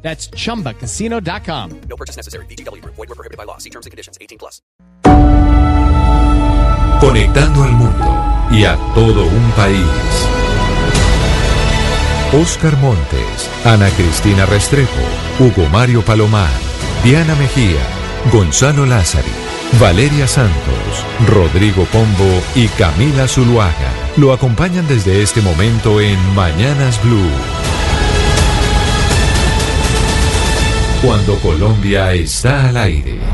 That's chumbacasino.com. No purchase necessary. BGW. Void were prohibited by law. See terms and conditions. 18 plus. Conectando al mundo y a todo un país. Oscar Montes, Ana Cristina Restrepo, Hugo Mario Palomar, Diana Mejía, Gonzalo Lázari, Valeria Santos, Rodrigo Pombo y Camila Zuluaga lo acompañan desde este momento en Mañanas Blue. Cuando Colombia está al aire.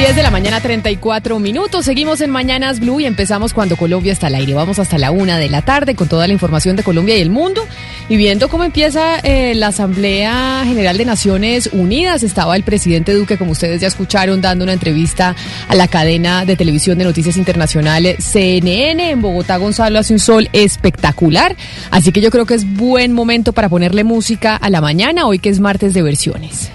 10 de la mañana, 34 minutos. Seguimos en Mañanas Blue y empezamos cuando Colombia está al aire. Vamos hasta la una de la tarde con toda la información de Colombia y el mundo. Y viendo cómo empieza eh, la Asamblea General de Naciones Unidas, estaba el presidente Duque, como ustedes ya escucharon, dando una entrevista a la cadena de televisión de noticias internacionales CNN en Bogotá. Gonzalo hace un sol espectacular. Así que yo creo que es buen momento para ponerle música a la mañana, hoy que es martes de versiones.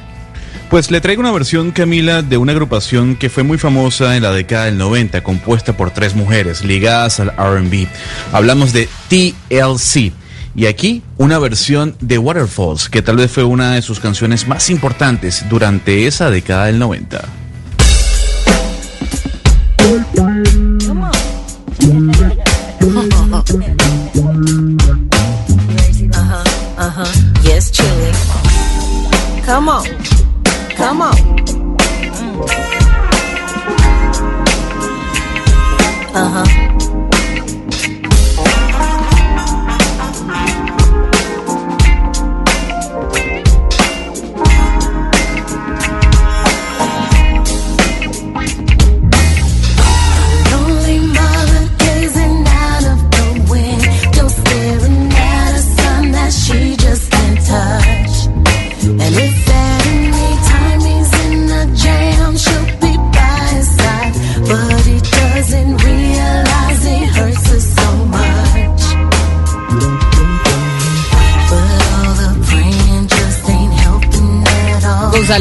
Pues le traigo una versión, Camila, de una agrupación que fue muy famosa en la década del 90, compuesta por tres mujeres ligadas al RB. Hablamos de TLC. Y aquí una versión de Waterfalls, que tal vez fue una de sus canciones más importantes durante esa década del 90. Uh huh. Yes, chilling. Come on. Come on.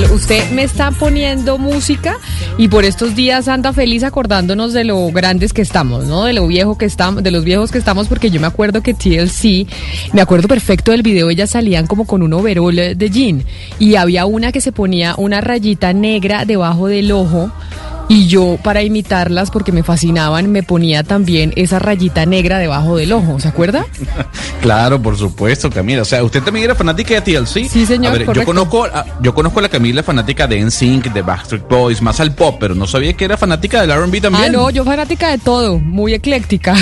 Usted me está poniendo música y por estos días anda feliz acordándonos de lo grandes que estamos, ¿no? De lo viejo que estamos, de los viejos que estamos, porque yo me acuerdo que TLC, me acuerdo perfecto del video, ellas salían como con un overol de jean y había una que se ponía una rayita negra debajo del ojo. Y yo, para imitarlas, porque me fascinaban, me ponía también esa rayita negra debajo del ojo, ¿se acuerda? Claro, por supuesto, Camila. O sea, usted también era fanática de TLC. Sí, señor, A ver, yo conozco, a, yo conozco a la Camila fanática de NSYNC, de Backstreet Boys, más al pop, pero no sabía que era fanática del R&B también. Ah, no, yo fanática de todo, muy ecléctica.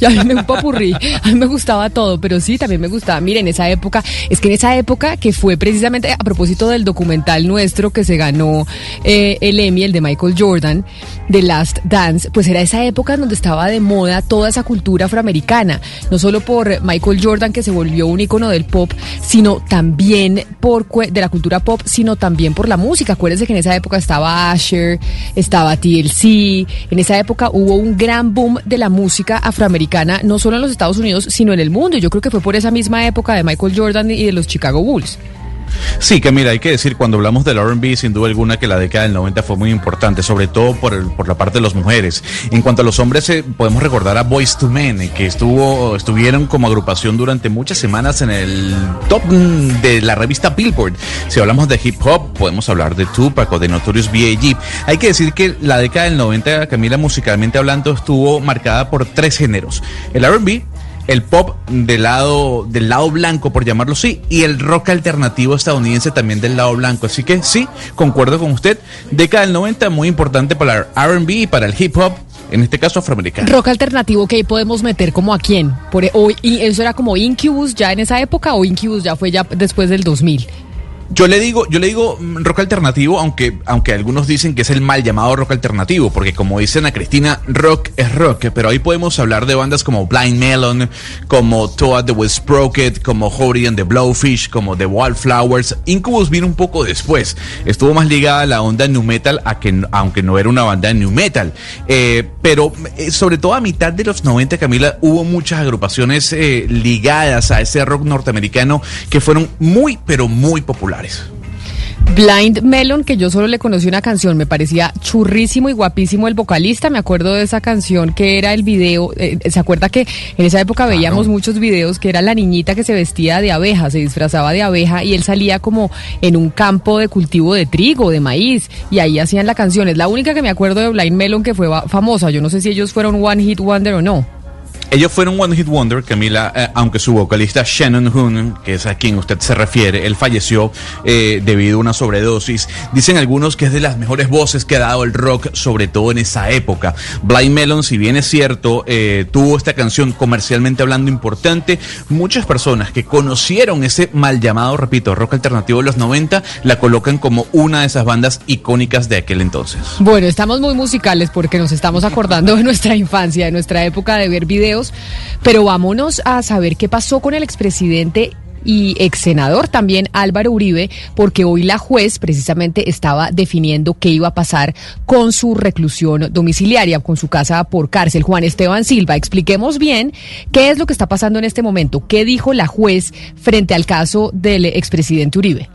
y a mí me un popurrí. A mí me gustaba todo, pero sí, también me gustaba. Miren, esa época, es que en esa época que fue precisamente a propósito del documental nuestro que se ganó eh, el Emmy, el de Michael Jordan, The Last Dance, pues era esa época en donde estaba de moda toda esa cultura afroamericana. No solo por Michael Jordan, que se volvió un icono del pop, sino también por de la cultura pop, sino también por la música. Acuérdense que en esa época estaba Asher, estaba TLC. En esa época hubo un gran boom de la música afroamericana, no solo en los Estados Unidos, sino en el mundo. Y yo creo que fue por esa misma época de Michael Jordan y de los Chicago Bulls. Sí, Camila, hay que decir, cuando hablamos del R&B, sin duda alguna que la década del 90 fue muy importante, sobre todo por, el- por la parte de las mujeres. En cuanto a los hombres, eh, podemos recordar a Boys to Men, eh, que estuvo, estuvieron como agrupación durante muchas semanas en el top mm, de la revista Billboard. Si hablamos de hip hop, podemos hablar de Tupac o de Notorious B.I.G. Hay que decir que la década del 90, Camila, musicalmente hablando, estuvo marcada por tres géneros. El R&B, el pop del lado del lado blanco por llamarlo así y el rock alternativo estadounidense también del lado blanco así que sí concuerdo con usted década del 90 muy importante para el R&B y para el hip hop en este caso afroamericano Rock alternativo que podemos meter como a quién? Por, e- o, y ¿Eso era como Incubus ya en esa época o Incubus ya fue ya después del 2000? Yo le digo, yo le digo mm, rock alternativo, aunque, aunque algunos dicen que es el mal llamado rock alternativo, porque como dice Ana Cristina, rock es rock, pero ahí podemos hablar de bandas como Blind Melon, como Toad the Will Sprocket, como Howdy and the Blowfish, como The Wildflowers. Incubus vino un poco después. Estuvo más ligada a la onda new metal, a que, aunque no era una banda new metal. Eh, pero eh, sobre todo a mitad de los 90, Camila, hubo muchas agrupaciones eh, ligadas a ese rock norteamericano que fueron muy, pero muy populares. Blind Melon, que yo solo le conocí una canción, me parecía churrísimo y guapísimo el vocalista. Me acuerdo de esa canción que era el video. eh, ¿Se acuerda que en esa época veíamos muchos videos que era la niñita que se vestía de abeja, se disfrazaba de abeja y él salía como en un campo de cultivo de trigo, de maíz, y ahí hacían la canción. Es la única que me acuerdo de Blind Melon que fue famosa. Yo no sé si ellos fueron One Hit Wonder o no. Ellos fueron One Hit Wonder, Camila, eh, aunque su vocalista Shannon Hoon, que es a quien usted se refiere, él falleció eh, debido a una sobredosis. Dicen algunos que es de las mejores voces que ha dado el rock, sobre todo en esa época. Blind Melon, si bien es cierto, eh, tuvo esta canción comercialmente hablando importante, muchas personas que conocieron ese mal llamado, repito, rock alternativo de los 90, la colocan como una de esas bandas icónicas de aquel entonces. Bueno, estamos muy musicales porque nos estamos acordando de nuestra infancia, de nuestra época de ver videos, pero vámonos a saber qué pasó con el expresidente y ex senador también Álvaro Uribe, porque hoy la juez precisamente estaba definiendo qué iba a pasar con su reclusión domiciliaria, con su casa por cárcel. Juan Esteban Silva, expliquemos bien qué es lo que está pasando en este momento, qué dijo la juez frente al caso del expresidente Uribe.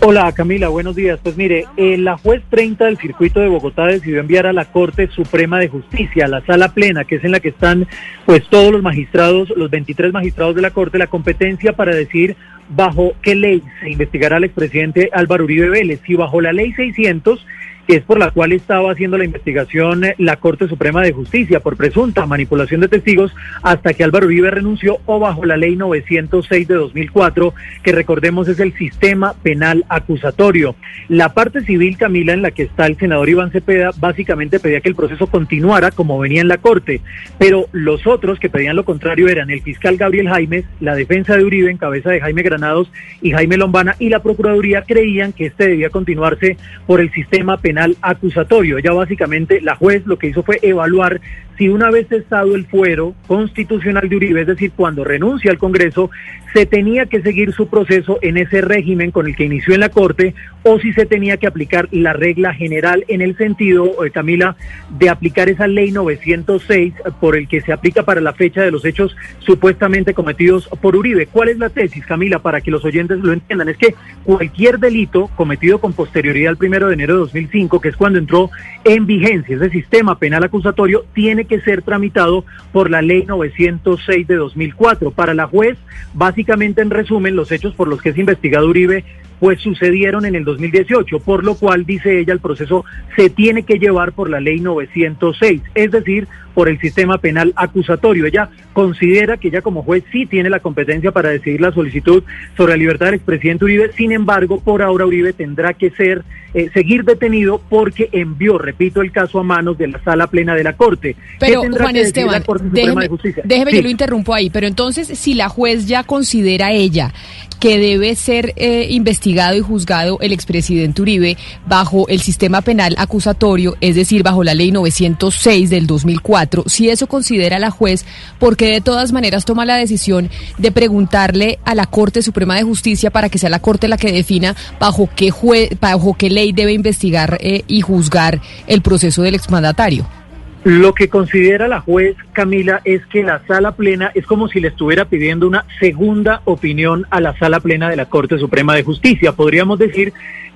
Hola Camila, buenos días. Pues mire, eh, la juez 30 del circuito de Bogotá decidió enviar a la Corte Suprema de Justicia, a la sala plena, que es en la que están pues todos los magistrados, los 23 magistrados de la Corte, la competencia para decir bajo qué ley se investigará al expresidente Álvaro Uribe Vélez, si bajo la ley 600 es por la cual estaba haciendo la investigación eh, la Corte Suprema de Justicia por presunta manipulación de testigos hasta que Álvaro Uribe renunció o bajo la ley 906 de 2004, que recordemos es el sistema penal acusatorio. La parte civil, Camila, en la que está el senador Iván Cepeda, básicamente pedía que el proceso continuara como venía en la Corte, pero los otros que pedían lo contrario eran el fiscal Gabriel Jaimes, la defensa de Uribe en cabeza de Jaime Granados y Jaime Lombana y la Procuraduría creían que este debía continuarse por el sistema penal acusatorio. Ya básicamente la juez lo que hizo fue evaluar si una vez cesado el fuero constitucional de Uribe, es decir, cuando renuncia al Congreso, se tenía que seguir su proceso en ese régimen con el que inició en la Corte o si se tenía que aplicar la regla general en el sentido, eh, Camila, de aplicar esa ley 906 eh, por el que se aplica para la fecha de los hechos supuestamente cometidos por Uribe. ¿Cuál es la tesis, Camila, para que los oyentes lo entiendan? Es que cualquier delito cometido con posterioridad al primero de enero de 2005, que es cuando entró en vigencia ese sistema penal acusatorio, tiene que ser tramitado por la ley 906 de 2004. Para la juez, básicamente en resumen, los hechos por los que es investigado Uribe pues sucedieron en el 2018, por lo cual, dice ella, el proceso se tiene que llevar por la ley 906, es decir, por el sistema penal acusatorio. Ella considera que ella como juez sí tiene la competencia para decidir la solicitud sobre la libertad del expresidente Uribe, sin embargo, por ahora Uribe tendrá que ser, eh, seguir detenido porque envió, repito, el caso a manos de la sala plena de la Corte. ¿Qué Pero Juan que Esteban, déjeme, de déjeme Sí. yo lo interrumpo ahí, pero entonces si la juez ya considera ella que debe ser eh, investigado y juzgado el expresidente Uribe bajo el sistema penal acusatorio, es decir, bajo la ley 906 del 2004, si eso considera la juez, porque de todas maneras toma la decisión de preguntarle a la Corte Suprema de Justicia para que sea la Corte la que defina bajo qué, jue- bajo qué ley debe investigar eh, y juzgar el proceso del exmandatario? Lo que considera la juez Camila es que la sala plena es como si le estuviera pidiendo una segunda opinión a la sala plena de la Corte Suprema de Justicia. Podríamos decir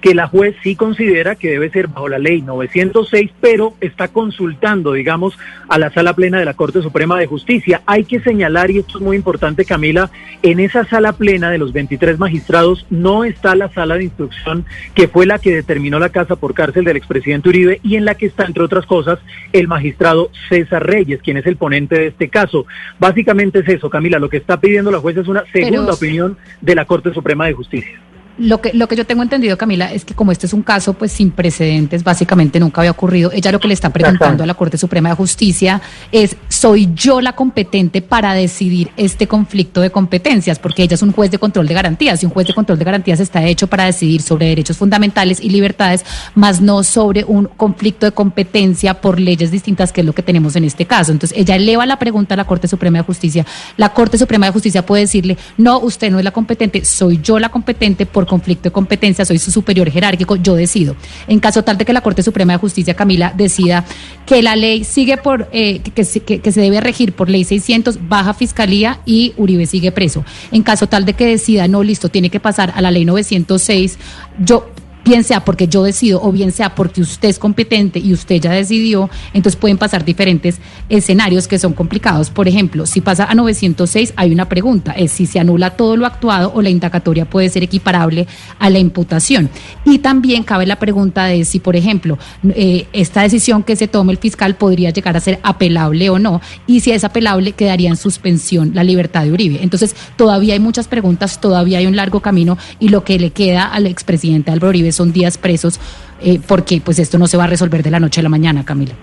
que la juez sí considera que debe ser bajo la ley 906, pero está consultando, digamos, a la sala plena de la Corte Suprema de Justicia. Hay que señalar, y esto es muy importante, Camila, en esa sala plena de los 23 magistrados no está la sala de instrucción que fue la que determinó la casa por cárcel del expresidente Uribe y en la que está, entre otras cosas, el magistrado César Reyes, quien es el ponente de este caso. Básicamente es eso, Camila, lo que está pidiendo la juez es una segunda Pero- opinión de la Corte Suprema de Justicia. Lo que, lo que yo tengo entendido, Camila, es que como este es un caso pues sin precedentes, básicamente nunca había ocurrido, ella lo que le está preguntando a la Corte Suprema de Justicia es, ¿soy yo la competente para decidir este conflicto de competencias? Porque ella es un juez de control de garantías y un juez de control de garantías está hecho para decidir sobre derechos fundamentales y libertades, más no sobre un conflicto de competencia por leyes distintas, que es lo que tenemos en este caso. Entonces, ella eleva la pregunta a la Corte Suprema de Justicia. La Corte Suprema de Justicia puede decirle, no, usted no es la competente, soy yo la competente por conflicto de competencia, soy su superior jerárquico, yo decido. En caso tal de que la Corte Suprema de Justicia, Camila, decida que la ley sigue por, eh, que, se- debe regir por ley 600, baja fiscalía y Uribe sigue preso. En caso tal de que decida, no, listo, tiene que pasar a la ley 906, yo bien sea porque yo decido o bien sea porque usted es competente y usted ya decidió, entonces pueden pasar diferentes escenarios que son complicados. Por ejemplo, si pasa a 906 hay una pregunta, es si se anula todo lo actuado o la indagatoria puede ser equiparable a la imputación. Y también cabe la pregunta de si, por ejemplo, eh, esta decisión que se tome el fiscal podría llegar a ser apelable o no, y si es apelable quedaría en suspensión la libertad de Uribe. Entonces, todavía hay muchas preguntas, todavía hay un largo camino y lo que le queda al expresidente Álvaro Uribe son días presos, eh, porque pues esto no se va a resolver de la noche a la mañana, Camila.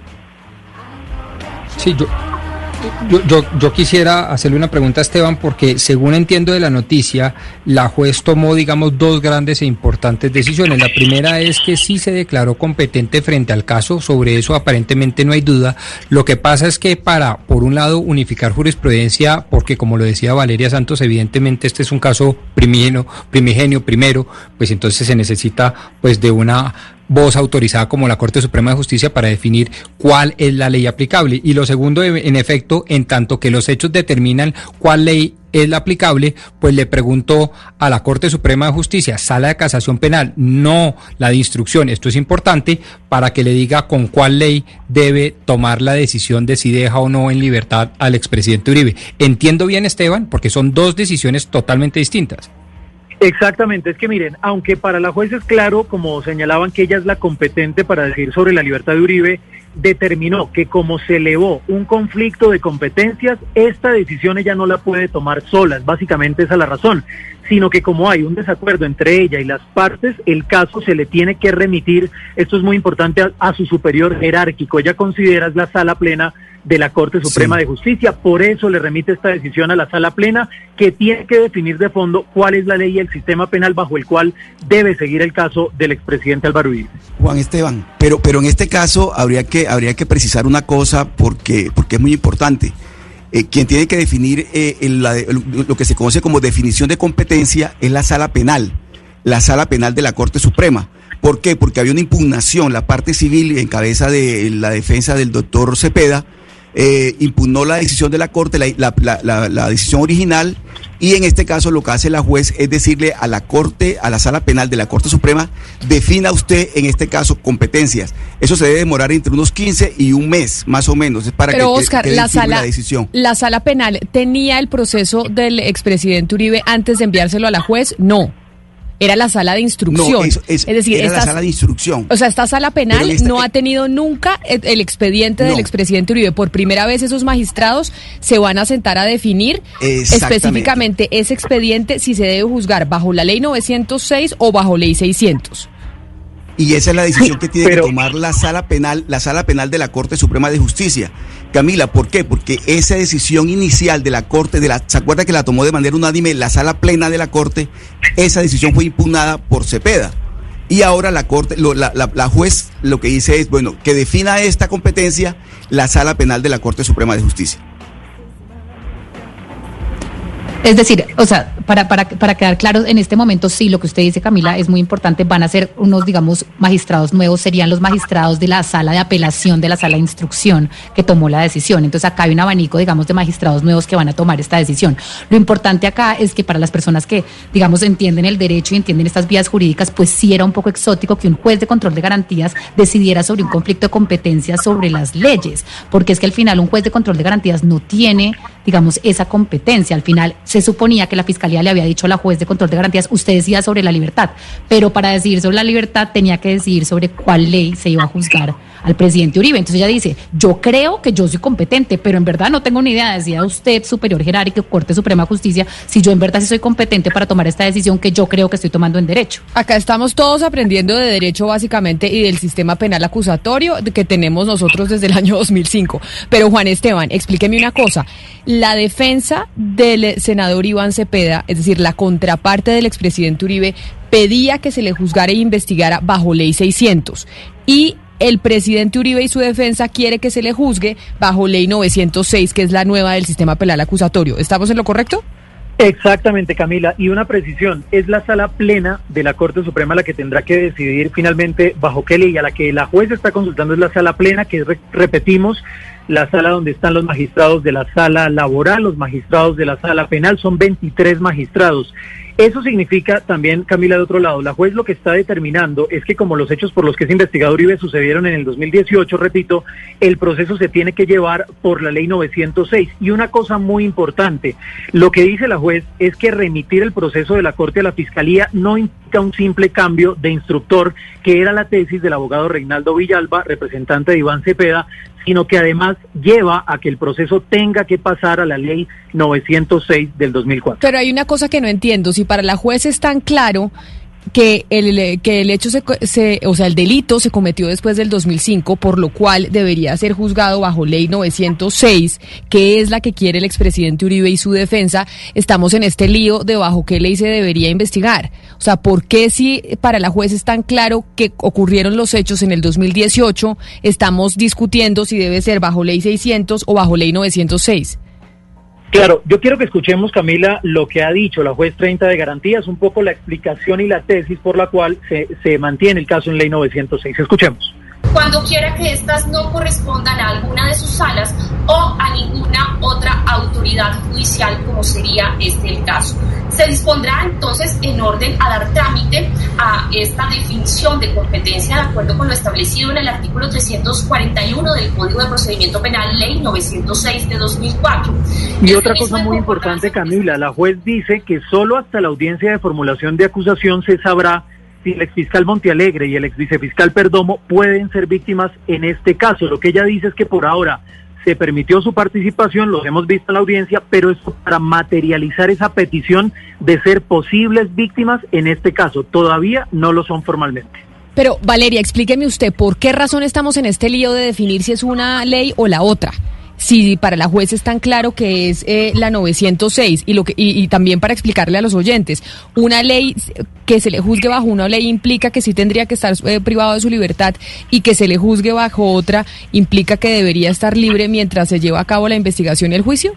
Sí, yo, yo, yo, yo quisiera hacerle una pregunta a Esteban porque según entiendo de la noticia, la juez tomó, digamos, dos grandes e importantes decisiones. La primera es que sí se declaró competente frente al caso, sobre eso aparentemente no hay duda. Lo que pasa es que para, por un lado, unificar jurisprudencia, porque como lo decía Valeria Santos, evidentemente este es un caso primigenio, primigenio primero, pues entonces se necesita pues de una voz autorizada como la Corte Suprema de Justicia para definir cuál es la ley aplicable. Y lo segundo, en efecto, en tanto que los hechos determinan cuál ley es la aplicable, pues le preguntó a la Corte Suprema de Justicia, sala de casación penal, no la de instrucción, esto es importante, para que le diga con cuál ley debe tomar la decisión de si deja o no en libertad al expresidente Uribe. Entiendo bien, Esteban, porque son dos decisiones totalmente distintas. Exactamente, es que miren, aunque para la juez es claro, como señalaban que ella es la competente para decir sobre la libertad de Uribe, determinó que como se elevó un conflicto de competencias, esta decisión ella no la puede tomar sola, básicamente esa es la razón, sino que como hay un desacuerdo entre ella y las partes, el caso se le tiene que remitir, esto es muy importante, a, a su superior jerárquico, ella considera es la sala plena de la Corte Suprema Sí. de Justicia, por eso le remite esta decisión a la sala plena, que tiene que definir de fondo cuál es la ley y el sistema penal bajo el cual debe seguir el caso del expresidente Álvaro Uribe. Juan Esteban, pero, pero en este caso habría que, habría que precisar una cosa porque, porque es muy importante. Eh, quien tiene que definir eh, el- la de- lo que se conoce como definición de competencia es la sala penal, la sala penal de la Corte Suprema. ¿Por qué? Porque había una impugnación, la parte civil en cabeza de la defensa del doctor Cepeda, eh, impugnó la decisión de la Corte, la, la- la- la- decisión original, y en este caso lo que hace la juez es decirle a la Corte, a la Sala Penal de la Corte Suprema, defina usted en este caso competencias. Eso se debe demorar entre unos 15 y un mes, más o menos, es para Pero que que- Oscar, la sala, la decisión. la sala penal tenía el proceso del expresidente Uribe antes de enviárselo a la juez, no. Era la sala de instrucción. No, eso es, decir, era la esta- sala de instrucción. O sea, esta sala penal esta- no ha tenido nunca el, expediente del expresidente Uribe. Por primera vez esos magistrados se van a sentar a definir específicamente ese expediente si se debe juzgar bajo la ley 906 o bajo ley 600. Y esa es la decisión que tiene Pero- que tomar la sala penal, la sala penal de la Corte Suprema de Justicia. Camila, ¿por qué? Porque esa decisión inicial de la Corte, de la, ¿se acuerda que la tomó de manera unánime la sala plena de la Corte? Esa decisión fue impugnada por Cepeda. Y ahora la Corte, la juez lo que dice es, bueno, que defina esta competencia la sala penal de la Corte Suprema de Justicia. Es decir, o sea, para, para, para quedar claros, en este momento sí, lo que usted dice, Camila, es muy importante. Van a ser unos, digamos, magistrados nuevos, serían los magistrados de la sala de apelación, de la sala de instrucción que tomó la decisión. Entonces acá hay un abanico, digamos, de magistrados nuevos que van a tomar esta decisión. Lo importante acá es que para las personas que, digamos, entienden el derecho y entienden estas vías jurídicas, pues sí era un poco exótico que un juez de control de garantías decidiera sobre un conflicto de competencias sobre las leyes, porque es que al final un juez de control de garantías no tiene, digamos, esa competencia. Al final se suponía que la fiscalía le había dicho a la juez de control de garantías, usted decía sobre la libertad, pero para decidir sobre la libertad tenía que decidir sobre cuál ley se iba a juzgar al presidente Uribe. Entonces ella dice, yo creo que yo soy competente, pero en verdad no tengo ni idea, decía usted, superior jerárquico, Corte Suprema de Justicia, si yo en verdad sí soy competente para tomar esta decisión que yo creo que estoy tomando en derecho. Acá estamos todos aprendiendo de derecho básicamente y del sistema penal acusatorio que tenemos nosotros desde el año 2005. Pero Juan Esteban, explíqueme una cosa. La defensa del senador Iván Cepeda, es decir, la contraparte del expresidente Uribe, pedía que se le juzgara e investigara bajo ley 600. Y el presidente Uribe y su defensa quiere que se le juzgue bajo ley 906, que es la nueva del sistema penal acusatorio. ¿Estamos en lo correcto? Exactamente, Camila. Y una precisión, es la sala plena de la Corte Suprema la que tendrá que decidir finalmente bajo qué ley. A la que la juez está consultando es la sala plena, que repetimos, la sala donde están los magistrados de la sala laboral, los magistrados de la sala penal, son 23 magistrados. Eso significa también, Camila, de otro lado, la juez lo que está determinando es que como los hechos por los que es investigado Uribe sucedieron en el 2018, repito, el proceso se tiene que llevar por la ley 906. Y una cosa muy importante, lo que dice la juez es que remitir el proceso de la Corte a la Fiscalía no implica un simple cambio de instructor, que era la tesis del abogado Reinaldo Villalba, representante de Iván Cepeda, sino que además lleva a que el proceso tenga que pasar a la ley 906 del 2004. Pero hay una cosa que no entiendo. Si para la juez es tan claro que el, que el hecho, se, se- o sea, el delito se cometió después del 2005, por lo cual debería ser juzgado bajo ley 906, que es la que quiere el expresidente Uribe y su defensa, estamos en este lío de bajo qué ley se debería investigar. O sea, ¿por qué si para la juez es tan claro que ocurrieron los hechos en el 2018, estamos discutiendo si debe ser bajo ley 600 o bajo ley 906? Claro, yo quiero que escuchemos, Camila, lo que ha dicho la juez 30 de garantías, un poco la explicación y la tesis por la cual se, se mantiene el caso en ley 906. Escuchemos. Cuando quiera que éstas no correspondan a alguna de sus salas o a ninguna otra autoridad judicial, como sería este el caso. Se dispondrá entonces en orden a dar trámite a esta definición de competencia de acuerdo con lo establecido en el artículo 341 del Código de Procedimiento Penal, Ley 906 de 2004. Y otra cosa muy importante, Camila, la juez dice que solo hasta la audiencia de formulación de acusación se sabrá si el exfiscal Montealegre y el exvicefiscal Perdomo pueden ser víctimas en este caso. Lo que ella dice es que por ahora se permitió su participación, los hemos visto en la audiencia, pero esto para materializar esa petición de ser posibles víctimas en este caso. Todavía no lo son formalmente. Pero Valeria, explíqueme usted por qué razón estamos en este lío de definir si es una ley o la otra. Si para la juez es tan claro que es eh, la 906 y lo que y, también para explicarle a los oyentes, una ley que se le juzgue bajo una ley implica que sí tendría que estar eh, privado de su libertad y que se le juzgue bajo otra implica que debería estar libre mientras se lleva a cabo la investigación y el juicio.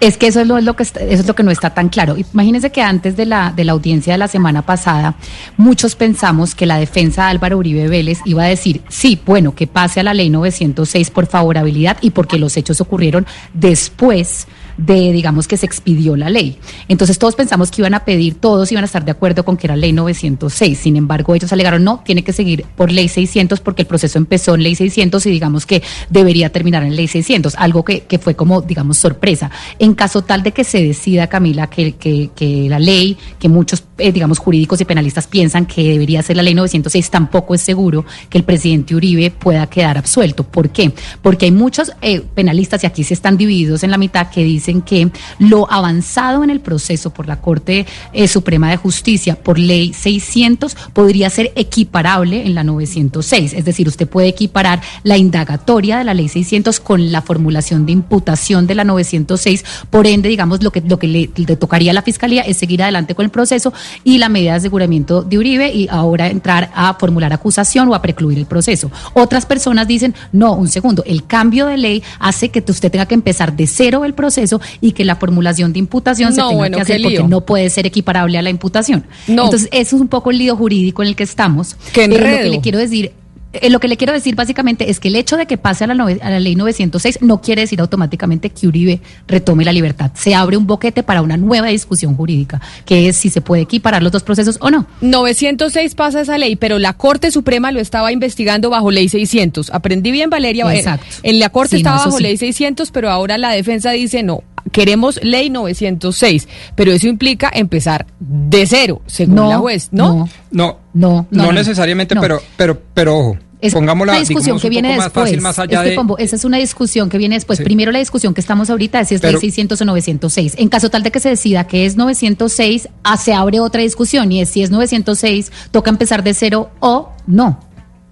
Es que eso es lo, que está- eso es lo que no está tan claro. Imagínense que antes de la, de la audiencia de la semana pasada, muchos pensamos que la defensa de Álvaro Uribe Vélez iba a decir, sí, bueno, que pase a la ley 906 por favorabilidad y porque los hechos ocurrieron después de, digamos, que se expidió la ley. Entonces todos pensamos que iban a pedir, todos iban a estar de acuerdo con que era ley 906. Sin embargo, ellos alegaron, no, tiene que seguir por ley 600 porque el proceso empezó en ley 600 y digamos que debería terminar en ley 600, algo que, que fue como, digamos, sorpresa. En caso tal de que se decida, Camila, que, que, la ley, que muchos, eh, digamos, jurídicos y penalistas piensan que debería ser la ley 906, tampoco es seguro que el presidente Uribe pueda quedar absuelto. ¿Por qué? Porque hay muchos eh, penalistas, y aquí se están divididos en la mitad, que dicen que lo avanzado en el proceso por la Corte eh, Suprema de Justicia por ley 600 podría ser equiparable en la 906. Es decir, usted puede equiparar la indagatoria de la ley 600 con la formulación de imputación de la 906. Por ende, digamos, lo que, lo que le, le tocaría a la Fiscalía es seguir adelante con el proceso y la medida de aseguramiento de Uribe y ahora entrar a formular acusación o a precluir el proceso. Otras personas dicen, no, un segundo, el cambio de ley hace que usted tenga que empezar de cero el proceso y que la formulación de imputación se tenga bueno, que hacer porque no puede ser equiparable a la imputación. No. Entonces, eso es un poco el lío jurídico en el que estamos. Pero lo que le quiero decir eh, lo que le quiero decir básicamente es que el hecho de que pase a la, nove- a la ley 906 no quiere decir automáticamente que Uribe retome la libertad. Se abre un boquete para una nueva discusión jurídica, que es si se puede equiparar los dos procesos o no. 906 pasa esa ley, pero la Corte Suprema lo estaba investigando bajo ley 600. Aprendí bien, Valeria. Exacto. En la Corte Sí, estaba bajo sí. ley 600, pero ahora la defensa dice no. Queremos ley 906, pero eso implica empezar de cero, según No, la juez, ¿no? no. No, No, no, necesariamente, no. pero, pero, pero ojo, Es Pongámosla, una discusión digamos, que viene después. fácil, más allá Es que, de- Pombo, esa es una discusión que viene después. Sí. Primero la discusión que estamos ahorita es si es Pero- ley 600 o 906. En caso tal de que se decida que es 906, ah, se abre otra discusión y es si es 906, toca empezar de cero o no.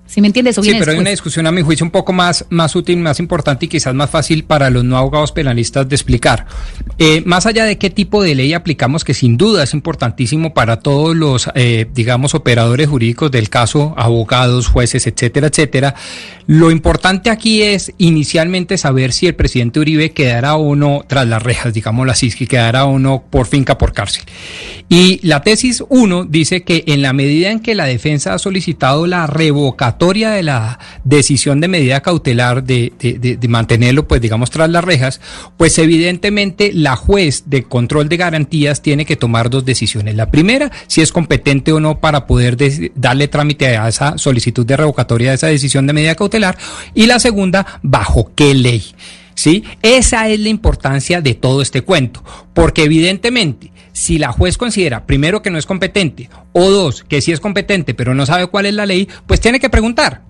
¿Sí me entiendes? Eso Sí, viene pero hay una discusión a mi juicio un poco más, más útil, más importante y quizás más fácil para los no abogados penalistas de explicar. Eh, más allá de qué tipo de ley aplicamos, que sin duda es importantísimo para todos los, eh, digamos, operadores jurídicos del caso, abogados, jueces, etcétera, etcétera, lo importante aquí es inicialmente saber si el presidente Uribe quedará o no tras las rejas, digámoslo así, si quedará o no por finca, por cárcel. Y la tesis 1 dice que en la medida en que la defensa ha solicitado la de la decisión de medida cautelar de, de- de- mantenerlo, pues digamos, tras las rejas, pues evidentemente la juez de control de garantías tiene que tomar dos decisiones. La primera, si es competente o no para poder darle trámite a esa solicitud de revocatoria de esa decisión de medida cautelar. Y la segunda, bajo qué ley. ¿Sí? Esa es la importancia de todo este cuento, porque evidentemente, si la juez considera, primero, que no es competente, o dos, que sí es competente, pero no sabe cuál es la ley, pues tiene que preguntar.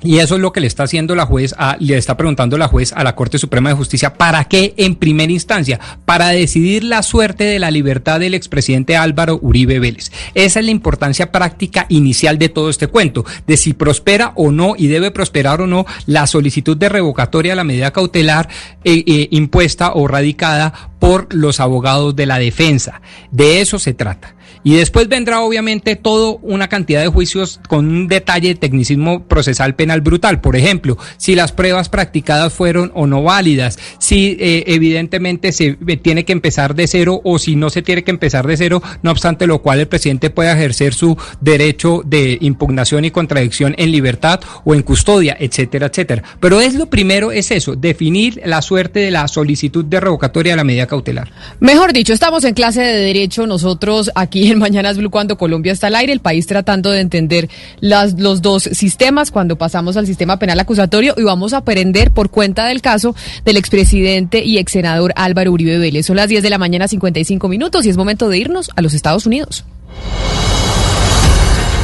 Y eso es lo que le está haciendo la juez, a- le está preguntando la juez a la Corte Suprema de Justicia. ¿Para qué en primera instancia? Para decidir la suerte de la libertad del expresidente Álvaro Uribe Vélez. Esa es la importancia práctica inicial de todo este cuento, de si prospera o no y debe prosperar o no la solicitud de revocatoria de la medida cautelar eh, eh, impuesta o radicada por los abogados de la defensa. De eso se trata. Y después vendrá obviamente todo una cantidad de juicios con un detalle de tecnicismo procesal penal brutal. Por ejemplo, si las pruebas practicadas fueron o no válidas, si eh, evidentemente se tiene que empezar de cero o si no se tiene que empezar de cero, no obstante lo cual el presidente puede ejercer su derecho de impugnación y contradicción en libertad o en custodia, etcétera, etcétera. Pero es lo primero, es eso, definir la suerte de la solicitud de revocatoria de la medida cautelar. Mejor dicho, estamos en clase de derecho nosotros aquí en Mañanas Blue cuando Colombia está al aire, el país tratando de entender las, los dos sistemas cuando pasamos al sistema penal acusatorio y vamos a aprender por cuenta del caso del expresidente y ex senador Álvaro Uribe Vélez. Son las 10 de la mañana 55 minutos y es momento de irnos a los Estados Unidos.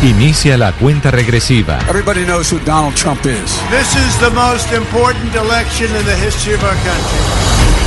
Inicia la cuenta regresiva. Everybody knows who Donald Trump is. This is the most important election in the history of our country.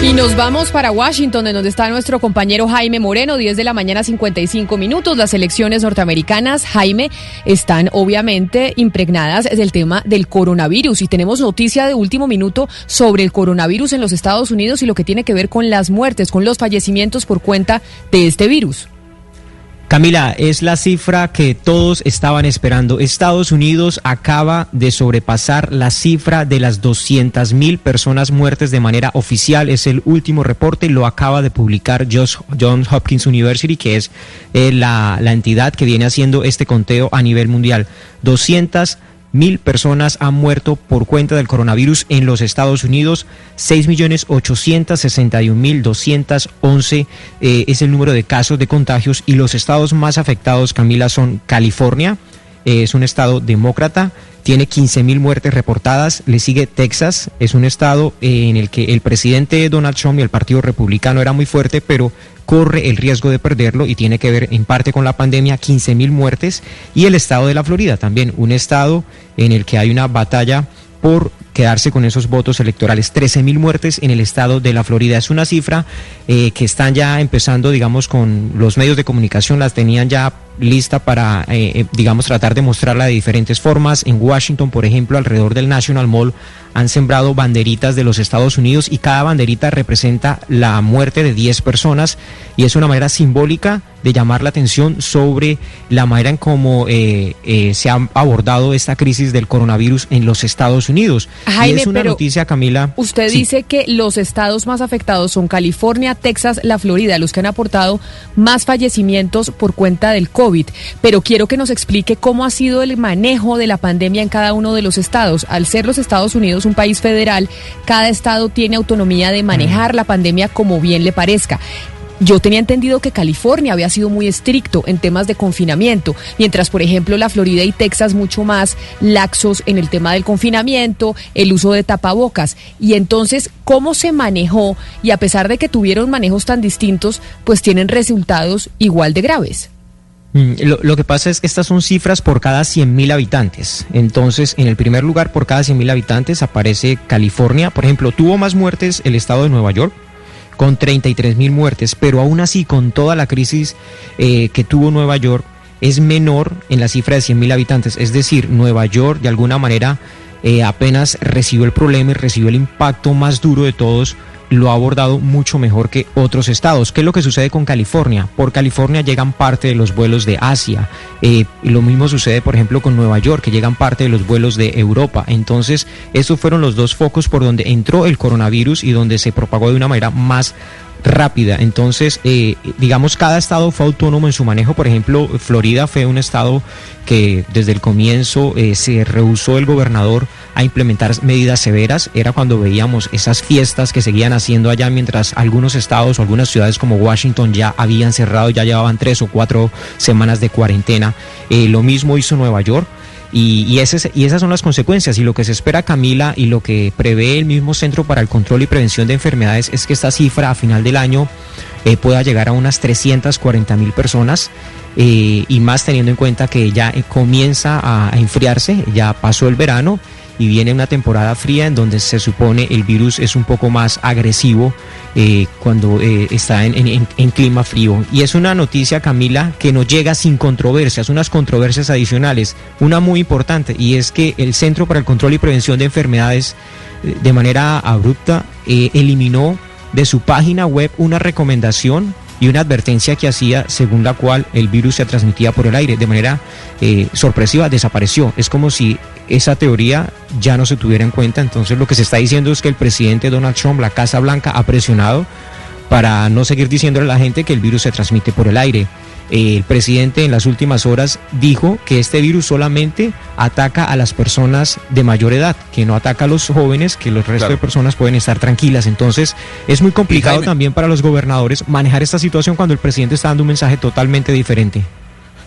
Y nos vamos para Washington, en donde está nuestro compañero Jaime Moreno, 10 de la mañana 55 minutos. Las elecciones norteamericanas, Jaime, están obviamente impregnadas del tema del coronavirus y tenemos noticia de último minuto sobre el coronavirus en los Estados Unidos y lo que tiene que ver con las muertes, con los fallecimientos por cuenta de este virus. Camila, es la cifra que todos estaban esperando. Estados Unidos acaba de sobrepasar la cifra de las 200 mil personas muertas de manera oficial. Es el último reporte, lo acaba de publicar Johns Hopkins University, que es eh, la, la entidad que viene haciendo este conteo a nivel mundial. 200 mil personas han muerto por cuenta del coronavirus en los Estados Unidos. 6.861.211 eh, es el número de casos de contagios y los estados más afectados, Camila, son California, es un estado demócrata, tiene 15.000 muertes reportadas, le sigue Texas, es un estado eh, en el que el presidente Donald Trump y el Partido Republicano era muy fuerte, pero corre el riesgo de perderlo y tiene que ver en parte con la pandemia, 15.000 muertes, y el estado de la Florida también, un estado en el que hay una batalla por quedarse con esos votos electorales. 13 mil muertes en el estado de la Florida. Es una cifra eh, que están ya empezando, digamos, con los medios de comunicación, las tenían ya lista para, eh, eh, digamos, tratar de mostrarla de diferentes formas. En Washington, por ejemplo, alrededor del National Mall han sembrado banderitas de los Estados Unidos y cada banderita representa la muerte de 10 personas y es una manera simbólica de llamar la atención sobre la manera en cómo eh, eh, se ha abordado esta crisis del coronavirus en los Estados Unidos. Jaime, y es una pero noticia, Camila. Usted Sí. dice que los estados más afectados son California, Texas, la Florida, los que han aportado más fallecimientos por cuenta del COVID. Pero quiero que nos explique cómo ha sido el manejo de la pandemia en cada uno de los estados. Al ser los Estados Unidos un país federal, cada estado tiene autonomía de manejar la pandemia como bien le parezca. Yo tenía entendido que California había sido muy estricto en temas de confinamiento, mientras por ejemplo la Florida y Texas mucho más laxos en el tema del confinamiento, el uso de tapabocas. Y entonces, ¿cómo se manejó? Y a pesar de que tuvieron manejos tan distintos, pues tienen resultados igual de graves. Mm, Lo, que pasa es que estas son cifras por cada 100.000 habitantes. Entonces, en el primer lugar, por cada 100.000 habitantes aparece California. Por ejemplo, tuvo más muertes el estado de Nueva York, con 33.000 muertes, pero aún así, con toda la crisis eh, que tuvo Nueva York, es menor en la cifra de 100.000 habitantes. Es decir, Nueva York, de alguna manera, eh, apenas recibió el problema y recibió el impacto más duro de todos lo ha abordado mucho mejor que otros estados. ¿Qué es lo que sucede con California? Por California llegan parte de los vuelos de Asia. Eh, lo mismo sucede, por ejemplo, con Nueva York, que llegan parte de los vuelos de Europa. Entonces, esos fueron los dos focos por donde entró el coronavirus y donde se propagó de una manera más rápida. Entonces, eh, digamos, cada estado fue autónomo en su manejo. Por ejemplo, Florida fue un estado que desde el comienzo eh, se rehusó el gobernador a implementar medidas severas. Era cuando veíamos esas fiestas que seguían haciendo allá, mientras algunos estados o algunas ciudades como Washington ya habían cerrado, ya llevaban tres o cuatro semanas de cuarentena. Eh, lo mismo hizo Nueva York. Y, y, esas son las consecuencias. Y lo que se espera, Camila, y lo que prevé el mismo Centro para el Control y Prevención de Enfermedades es que esta cifra a final del año eh, pueda llegar a unas 340 mil personas. Eh, y más teniendo en cuenta que ya comienza a enfriarse, ya pasó el verano y viene una temporada fría en donde se supone el virus es un poco más agresivo eh, cuando eh, está en, clima frío. Y es una noticia, Camila, que nos llega sin controversias, unas controversias adicionales. Una muy importante y es que el Centro para el Control y Prevención de Enfermedades eh, de manera abrupta eliminó de su página web una recomendación y una advertencia que hacía según la cual el virus se transmitía por el aire. De manera eh, sorpresiva desapareció. Es como si esa teoría ya no se tuviera en cuenta. Entonces lo que se está diciendo es que el presidente Donald Trump la Casa Blanca ha presionado para no seguir diciéndole a la gente que el virus se transmite por el aire el presidente en las últimas horas dijo que este virus solamente ataca a las personas de mayor edad, que no ataca a los jóvenes, que los restos Claro. de personas pueden estar tranquilas. Entonces es muy complicado Jaime- también para los gobernadores manejar esta situación cuando el presidente está dando un mensaje totalmente diferente.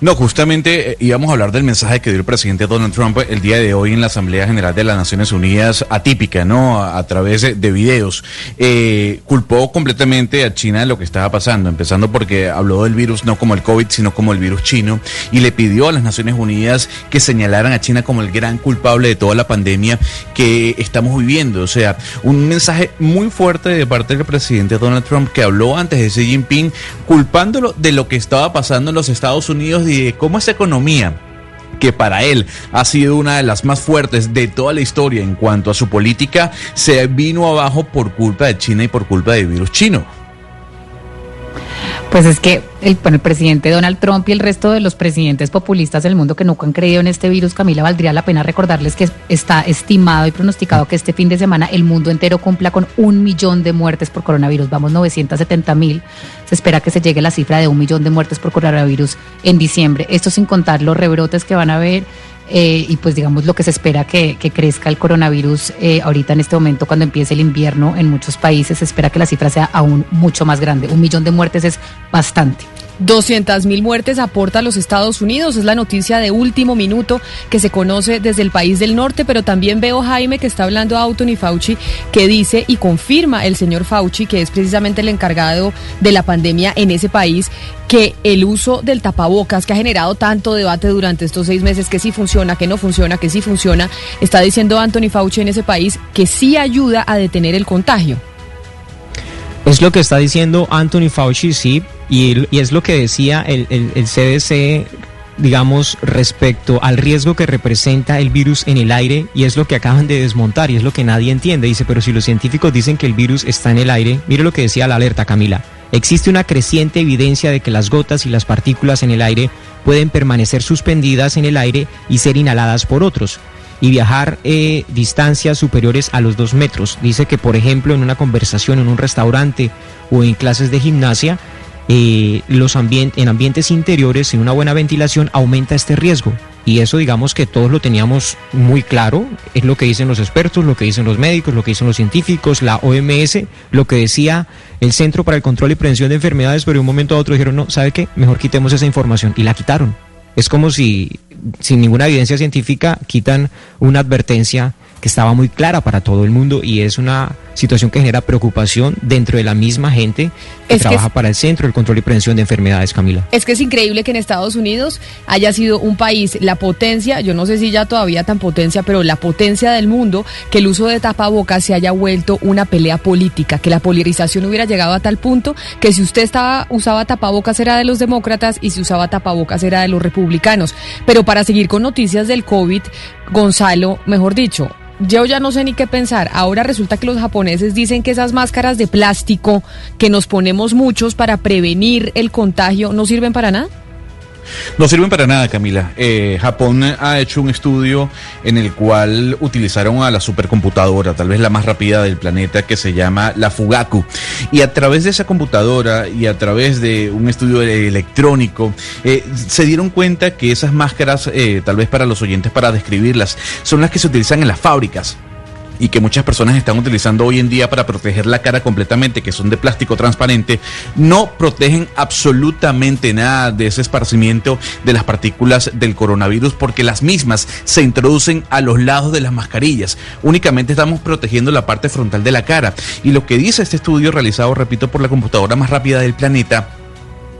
No, justamente eh, íbamos a hablar del mensaje que dio el presidente Donald Trump el día de hoy en la Asamblea General de las Naciones Unidas, atípica, ¿no? A, través de, de videos. Eh, culpó completamente a China de lo que estaba pasando, empezando porque habló del virus no como el COVID, sino como el virus chino, y le pidió a las Naciones Unidas que señalaran a China como el gran culpable de toda la pandemia que estamos viviendo. O sea, un mensaje muy fuerte de parte del presidente Donald Trump que habló antes de Xi Jinping, culpándolo de lo que estaba pasando en los Estados Unidos y cómo esa economía que para él ha sido una de las más fuertes de toda la historia en cuanto a su política, se vino abajo por culpa de China y por culpa del virus chino. Pues es que el, bueno, el presidente Donald Trump y el resto de los presidentes populistas del mundo que nunca han creído en este virus, Camila, valdría la pena recordarles que está estimado y pronosticado que este fin de semana el mundo entero cumpla con un millón de muertes por coronavirus. Vamos 970 mil. Se espera que se llegue la cifra de un millón de muertes por coronavirus en diciembre. Esto sin contar los rebrotes que van a haber eh, y pues digamos lo que se espera que, crezca el coronavirus eh, ahorita en este momento cuando empiece el invierno en muchos países, se espera que la cifra sea aún mucho más grande. Un millón de muertes es bastante. 200 mil muertes aporta los Estados Unidos. Es la noticia de último minuto que se conoce desde el país del norte, pero también veo Jaime que está hablando a Anthony Fauci, que dice y confirma el señor Fauci, que es precisamente el encargado de la pandemia en ese país, que el uso del tapabocas, que ha generado tanto debate durante estos seis meses, que sí funciona, que no funciona, que sí funciona, está diciendo Anthony Fauci en ese país que sí ayuda a detener el contagio. Es lo que está diciendo Anthony Fauci, sí, y, es lo que decía el- el CDC, digamos, respecto al riesgo que representa el virus en el aire, y es lo que acaban de desmontar, y es lo que nadie entiende. Dice, pero si los científicos dicen que el virus está en el aire, mire lo que decía la alerta, Camila. Existe una creciente evidencia de que las gotas y las partículas en el aire pueden permanecer suspendidas en el aire y ser inhaladas por otros y viajar eh, distancias superiores a los dos metros. Dice que, por ejemplo, en una conversación en un restaurante o en clases de gimnasia, eh, los ambien- en ambientes interiores, sin una buena ventilación, aumenta este riesgo. Y eso digamos que todos lo teníamos muy claro, es lo que dicen los expertos, lo que dicen los médicos, lo que dicen los científicos, la OMS, lo que decía el Centro para el Control y Prevención de Enfermedades, pero de un momento a otro dijeron, no, ¿sabe qué? Mejor quitemos esa información y la quitaron. Es como si sin ninguna evidencia científica quitan una advertencia que estaba muy clara para todo el mundo y es una situación que genera preocupación dentro de la misma gente que Es que trabaja es- para el Centro del Control y Prevención de Enfermedades, Camila. Es que es increíble que en Estados Unidos haya sido un país, la potencia, yo no sé si ya todavía tan potencia, pero la potencia del mundo, que el uso de tapabocas se haya vuelto una pelea política, que la polarización hubiera llegado a tal punto que si usted estaba usaba tapabocas era de los demócratas y si usaba tapabocas era de los republicanos. Pero para seguir con noticias del COVID, Gonzalo, mejor dicho, yo ya no sé ni qué pensar. Ahora resulta que los japoneses dicen que esas máscaras de plástico que nos ponemos muchos para prevenir el contagio no sirven para nada. No sirven para nada, Camila. Eh, Japón ha hecho un estudio en el cual utilizaron a la supercomputadora, tal vez la más rápida del planeta, que se llama la Fugaku. Y a través de esa computadora y a través de un estudio electrónico, eh, se dieron cuenta que esas máscaras, eh, tal vez para los oyentes, para describirlas, son las que se utilizan en las fábricas y que muchas personas están utilizando hoy en día para proteger la cara completamente, que son de plástico transparente, no protegen absolutamente nada de ese esparcimiento de las partículas del coronavirus porque las mismas se introducen a los lados de las mascarillas. Únicamente estamos protegiendo la parte frontal de la cara. Y lo que dice este estudio realizado, repito, por la computadora más rápida del planeta,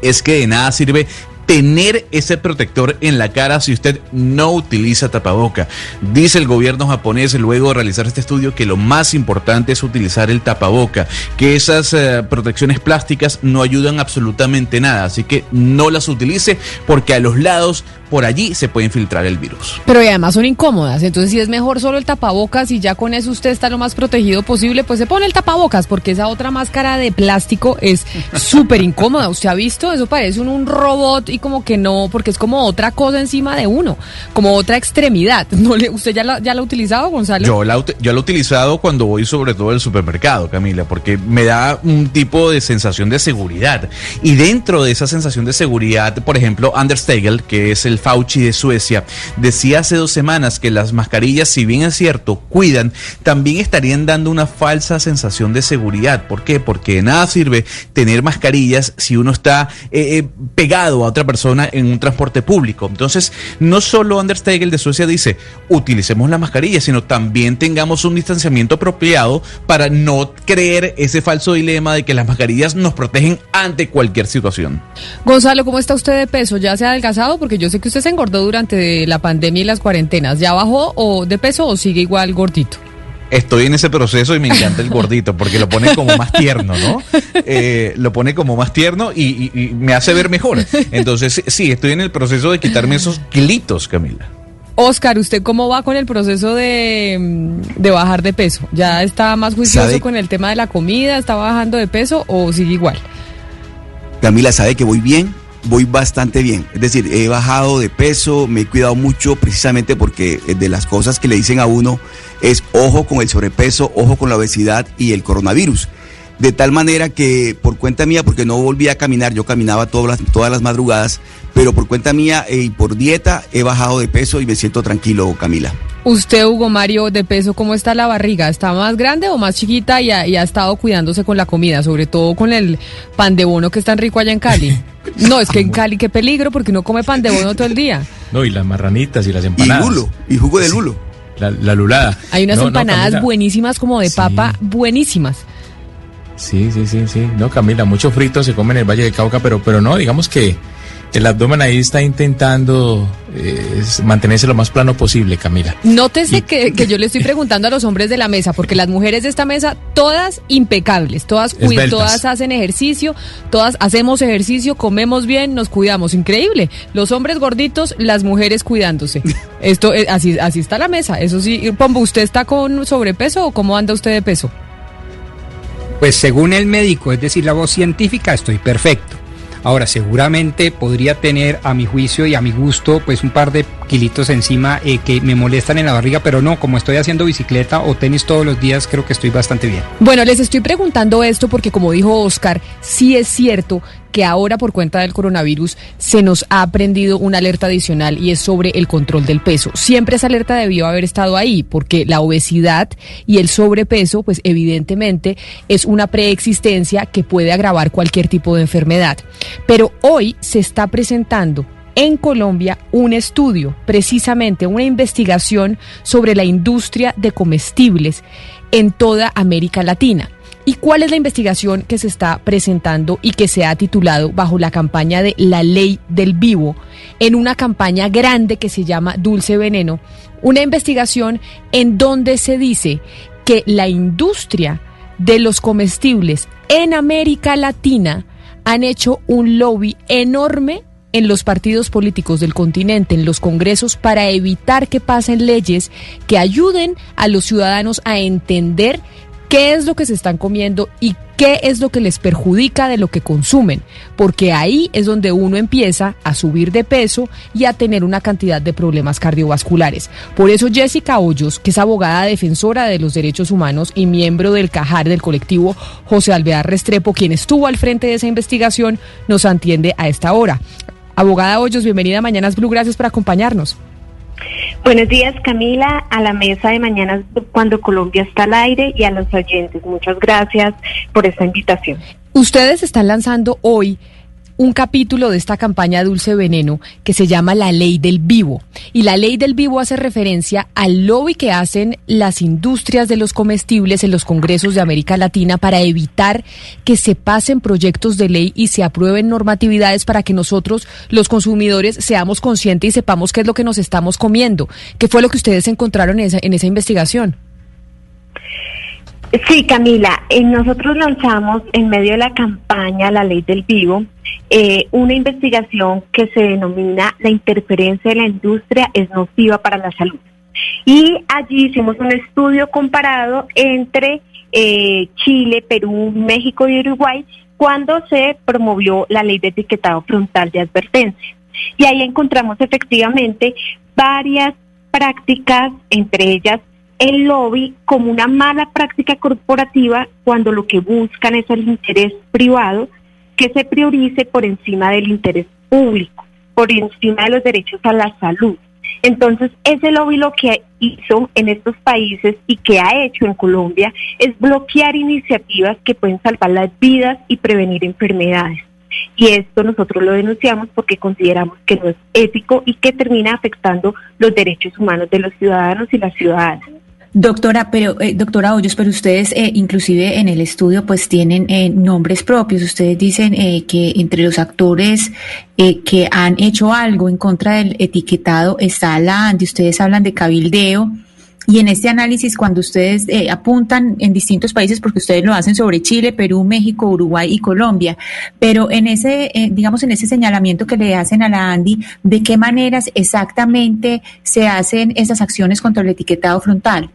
es que de nada sirve tener ese protector en la cara si usted no utiliza tapaboca. Dice el gobierno japonés luego de realizar este estudio que lo más importante es utilizar el tapaboca, que esas eh, protecciones plásticas no ayudan absolutamente nada, así que no las utilice porque a los lados por allí se puede infiltrar el virus. Pero y además son incómodas, entonces si es mejor solo el tapabocas y ya con eso usted está lo más protegido posible, pues se pone el tapabocas, porque esa otra máscara de plástico es súper incómoda. ¿Usted ha visto? Eso parece un, un robot y como que no, porque es como otra cosa encima de uno, como otra extremidad. ¿No le, ¿Usted ya la, ya la ha utilizado, Gonzalo? Yo la, yo la he utilizado cuando voy sobre todo al supermercado, Camila, porque me da un tipo de sensación de seguridad. Y dentro de esa sensación de seguridad, por ejemplo, Anders Tegel, que es el Fauci de Suecia, decía hace dos semanas que las mascarillas, si bien es cierto, cuidan, también estarían dando una falsa sensación de seguridad. ¿Por qué? Porque de nada sirve tener mascarillas si uno está eh, eh, pegado a otra persona en un transporte público. Entonces, no solo Anders Tegel de Suecia dice, utilicemos la mascarilla, sino también tengamos un distanciamiento apropiado para no creer ese falso dilema de que las mascarillas nos protegen ante cualquier situación. Gonzalo, ¿cómo está usted de peso? ¿Ya se ha adelgazado? Porque yo sé que usted se engordó durante la pandemia y las cuarentenas. ¿Ya bajó o de peso o sigue igual gordito? Estoy en ese proceso y me encanta el gordito porque lo pone como más tierno, ¿no? Eh, lo pone como más tierno y, y- y me hace ver mejor. Entonces, sí, estoy en el proceso de quitarme esos kilitos, Camila. Oscar, ¿usted cómo va con el proceso de, de bajar de peso? ¿Ya está más juicioso ¿Sabe? con el tema de la comida? ¿Está bajando de peso o sigue igual? Camila sabe que voy bien, voy bastante bien. Es decir, he bajado de peso, me he cuidado mucho precisamente porque eh, de las cosas que le dicen a uno es ojo con el sobrepeso, ojo con la obesidad y el coronavirus. De tal manera que por cuenta mía, porque no volví a caminar, yo caminaba todas las, todas las madrugadas, pero por cuenta mía eh, y por dieta he bajado de peso y me siento tranquilo, Camila. Usted, Hugo Mario, de peso, ¿cómo está la barriga? ¿Está más grande o más chiquita y ha, y ha estado cuidándose con la comida? Sobre todo con el pan de bono que es tan rico allá en Cali. No, es que en Cali qué peligro porque uno come pan de bono todo el día. No, y las marranitas y las Y empanadas. lulo, y jugo de lulo. La, la lulada. Hay unas No, empanadas Camila. buenísimas como de papa, buenísimas. Sí, sí, sí, sí. No, Camila, mucho frito se come en el Valle de Cauca, pero, pero no, digamos que el abdomen ahí está intentando eh, mantenerse lo más plano posible, Camila. Nótese que, que yo le estoy preguntando a los hombres de la mesa, porque las mujeres de esta mesa, todas impecables, todas, Esbeltas. todas hacen ejercicio, todas hacemos ejercicio, comemos bien, nos cuidamos. Increíble. Los hombres gorditos, las mujeres cuidándose. Esto, eh, así, así está la mesa. Eso sí, Pombo, ¿usted está con sobrepeso o cómo anda usted de peso? Pues según el médico, es decir, la voz científica, estoy perfecto. Ahora, seguramente podría tener a mi juicio y a mi gusto, pues un par de kilitos encima eh, que me molestan en la barriga, pero no, como estoy haciendo bicicleta o tenis todos los días, creo que estoy bastante bien. Bueno, les estoy preguntando esto porque como dijo Oscar, sí es cierto que ahora por cuenta del coronavirus se nos ha prendido una alerta adicional y es sobre el control del peso. Siempre esa alerta debió haber estado ahí porque la obesidad y el sobrepeso pues evidentemente es una preexistencia que puede agravar cualquier tipo de enfermedad. Pero hoy se está presentando en Colombia un estudio, precisamente una investigación sobre la industria de comestibles en toda América Latina. ¿Y cuál es la investigación que se está presentando y que se ha titulado bajo la campaña de La Ley del Vivo, en una campaña grande que se llama Dulce Veneno? Una investigación en donde se dice que la industria de los comestibles en América Latina han hecho un lobby enorme en los partidos políticos del continente, en los congresos, para evitar que pasen leyes que ayuden a los ciudadanos a entender qué es lo que se están comiendo y qué es lo que les perjudica de lo que consumen, porque ahí es donde uno empieza a subir de peso y a tener una cantidad de problemas cardiovasculares. Por eso Jessica Hoyos, que es abogada defensora de los derechos humanos y miembro del CAJAR del colectivo José Alvear Restrepo, quien estuvo al frente de esa investigación, nos atiende a esta hora. Abogada Hoyos, bienvenida a Mañanas Blue, gracias por acompañarnos. Buenos días, Camila, a la mesa de mañana cuando Colombia está al aire y a los oyentes. Muchas gracias por esta invitación. Ustedes están lanzando hoy un capítulo de esta campaña Dulce Veneno que se llama La Ley del Vivo. Y la Ley del Vivo hace referencia al lobby que hacen las industrias de los comestibles en los congresos de América Latina para evitar que se pasen proyectos de ley y se aprueben normatividades para que nosotros, los consumidores, seamos conscientes y sepamos qué es lo que nos estamos comiendo. ¿Qué fue lo que ustedes encontraron en esa, en esa investigación? Sí, Camila, eh, nosotros lanzamos en medio de la campaña La Ley del Vivo eh, una investigación que se denomina La interferencia de la industria es nociva para la salud. Y allí hicimos un estudio comparado entre eh, Chile, Perú, México y Uruguay cuando se promovió la ley de etiquetado frontal de advertencia. Y ahí encontramos efectivamente varias prácticas, entre ellas el lobby como una mala práctica corporativa cuando lo que buscan es el interés privado que se priorice por encima del interés público, por encima de los derechos a la salud. Entonces, ese lobby lo que hizo en estos países y que ha hecho en Colombia es bloquear iniciativas que pueden salvar las vidas y prevenir enfermedades. Y esto nosotros lo denunciamos porque consideramos que no es ético y que termina afectando los derechos humanos de los ciudadanos y las ciudadanas. Doctora, pero eh, doctora Hoyos, pero ustedes eh, inclusive en el estudio pues tienen eh, nombres propios. Ustedes dicen eh, que entre los actores eh, que han hecho algo en contra del etiquetado está la ANDI. Ustedes hablan de cabildeo. Y en este análisis, cuando ustedes eh, apuntan en distintos países, porque ustedes lo hacen sobre Chile, Perú, México, Uruguay y Colombia, pero en ese, eh, digamos, en ese señalamiento que le hacen a la ANDI, ¿de qué maneras exactamente se hacen esas acciones contra el etiquetado frontal?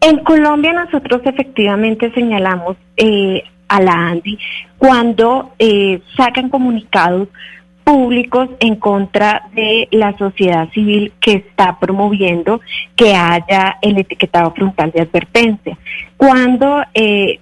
En Colombia nosotros efectivamente señalamos eh, a la ANDI cuando eh, sacan comunicados públicos en contra de la sociedad civil que está promoviendo que haya el etiquetado frontal de advertencia. Cuando, eh,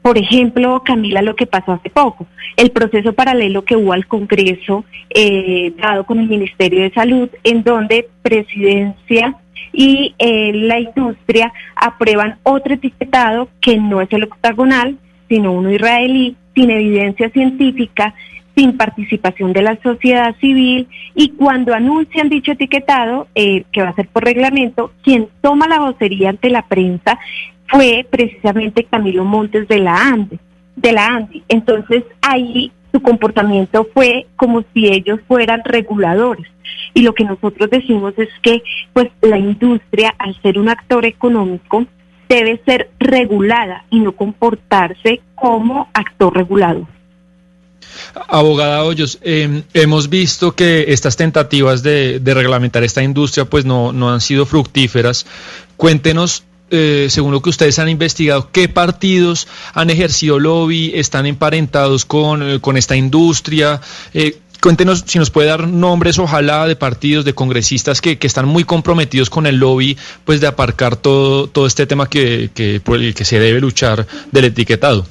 por ejemplo, Camila, lo que pasó hace poco, el proceso paralelo que hubo al Congreso eh, dado con el Ministerio de Salud, en donde presidencia y eh, la industria aprueban otro etiquetado que no es el octagonal, sino uno israelí, sin evidencia científica, sin participación de la sociedad civil y cuando anuncian dicho etiquetado, eh, que va a ser por reglamento, quien toma la vocería ante la prensa fue precisamente Camilo Montes de la ANDE, de la ANDI. Entonces ahí su comportamiento fue como si ellos fueran reguladores. Y lo que nosotros decimos es que pues la industria, al ser un actor económico, debe ser regulada y no comportarse como actor regulador. Abogada Hoyos, eh, hemos visto que estas tentativas de, de, reglamentar esta industria pues no, no han sido fructíferas. Cuéntenos, eh, según lo que ustedes han investigado, qué partidos han ejercido lobby, están emparentados con, eh, con esta industria, cuéntenos si nos puede dar nombres, ojalá, de partidos, de congresistas que, que están muy comprometidos con el lobby, pues de aparcar todo, todo este tema que, que, por el que se debe luchar del etiquetado.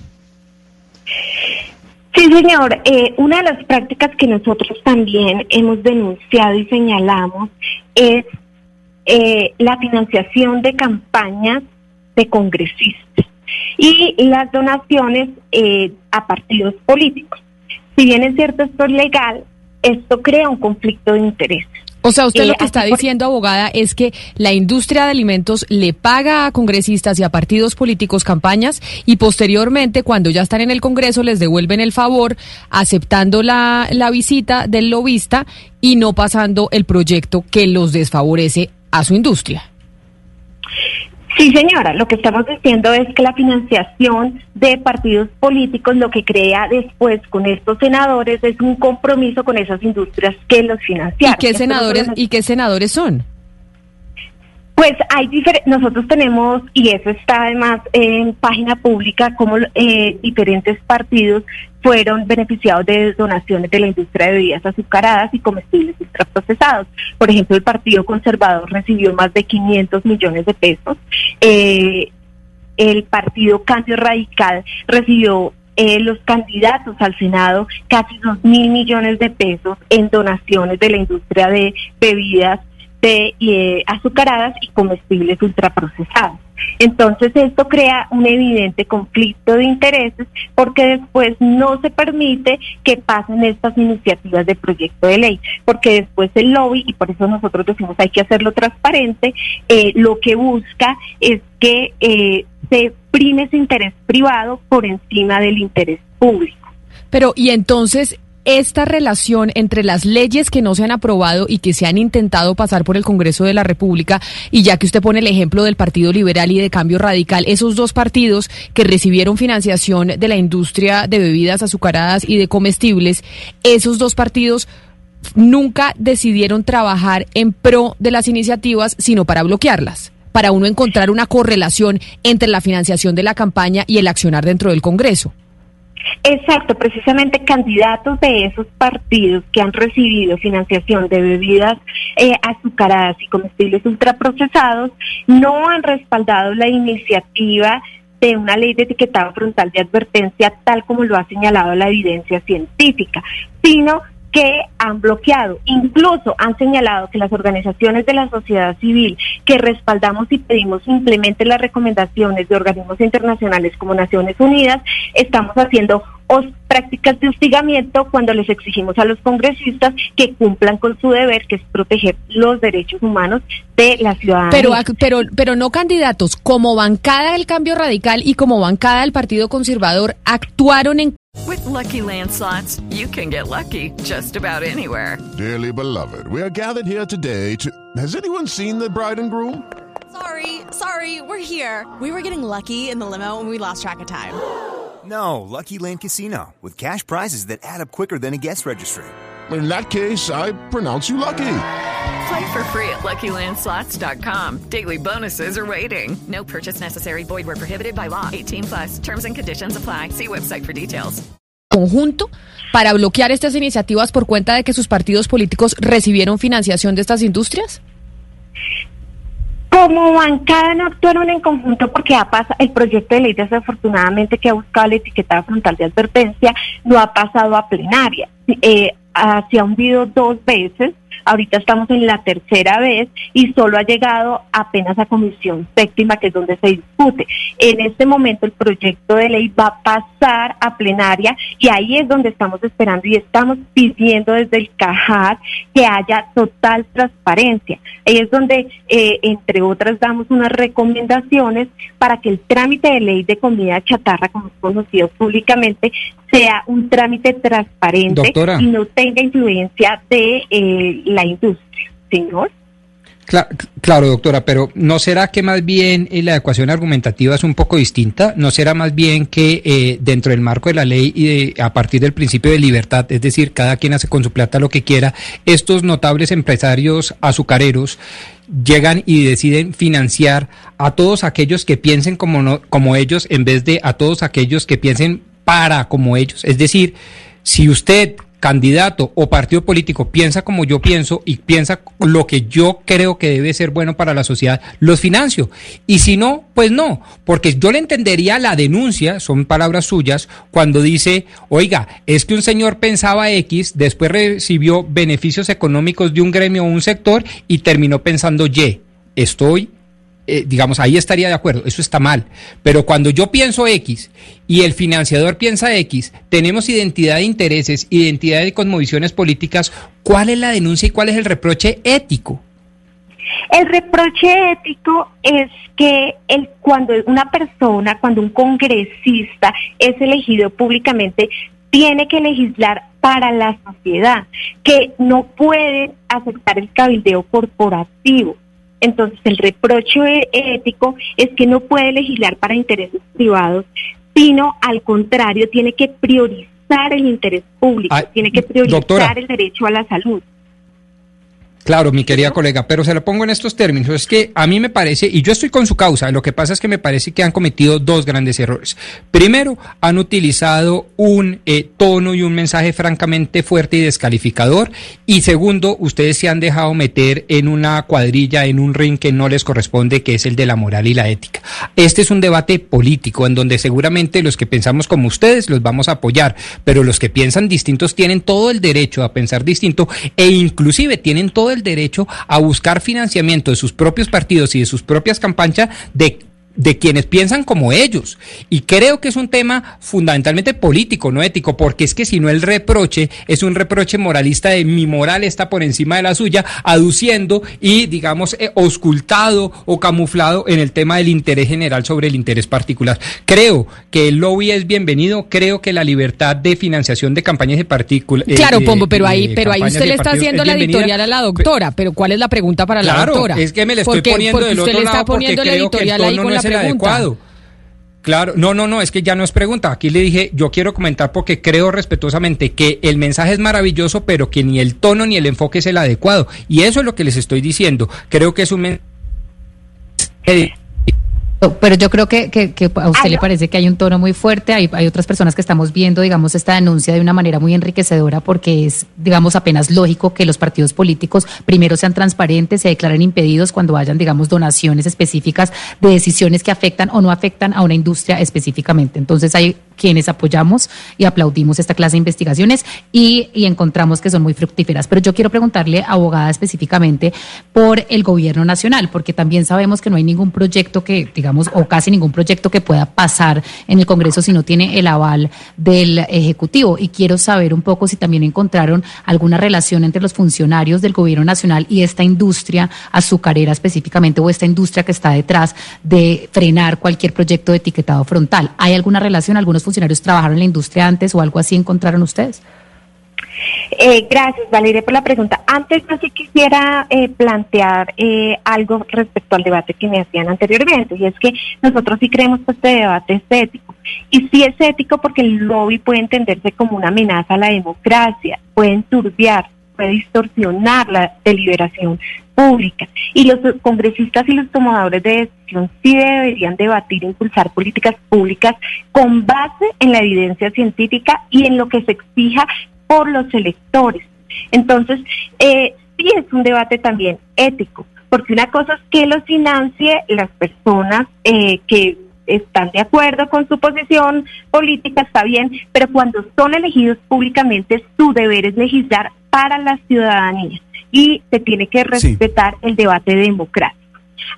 Sí, señor. Eh, una de las prácticas que nosotros también hemos denunciado y señalamos es eh, la financiación de campañas de congresistas y las donaciones eh, a partidos políticos. Si bien es cierto esto es legal, esto crea un conflicto de interés. O sea, usted Eh, lo que está diciendo, abogada, es que la industria de alimentos le paga a congresistas y a partidos políticos campañas y posteriormente, cuando ya están en el Congreso, les devuelven el favor aceptando la, la visita del lobista y no pasando el proyecto que los desfavorece a su industria. Sí, señora, lo que estamos diciendo es que la financiación de partidos políticos lo que crea después con estos senadores es un compromiso con esas industrias que los ¿Y financiaron. qué Esto no senadores, y qué senadores son? Pues hay nosotros tenemos, y eso está además en página pública, como eh, diferentes partidos fueron beneficiados de donaciones de la industria de bebidas azucaradas y comestibles ultraprocesados. Por ejemplo, el Partido Conservador recibió más de 500 millones de pesos. Eh, el Partido Cambio Radical recibió eh, los candidatos al Senado casi dos mil millones de pesos en donaciones de la industria de bebidas de eh, azucaradas y comestibles ultraprocesados. Entonces esto crea un evidente conflicto de intereses porque después no se permite que pasen estas iniciativas de proyecto de ley, porque después el lobby, y por eso nosotros decimos hay que hacerlo transparente, eh, lo que busca es que eh, se prime ese interés privado por encima del interés público. Pero, y entonces, esta relación entre las leyes que no se han aprobado y que se han intentado pasar por el Congreso de la República, y ya que usted pone el ejemplo del Partido Liberal y de Cambio Radical, esos dos partidos que recibieron financiación de la industria de bebidas azucaradas y de comestibles, esos dos partidos nunca decidieron trabajar en pro de las iniciativas, sino para bloquearlas, para uno encontrar una correlación entre la financiación de la campaña y el accionar dentro del Congreso. Exacto, precisamente candidatos de esos partidos que han recibido financiación de bebidas eh, azucaradas y comestibles ultraprocesados no han respaldado la iniciativa de una ley de etiquetado frontal de advertencia tal como lo ha señalado la evidencia científica, sino que han bloqueado, incluso han señalado que las organizaciones de la sociedad civil que respaldamos y pedimos simplemente las recomendaciones de organismos internacionales como Naciones Unidas, estamos haciendo prácticas de hostigamiento cuando les exigimos a los congresistas que cumplan con su deber, que es proteger los derechos humanos de la ciudadanía. Pero, ac- pero, pero no candidatos, como bancada del cambio radical y como bancada del Partido Conservador, actuaron en With Lucky Land slots, you can get lucky just about anywhere. Dearly beloved, we are gathered here today to. Has anyone seen the bride and groom? Sorry, sorry, we're here. We were getting lucky in the limo and we lost track of time. No, Lucky Land Casino, with cash prizes that add up quicker than a guest registry. In that case, I pronounce you lucky. Play for free at LuckyLandSlots.com. Daily bonuses are waiting. No purchase necessary. Void where prohibited by law. 18 plus. Terms and conditions apply. See website for details. conjunto para bloquear estas iniciativas por cuenta de que sus partidos políticos recibieron financiación de estas industrias? Como bancada no actuaron en conjunto porque ha pasado, el proyecto de ley desafortunadamente que ha buscado la etiqueta frontal de advertencia no ha pasado a plenaria. Eh, se ha hundido dos veces, ahorita estamos en la tercera vez y solo ha llegado apenas a comisión séptima que es donde se discute. En este momento el proyecto de ley va a pasar a plenaria y ahí es donde estamos esperando y estamos pidiendo desde el CAJAR que haya total transparencia. Ahí es donde, eh, entre otras, damos unas recomendaciones para que el trámite de ley de comida chatarra, como es conocido públicamente, sea un trámite transparente Doctora. y no tenga influencia de eh, la industria. Señor. Cla- claro, doctora, pero ¿no será que más bien eh, la ecuación argumentativa es un poco distinta? ¿No será más bien que eh, dentro del marco de la ley y de- a partir del principio de libertad, es decir, cada quien hace con su plata lo que quiera, estos notables empresarios azucareros llegan y deciden financiar a todos aquellos que piensen como, no- como ellos en vez de a todos aquellos que piensen para como ellos? Es decir, si usted candidato o partido político piensa como yo pienso y piensa lo que yo creo que debe ser bueno para la sociedad, los financio. Y si no, pues no, porque yo le entendería la denuncia, son palabras suyas, cuando dice, oiga, es que un señor pensaba X, después recibió beneficios económicos de un gremio o un sector y terminó pensando Y. Estoy eh, digamos, ahí estaría de acuerdo, eso está mal. Pero cuando yo pienso X y el financiador piensa X, tenemos identidad de intereses, identidad de cosmovisiones políticas, ¿cuál es la denuncia y cuál es el reproche ético? El reproche ético es que el, cuando una persona, cuando un congresista es elegido públicamente, tiene que legislar para la sociedad, que no puede aceptar el cabildeo corporativo. Entonces, el reproche ético es que no puede legislar para intereses privados, sino al contrario, tiene que priorizar el interés público, Ah, tiene que priorizar doctora. el derecho a la salud. Claro, mi querida colega, pero se lo pongo en estos términos. Es que a mí me parece, y yo estoy con su causa, lo que pasa es que me parece que han cometido dos grandes errores. Primero, han utilizado un eh, tono y un mensaje francamente fuerte y descalificador. Y segundo, ustedes se han dejado meter en una cuadrilla, en un ring que no les corresponde, que es el de la moral y la ética. Este es un debate político en donde seguramente los que pensamos como ustedes los vamos a apoyar, pero los que piensan distintos tienen todo el derecho a pensar distinto e inclusive tienen todo el derecho a buscar financiamiento de sus propios partidos y de sus propias campañas de de quienes piensan como ellos. Y creo que es un tema fundamentalmente político, no ético, porque es que si no el reproche es un reproche moralista de mi moral está por encima de la suya, aduciendo y, digamos, eh, oscultado o camuflado en el tema del interés general sobre el interés particular. Creo que el lobby es bienvenido, creo que la libertad de financiación de campañas de partículas. Claro, Pombo, pero ahí, pero ahí usted le está haciendo la editorial a la doctora. Pero ¿cuál es la pregunta para la Claro, doctora? es que me le estoy Porque- poniendo porque del otro lado porque creo que el tono con no la es el pregunta. adecuado. Claro, no, no, no, es que ya no es pregunta. Aquí le dije, yo quiero comentar porque creo respetuosamente que el mensaje es maravilloso, pero que ni el tono ni el enfoque es el adecuado. Y eso es lo que les estoy diciendo. Creo que es un mensaje... Pero yo creo que, que- que a usted le parece que hay un tono muy fuerte, hay, hay otras personas que estamos viendo, digamos, esta denuncia de una manera muy enriquecedora porque es, digamos, apenas lógico que los partidos políticos primero sean transparentes, se declaren impedidos cuando hayan, digamos, donaciones específicas de decisiones que afectan o no afectan a una industria específicamente. Entonces hay quienes apoyamos y aplaudimos esta clase de investigaciones y, y encontramos que son muy fructíferas. Pero yo quiero preguntarle, abogada, específicamente por el gobierno nacional, porque también sabemos que no hay ningún proyecto que, digamos, o casi ningún proyecto que pueda pasar en el Congreso si no tiene el aval del Ejecutivo. Y quiero saber un poco si también encontraron alguna relación entre los funcionarios del gobierno nacional y esta industria azucarera específicamente, o esta industria que está detrás de frenar cualquier proyecto de etiquetado frontal. ¿Hay alguna relación? ¿Algunos funcionarios trabajaron en la industria antes o algo así encontraron ustedes? Eh, gracias, Valeria, por la pregunta. Antes yo sí quisiera eh, plantear eh, algo respecto al debate que me hacían anteriormente, y es que nosotros sí creemos que este debate es ético. Y sí es ético porque el lobby puede entenderse como una amenaza a la democracia, puede enturbiar, puede distorsionar la deliberación pública. Y los congresistas y los tomadores de decisión sí deberían debatir e impulsar políticas públicas con base en la evidencia científica y en lo que se exija por los electores. Entonces, eh, sí es un debate también ético, porque una cosa es que lo financie las personas eh, que están de acuerdo con su posición política, está bien, pero cuando son elegidos públicamente, su deber es legislar para la ciudadanía y se tiene que respetar el debate democrático.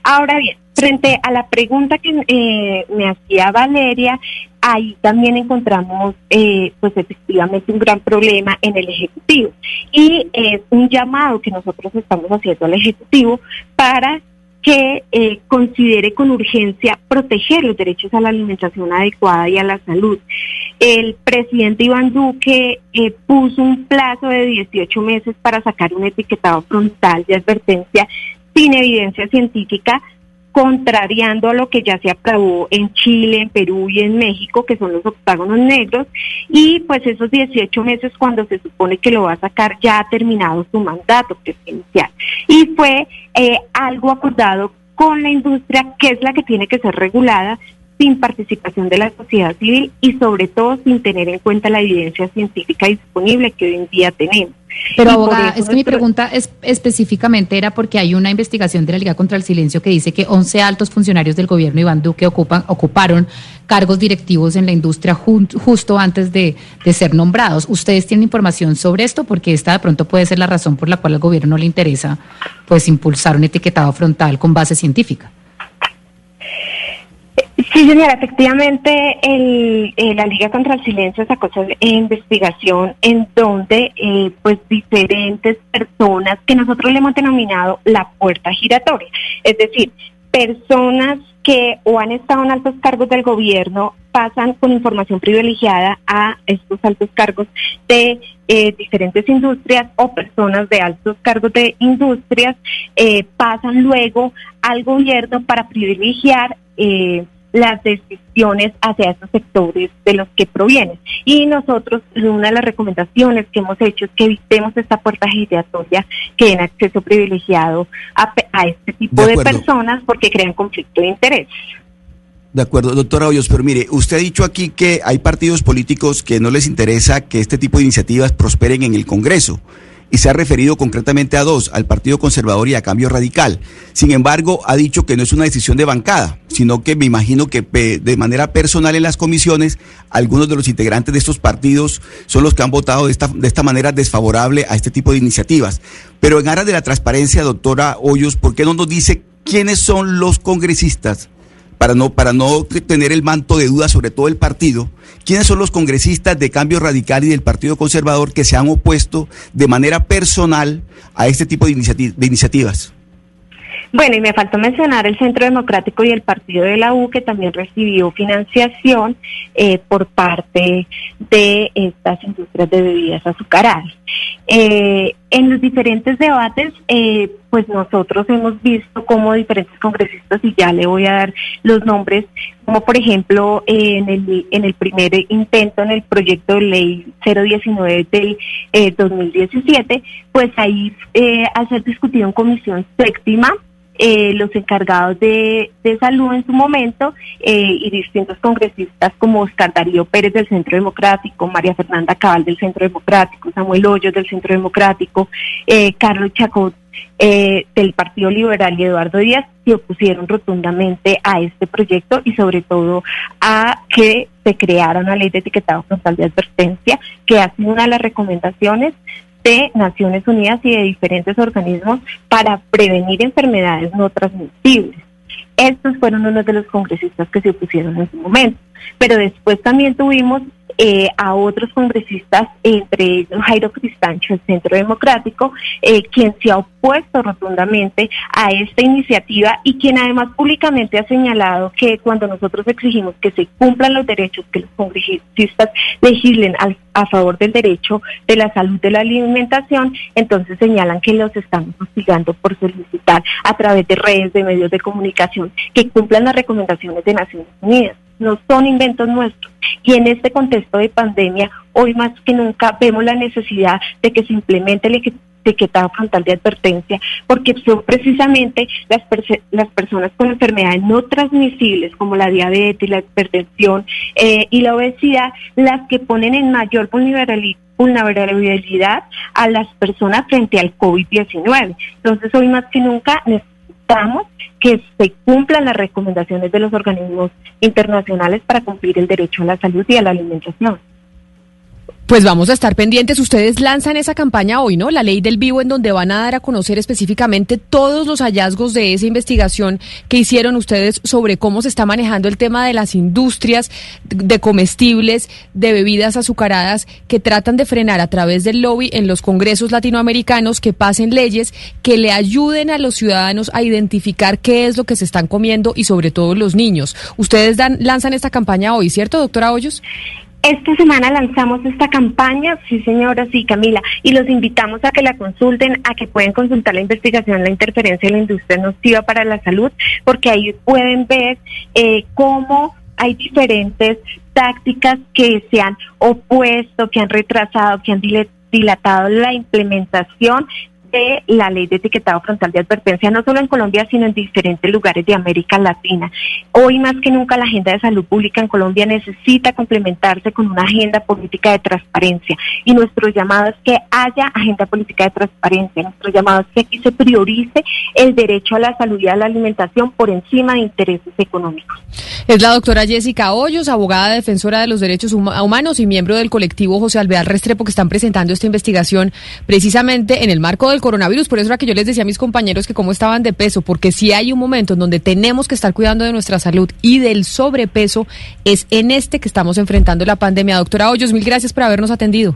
Ahora bien, frente a la pregunta que eh, me hacía Valeria, ahí también encontramos, eh, pues efectivamente, un gran problema en el Ejecutivo. Y es un llamado que nosotros estamos haciendo al Ejecutivo para que eh, considere con urgencia proteger los derechos a la alimentación adecuada y a la salud. El presidente Iván Duque eh, puso un plazo de 18 meses para sacar un etiquetado frontal de advertencia sin evidencia científica, contrariando a lo que ya se aprobó en Chile, en Perú y en México, que son los octágonos negros, y pues esos 18 meses cuando se supone que lo va a sacar ya ha terminado su mandato presidencial. Y fue eh, algo acordado con la industria, que es la que tiene que ser regulada, sin participación de la sociedad civil y sobre todo sin tener en cuenta la evidencia científica disponible que hoy en día tenemos. Pero abogada, es que mi pregunta es, específicamente era porque hay una investigación de la Liga contra el Silencio que dice que 11 altos funcionarios del gobierno Iván Duque ocupan, ocuparon cargos directivos en la industria jun- justo antes de, de ser nombrados. ¿Ustedes tienen información sobre esto? Porque esta de pronto puede ser la razón por la cual al gobierno no le interesa pues impulsar un etiquetado frontal con base científica. Sí, señora, efectivamente, el, eh, la Liga contra el Silencio sacó esa investigación en donde, eh, pues, diferentes personas que nosotros le hemos denominado la puerta giratoria, es decir, personas que o han estado en altos cargos del gobierno pasan con información privilegiada a estos altos cargos de eh, diferentes industrias o personas de altos cargos de industrias eh, pasan luego al gobierno para privilegiar eh, las decisiones hacia esos sectores de los que provienen. Y nosotros, una de las recomendaciones que hemos hecho es que evitemos esta puerta giratoria que den acceso privilegiado a, a este tipo De de, personas porque crean conflicto de interés. De acuerdo, doctora Hoyos, pero mire, usted ha dicho aquí que hay partidos políticos que no les interesa que este tipo de iniciativas prosperen en el Congreso. Y se ha referido concretamente a dos, al Partido Conservador y a Cambio Radical. Sin embargo, ha dicho que no es una decisión de bancada, sino que me imagino que de manera personal en las comisiones, algunos de los integrantes de estos partidos son los que han votado de esta, de esta manera desfavorable a este tipo de iniciativas. Pero en aras de la transparencia, doctora Hoyos, ¿por qué no nos dice quiénes son los congresistas para no, para no tener el manto de duda sobre todo el partido, ¿quiénes son los congresistas de Cambio Radical y del Partido Conservador que se han opuesto de manera personal a este tipo de, iniciati- de iniciativas? Bueno, y me faltó mencionar el Centro Democrático y el Partido de la U, que también recibió financiación eh, por parte de estas industrias de bebidas azucaradas. Eh, en los diferentes debates, eh, pues nosotros hemos visto cómo diferentes congresistas, y ya le voy a dar los nombres, como por ejemplo eh, en, el, en el primer intento en el proyecto de ley 019 del eh, 2017, pues ahí eh, al ser discutido en comisión séptima, eh, los encargados de, salud en su momento eh, y distintos congresistas como Oscar Darío Pérez del Centro Democrático, María Fernanda Cabal del Centro Democrático, Samuel Hoyos del Centro Democrático, eh, Carlos Chacot del Partido Liberal y Eduardo Díaz se opusieron rotundamente a este proyecto y sobre todo a que se creara una ley de etiquetado frontal de advertencia que ha sido una de las recomendaciones de Naciones Unidas y de diferentes organismos para prevenir enfermedades no transmisibles. Estos fueron unos de los congresistas que se opusieron en su momento. Pero después también tuvimos eh, a otros congresistas, entre ellos Jairo Cristancho, el Centro Democrático, eh, quien se ha opuesto rotundamente a esta iniciativa y quien además públicamente ha señalado que cuando nosotros exigimos que se cumplan los derechos, que los congresistas legislen al- a favor del derecho de la salud de la alimentación, entonces señalan que los estamos hostigando por solicitar a través de redes, de medios de comunicación, que cumplan las recomendaciones de Naciones Unidas. No son inventos nuestros. Y en este contexto de pandemia, hoy más que nunca vemos la necesidad de que se implemente el etiquetado frontal de advertencia, porque son precisamente las, las personas con enfermedades no transmisibles como la diabetes, la hipertensión eh, y la obesidad las que ponen en mayor vulnerabili- vulnerabilidad a las personas frente al COVID-19. Entonces, hoy más que nunca necesitamos que se cumplan las recomendaciones de los organismos internacionales para cumplir el derecho a la salud y a la alimentación. Pues vamos a estar pendientes. Ustedes lanzan esa campaña hoy, ¿no? La ley del vivo, en donde van a dar a conocer específicamente todos los hallazgos de esa investigación que hicieron ustedes sobre cómo se está manejando el tema de las industrias de comestibles, de bebidas azucaradas, que tratan de frenar a través del lobby en los congresos latinoamericanos que pasen leyes que le ayuden a los ciudadanos a identificar qué es lo que se están comiendo y sobre todo los niños. Ustedes dan, lanzan esta campaña hoy, ¿cierto, doctora Hoyos? Esta semana lanzamos esta campaña, sí señora, sí Camila, y los invitamos a que la consulten, a que pueden consultar la investigación, la interferencia de la industria nociva para la salud, porque ahí pueden ver eh, cómo hay diferentes tácticas que se han opuesto, que han retrasado, que han dilatado la implementación de la ley de etiquetado frontal de advertencia, no solo en Colombia, sino en diferentes lugares de América Latina. Hoy más que nunca la agenda de salud pública en Colombia necesita complementarse con una agenda política de transparencia y nuestro llamado es que haya agenda política de transparencia, nuestro llamado es que aquí se priorice el derecho a la salud y a la alimentación por encima de intereses económicos. Es la doctora Jessica Hoyos, abogada defensora de los derechos huma- humanos y miembro del colectivo José Alvear Restrepo que están presentando esta investigación precisamente en el marco del coronavirus. Por eso era que yo les decía a mis compañeros que cómo estaban de peso, porque si hay un momento en donde tenemos que estar cuidando de nuestra salud y del sobrepeso, es en este que estamos enfrentando la pandemia. Doctora Hoyos, mil gracias por habernos atendido.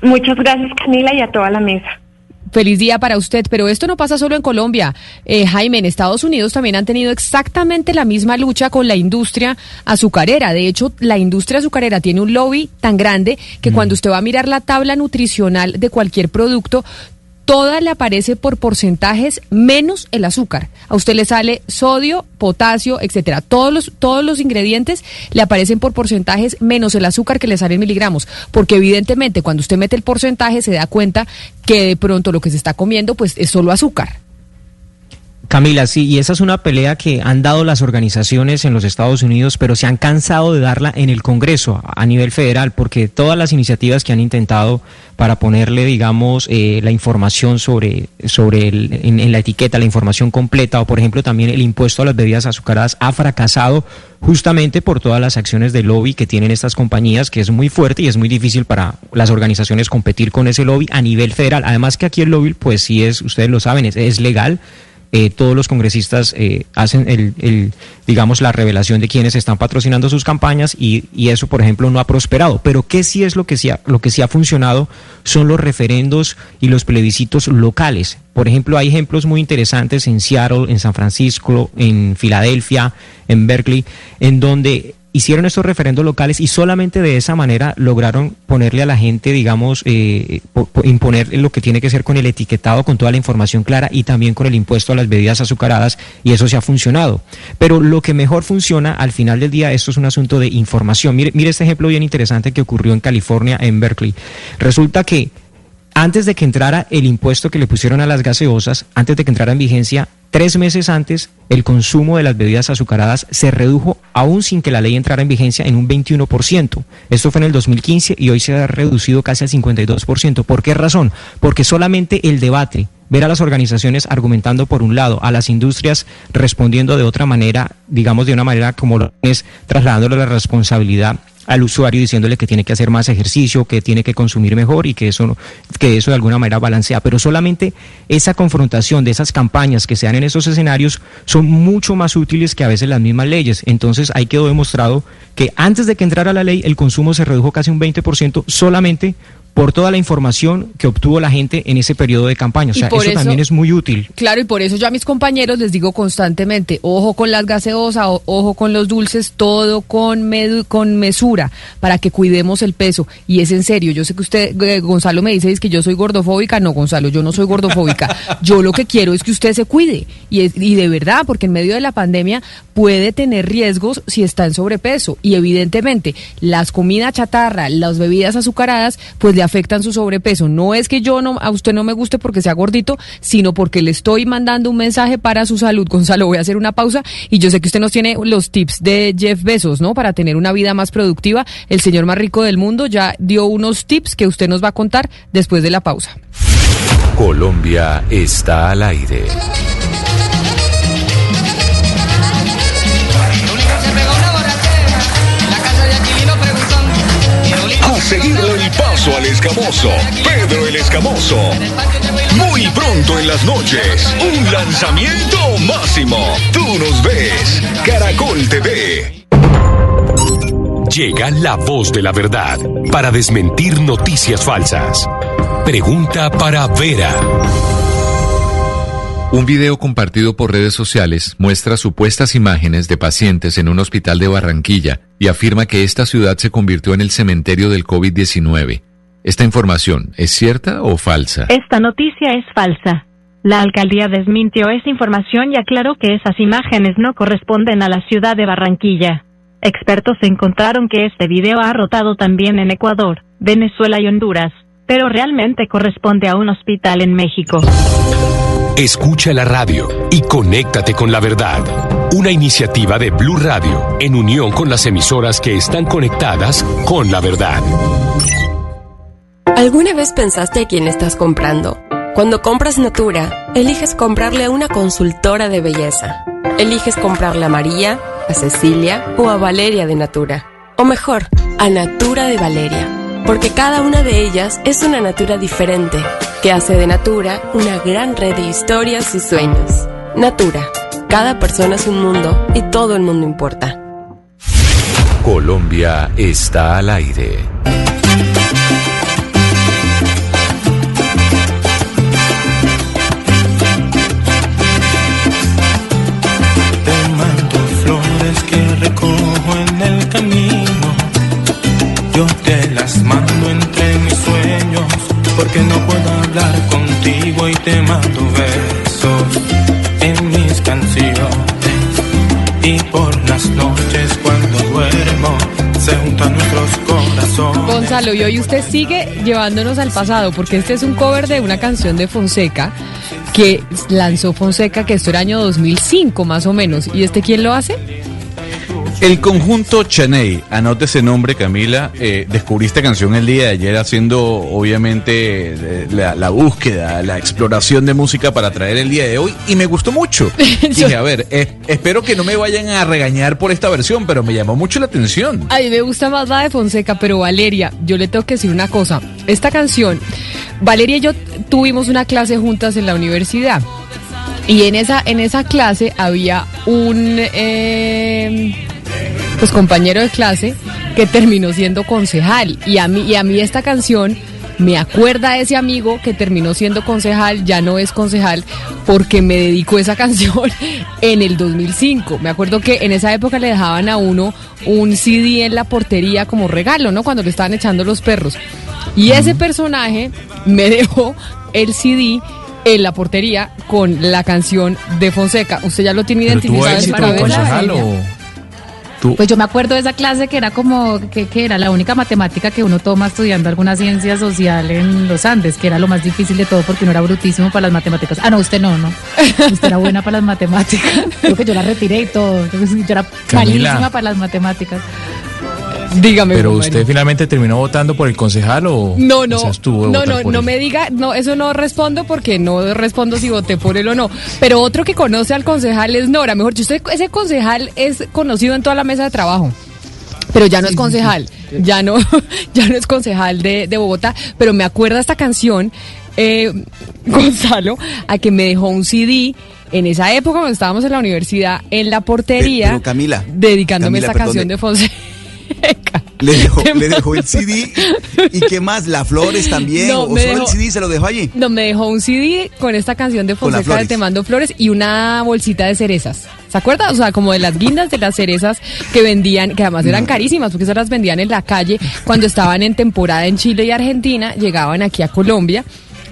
Muchas gracias Camila y a toda la mesa. Feliz día para usted, pero esto no pasa solo en Colombia. Eh, Jaime, en Estados Unidos también han tenido exactamente la misma lucha con la industria azucarera. De hecho, la industria azucarera tiene un lobby tan grande que cuando usted va a mirar la tabla nutricional de cualquier producto, toda le aparece por porcentajes menos el azúcar. A usted le sale sodio, potasio, etcétera. Todos los, todos los ingredientes le aparecen por porcentajes menos el azúcar que le sale en miligramos. Porque evidentemente cuando usted mete el porcentaje se da cuenta que de pronto lo que se está comiendo pues es solo azúcar. Camila, sí, y esa es una pelea que han dado las organizaciones en los Estados Unidos, pero se han cansado de darla en el Congreso a nivel federal, porque todas las iniciativas que han intentado para ponerle, digamos, eh, la información sobre, sobre en, la etiqueta, la información completa, o por ejemplo también el impuesto a las bebidas azucaradas, ha fracasado justamente por todas las acciones de lobby que tienen estas compañías, que es muy fuerte y es muy difícil para las organizaciones competir con ese lobby a nivel federal. Además que aquí el lobby, pues sí es, ustedes lo saben, es legal eh, todos los congresistas eh, hacen el, el, digamos, la revelación de quienes están patrocinando sus campañas y, y eso, por ejemplo, no ha prosperado. Pero ¿qué sí es lo que sí ha, lo que sí ha funcionado? Son los referendos y los plebiscitos locales. Por ejemplo, hay ejemplos muy interesantes en Seattle, en San Francisco, en Filadelfia, en Berkeley, en donde hicieron estos referendos locales y solamente de esa manera lograron ponerle a la gente, digamos, eh, po- po- imponer lo que tiene que ser con el etiquetado, con toda la información clara y también con el impuesto a las bebidas azucaradas y eso se ha funcionado. Pero lo que mejor funciona al final del día, esto es un asunto de información. Mire este ejemplo bien interesante que ocurrió en California, en Berkeley. Resulta que antes de que entrara el impuesto que le pusieron a las gaseosas, antes de que entrara en vigencia, tres meses antes, el consumo de las bebidas azucaradas se redujo, aún sin que la ley entrara en vigencia, en un 21%. Esto fue en el 2015 y hoy se ha reducido casi al 52%. ¿Por qué razón? Porque solamente el debate, ver a las organizaciones argumentando por un lado, a las industrias respondiendo de otra manera, digamos de una manera como lo es, trasladándole la responsabilidad al usuario diciéndole que tiene que hacer más ejercicio, que tiene que consumir mejor y que eso que eso de alguna manera balancea, pero solamente esa confrontación de esas campañas que se dan en esos escenarios son mucho más útiles que a veces las mismas leyes. Entonces ahí quedó demostrado que antes de que entrara la ley el consumo se redujo casi un 20% solamente por toda la información que obtuvo la gente en ese periodo de campaña. O sea, eso, eso- también es muy útil. Claro, y por eso yo a mis compañeros les digo constantemente, ojo con las gaseosas, ojo con los dulces, todo con, medu- con mesura, para que cuidemos el peso. Y es en serio, yo sé que usted, eh, Gonzalo me dice es que yo soy gordofóbica, no, Gonzalo, yo no soy gordofóbica. yo lo que quiero es que usted se cuide, y, es- y de verdad, porque en medio de la pandemia puede tener riesgos si está en sobrepeso. Y evidentemente, las comidas chatarra, las bebidas azucaradas, pues le afectan su sobrepeso. No es que yo no, a usted no me guste porque sea gordito, sino porque le estoy mandando un mensaje para su salud. Gonzalo, voy a hacer una pausa y yo sé que usted nos tiene los tips de Jeff Bezos, ¿no? Para tener una vida más productiva. El señor más rico del mundo ya dio unos tips que usted nos va a contar después de la pausa. Colombia está al aire. Paso al escamoso, Pedro el Escamoso. Muy pronto en las noches, un lanzamiento máximo. Tú nos ves, Caracol TV. Llega la voz de la verdad para desmentir noticias falsas. Pregunta para Vera. Un video compartido por redes sociales muestra supuestas imágenes de pacientes en un hospital de Barranquilla y afirma que esta ciudad se convirtió en el cementerio del COVID-19. ¿Esta información es cierta o falsa? Esta noticia es falsa. La alcaldía desmintió esa información y aclaró que esas imágenes no corresponden a la ciudad de Barranquilla. Expertos encontraron que este video ha rotado también en Ecuador, Venezuela y Honduras, pero realmente corresponde a un hospital en México. Escucha la radio y conéctate con la verdad. Una iniciativa de Blue Radio en unión con las emisoras que están conectadas con la verdad. ¿Alguna vez pensaste a quién estás comprando? Cuando compras Natura, eliges comprarle a una consultora de belleza. Eliges comprarle a María, a Cecilia o a Valeria de Natura. O mejor, a Natura de Valeria. Porque cada una de ellas es una Natura diferente, que hace de Natura una gran red de historias y sueños. Natura. Cada persona es un mundo y todo el mundo importa. Colombia está al aire. Camino. Yo te las mando entre mis sueños. Porque no puedo hablar contigo y te mando besos en mis canciones. Y por las noches cuando duermo se juntan nuestros corazones. Gonzalo, y hoy usted sigue llevándonos al pasado, porque este es un cover de una canción de Fonseca que lanzó Fonseca, que esto era año 2005 más o menos. ¿Y este quién lo hace? El conjunto Chaney, anote ese nombre Camila, eh, descubrí esta canción el día de ayer haciendo obviamente eh, la, la búsqueda, la exploración de música para traer el día de hoy y me gustó mucho. Dije, a ver, eh, espero que no me vayan a regañar por esta versión, pero me llamó mucho la atención. A mí me gusta más la de Fonseca, pero Valeria, yo le tengo que decir una cosa. Esta canción, Valeria y yo tuvimos una clase juntas en la universidad. Y en esa, en esa clase había un eh, pues compañero de clase que terminó siendo concejal. Y a mí, y a mí esta canción me acuerda a ese amigo que terminó siendo concejal, ya no es concejal, porque me dedicó esa canción en el 2005. Me acuerdo que en esa época le dejaban a uno un CD en la portería como regalo, ¿no? Cuando le estaban echando los perros. Y ese personaje me dejó el CD en la portería con la canción de Fonseca. ¿Usted ya lo tiene ¿Pero tuvo identificado? concejal o...? Tú- Pues yo me acuerdo de esa clase que era como que, que era la única matemática que uno toma estudiando alguna ciencia social en los Andes, que era lo más difícil de todo porque uno era brutísimo para las matemáticas. Ah, no, usted no, ¿no? Usted era buena para las matemáticas. Creo que yo la retiré y todo. Yo era Camila. malísima para las matemáticas. Dígame. ¿Pero usted Mario. finalmente terminó votando por el concejal o No, no, no, no, no él? me diga, no, eso no respondo porque no respondo si voté por él o no. Pero otro que conoce al concejal es Nora. Mejor, dicho, usted, ese concejal es conocido en toda la mesa de trabajo. Pero ya no es concejal, ya no, ya no es concejal de, de Bogotá. Pero me acuerda esta canción, eh, Gonzalo, a que me dejó un CD en esa época cuando estábamos en la universidad, en la portería, Pero, Camila, dedicándome Camila, esta canción de perdone. Le dejó, le dejó el CD. ¿Y qué más? ¿La Flores también? No, ¿O solo dejó- el CD se lo dejó allí? No, me dejó un CD con esta canción de las Fonseca de. Te Mando Flores y una bolsita de cerezas. ¿Se acuerda? O sea, como de las guindas de las cerezas que vendían, que además eran carísimas, porque esas las vendían en la calle cuando estaban en temporada en Chile y Argentina, llegaban aquí a Colombia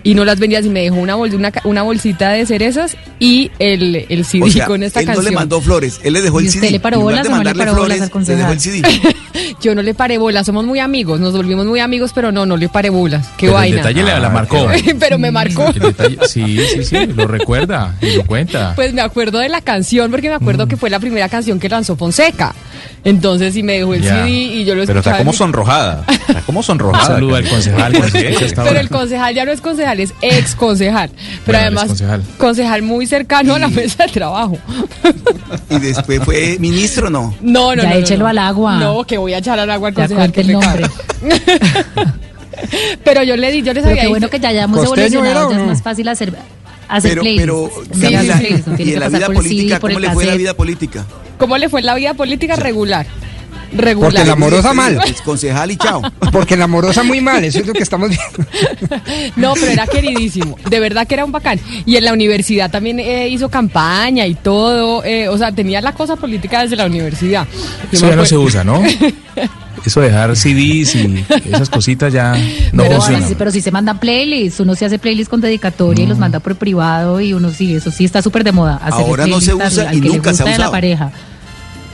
y no las vendían y me dejó una, bol- una, una bolsita de cerezas y el, el CD O sea, con esta él canción. no le mandó flores, él le dejó ¿Y el usted CD. le paró bolas o no le paró bolas al le dejó el? CD. Yo no le paré bolas, somos muy amigos, nos volvimos muy amigos, pero no, no le paré bolas. Qué Pero el vaina. detalle le- la Ah, marcó. pero me marcó. Detalle- sí, sí, sí, lo recuerda y lo cuenta. Pues me acuerdo de la canción porque me acuerdo que fue la primera canción que lanzó Fonseca. Entonces sí me dejó el Ya. CD y yo lo Pero está escuchaba. como sonrojada. Está como sonrojada. Un saludo al concejal, Pero el concejal ya no es concejal, es ex concejal. Pero Bueno, además, concejal. concejal muy cercano a la mesa de trabajo. Y después fue ministro, ¿no? No, no, Ya no, no, échelo no. al agua. No, que voy a echar al agua al Ya concejal. qué el nombre. Pero yo le di, yo les Pero había qué bueno dicho- que ya hayamos ¿Costeño era evolucionado, ya es no? más fácil hacer, hacer Pero, pero, Sí, playlists, no y en que la vida política, ¿cómo le fue la vida política? ¿Cómo le fue la vida política? Regular. Regular. Porque la amorosa mal. Es concejal y chao. Porque la amorosa muy mal, eso es lo que estamos viendo. No, pero era queridísimo. De verdad que era un bacán. Y en la universidad también eh, hizo campaña y todo. eh, o sea, tenía la cosa política desde la universidad. Yo Eso ya no se usa, ¿no? Eso de dejar CDs y esas cositas ya no pero, funciona. sí, pero si se mandan playlists, uno sí hace playlists con dedicatoria y los manda por privado y uno sí, eso sí está súper de moda. Ahora no se al- usa al y nunca se ha gusta de la usado. pareja.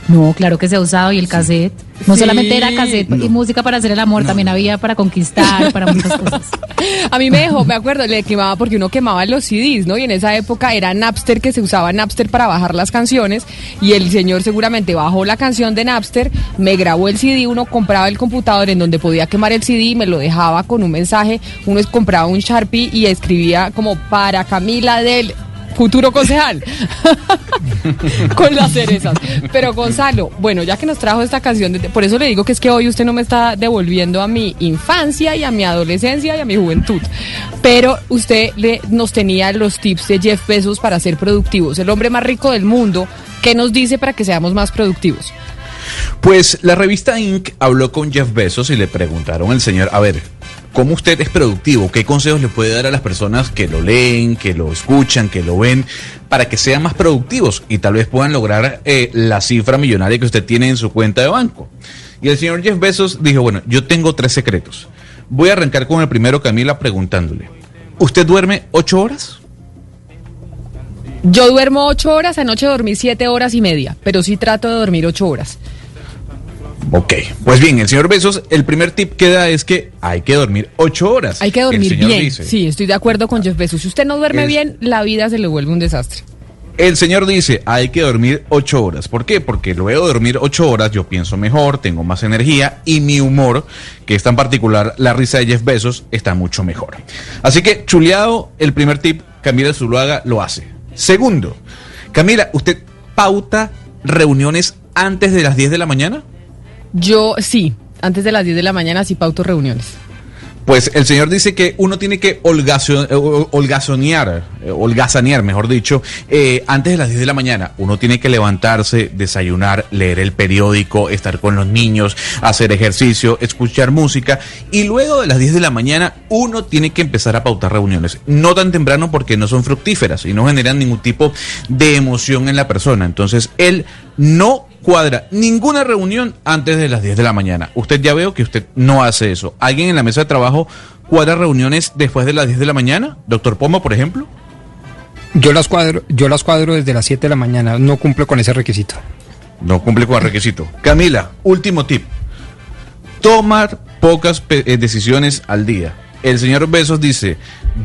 No, claro que se ha usado y el cassette. No Sí. solamente era cassette y música para hacer el amor, también había para conquistar, para muchas cosas. A mí me dejó, me acuerdo, le quemaba porque uno quemaba los CDs, ¿no? Y en esa época era Napster que se usaba Napster para bajar las canciones y el señor seguramente bajó la canción de Napster, me grabó el CD, uno compraba el computador en donde podía quemar el CD, me lo dejaba con un mensaje, uno compraba un Sharpie y escribía como para Camila del futuro concejal con las cerezas. Pero Gonzalo, bueno, ya que nos trajo esta canción, por eso le digo que es que hoy usted no me está devolviendo a mi infancia y a mi adolescencia y a mi juventud. Pero usted nos tenía los tips de Jeff Bezos para ser productivos, el hombre más rico del mundo. ¿Qué nos dice para que seamos más productivos? Pues la revista Inc. habló con Jeff Bezos y le preguntaron al señor, a ver, ¿cómo usted es productivo? ¿Qué consejos le puede dar a las personas que lo leen, que lo escuchan, que lo ven, para que sean más productivos y tal vez puedan lograr eh, la cifra millonaria que usted tiene en su cuenta de banco? Y el señor Jeff Bezos dijo, bueno, yo tengo tres secretos. Voy a arrancar con el primero, Camila, preguntándole, ¿usted duerme ocho horas? Yo duermo ocho horas, anoche dormí siete horas y media, pero sí trato de dormir ocho horas. Ok, pues bien, el señor Bezos, el primer tip que da es que hay que dormir ocho horas. Hay que dormir bien. dice, Sí, estoy de acuerdo con Jeff Bezos. Si usted no duerme Es- bien, la vida se le vuelve un desastre. El señor dice, hay que dormir ocho horas. ¿Por qué? Porque luego de dormir ocho horas yo pienso mejor, tengo más energía y mi humor, que es tan particular, la risa de Jeff Bezos, está mucho mejor. Así que, chuleado, el primer tip, Camila Zuluaga lo hace. Segundo, Camila, ¿usted pauta reuniones antes de las 10 de la mañana? Yo sí, antes de las 10 de la mañana sí pauto reuniones. Pues el señor dice que uno tiene que eh, hol- holgazonear, eh, holgazanear, mejor dicho, eh, antes de las 10 de la mañana. Uno tiene que levantarse, desayunar, leer el periódico, estar con los niños, hacer ejercicio, escuchar música. Y luego de las 10 de la mañana, uno tiene que empezar a pautar reuniones. No tan temprano porque no son fructíferas y no generan ningún tipo de emoción en la persona. Entonces, él no cuadra ninguna reunión antes de las 10 de la mañana. Usted ya veo que usted no hace eso. ¿Alguien en la mesa de trabajo cuadra reuniones después de las 10 de la mañana? Doctor Pomo, por ejemplo. Yo las cuadro, yo las cuadro desde las 7 de la mañana, no cumplo con ese requisito. No cumple con el requisito. Camila, último tip. Tomar pocas eh, decisiones al día. El señor Besos dice,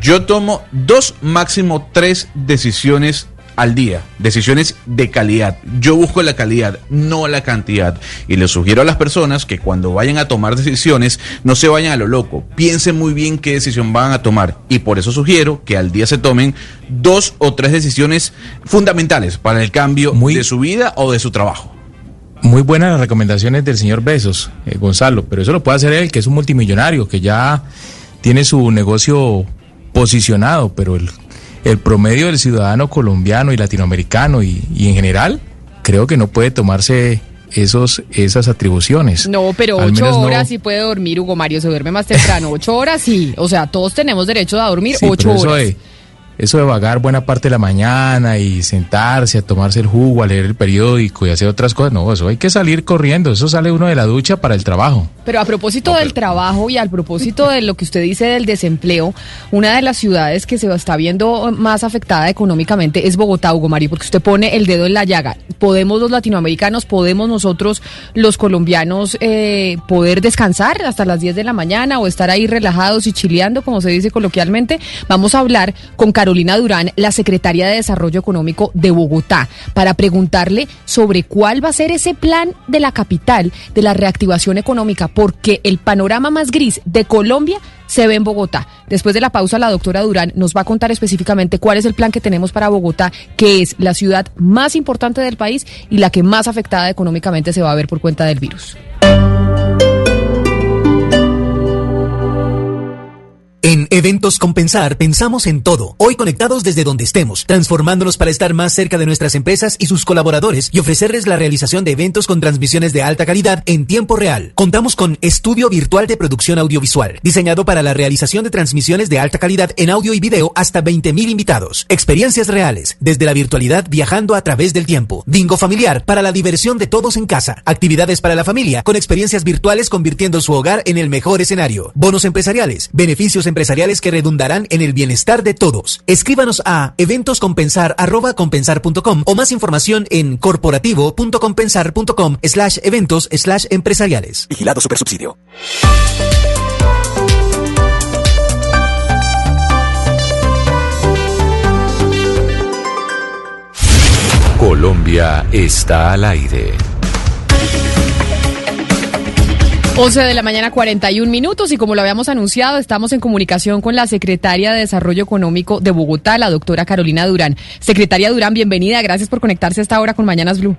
yo tomo dos, máximo tres decisiones al día. Decisiones de calidad. Yo busco la calidad, no la cantidad. Y le sugiero a las personas que cuando vayan a tomar decisiones, no se vayan a lo loco. Piensen muy bien qué decisión van a tomar. Y por eso sugiero que al día se tomen dos o tres decisiones fundamentales para el cambio de su vida o de su trabajo. Muy buenas las recomendaciones del señor Besos, eh, Gonzalo, pero eso lo puede hacer él, que es un multimillonario, que ya tiene su negocio posicionado, pero el, el promedio del ciudadano colombiano y latinoamericano y, y en general, creo que no puede tomarse esos, esas atribuciones. No, pero ocho no- horas sí puede dormir. Hugo Mario se duerme más temprano. Ocho horas sí. O sea, todos tenemos derecho a dormir Sí, ocho horas. de, eso de vagar buena parte de la mañana y sentarse a tomarse el jugo, a leer el periódico y hacer otras cosas, no, eso hay que salir corriendo, eso sale uno de la ducha para el trabajo. Pero a propósito del trabajo y al propósito de lo que usted dice del desempleo, una de las ciudades que se está viendo más afectada económicamente es Bogotá, Hugo Mario, porque usted pone el dedo en la llaga. ¿Podemos los latinoamericanos, podemos nosotros los colombianos eh, poder descansar hasta las 10 de la mañana o estar ahí relajados y chileando, como se dice coloquialmente? Vamos a hablar con Carolina Durán, la secretaria de Desarrollo Económico de Bogotá, para preguntarle sobre cuál va a ser ese plan de la capital de la reactivación económica, porque el panorama más gris de Colombia se ve en Bogotá. Después de la pausa, la doctora Durán nos va a contar específicamente cuál es el plan que tenemos para Bogotá, que es la ciudad más importante del país y la que más afectada económicamente se va a ver por cuenta del virus. En Eventos Compensar pensamos en todo, hoy conectados desde donde estemos, transformándonos para estar más cerca de nuestras empresas y sus colaboradores y ofrecerles la realización de eventos con transmisiones de alta calidad en tiempo real. Contamos con Estudio Virtual de Producción Audiovisual, diseñado para la realización de transmisiones de alta calidad en audio y video hasta 20.000 invitados. Experiencias reales, desde la virtualidad viajando a través del tiempo. Bingo familiar para la diversión de todos en casa. Actividades para la familia con experiencias virtuales convirtiendo su hogar en el mejor escenario. Bonos empresariales, beneficios empresariales que redundarán en el bienestar de todos. Escríbanos a eventoscompensar.compensar.com o más información en corporativo.compensar.com slash eventos slash empresariales. Vigilado Supersubsidio. Colombia está al aire. 11 de la mañana 41 minutos y como lo habíamos anunciado, estamos en comunicación con la secretaria de Desarrollo Económico de Bogotá, la doctora Carolina Durán. Secretaria Durán, bienvenida, gracias por conectarse a esta hora con Mañanas Blue.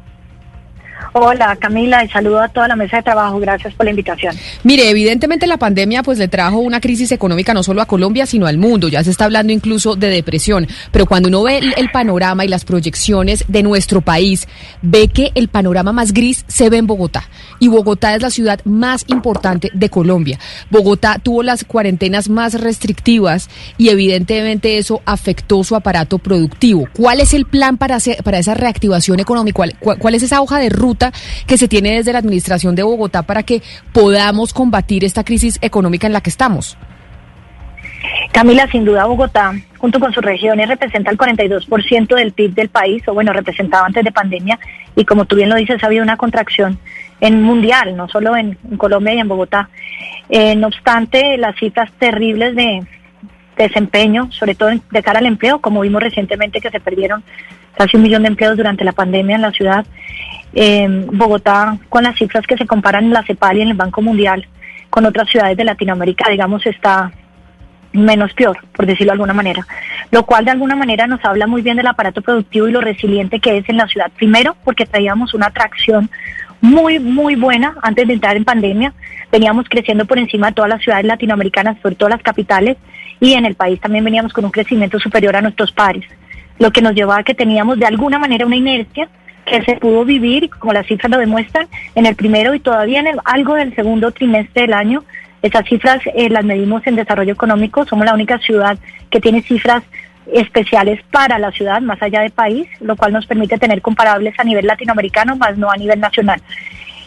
Hola Camila y saludo a toda la mesa de trabajo. Gracias por la invitación. Mire, evidentemente la pandemia pues le trajo una crisis económica no solo a Colombia sino al mundo. Ya se está hablando incluso de depresión. Pero cuando uno ve el, panorama y las proyecciones de nuestro país, ve que el panorama más gris se ve en Bogotá. Y Bogotá es la ciudad más importante de Colombia. Bogotá tuvo las cuarentenas más restrictivas y evidentemente eso afectó su aparato productivo. ¿Cuál es el plan para, hacer, para esa reactivación económica? ¿Cuál, cuál, cuál es esa hoja de ruta? Que se tiene desde la administración de Bogotá para que podamos combatir esta crisis económica en la que estamos? Camila, sin duda Bogotá, junto con sus regiones, representa el 42% del PIB del país, o bueno, representaba antes de pandemia, y como tú bien lo dices, ha habido una contracción en mundial, no solo en, Colombia y en Bogotá. Eh, no obstante, las cifras terribles de desempeño, sobre todo de cara al empleo, como vimos recientemente que se perdieron casi un millón de empleos durante la pandemia en la ciudad, eh, Bogotá, con las cifras que se comparan en la CEPAL y en el Banco Mundial con otras ciudades de Latinoamérica, digamos, está menos peor, por decirlo de alguna manera. Lo cual de alguna manera nos habla muy bien del aparato productivo y lo resiliente que es en la ciudad. Primero, porque traíamos una atracción muy, muy buena antes de entrar en pandemia. Veníamos creciendo por encima de todas las ciudades latinoamericanas, sobre todo las capitales, y en el país también veníamos con un crecimiento superior a nuestros pares, lo que nos llevaba a que teníamos de alguna manera una inercia que se pudo vivir, como las cifras lo demuestran, en el primero y todavía en el, algo del segundo trimestre del año. Esas cifras eh, las medimos en desarrollo económico. Somos la única ciudad que tiene cifras especiales para la ciudad, más allá del país, lo cual nos permite tener comparables a nivel latinoamericano, más no a nivel nacional.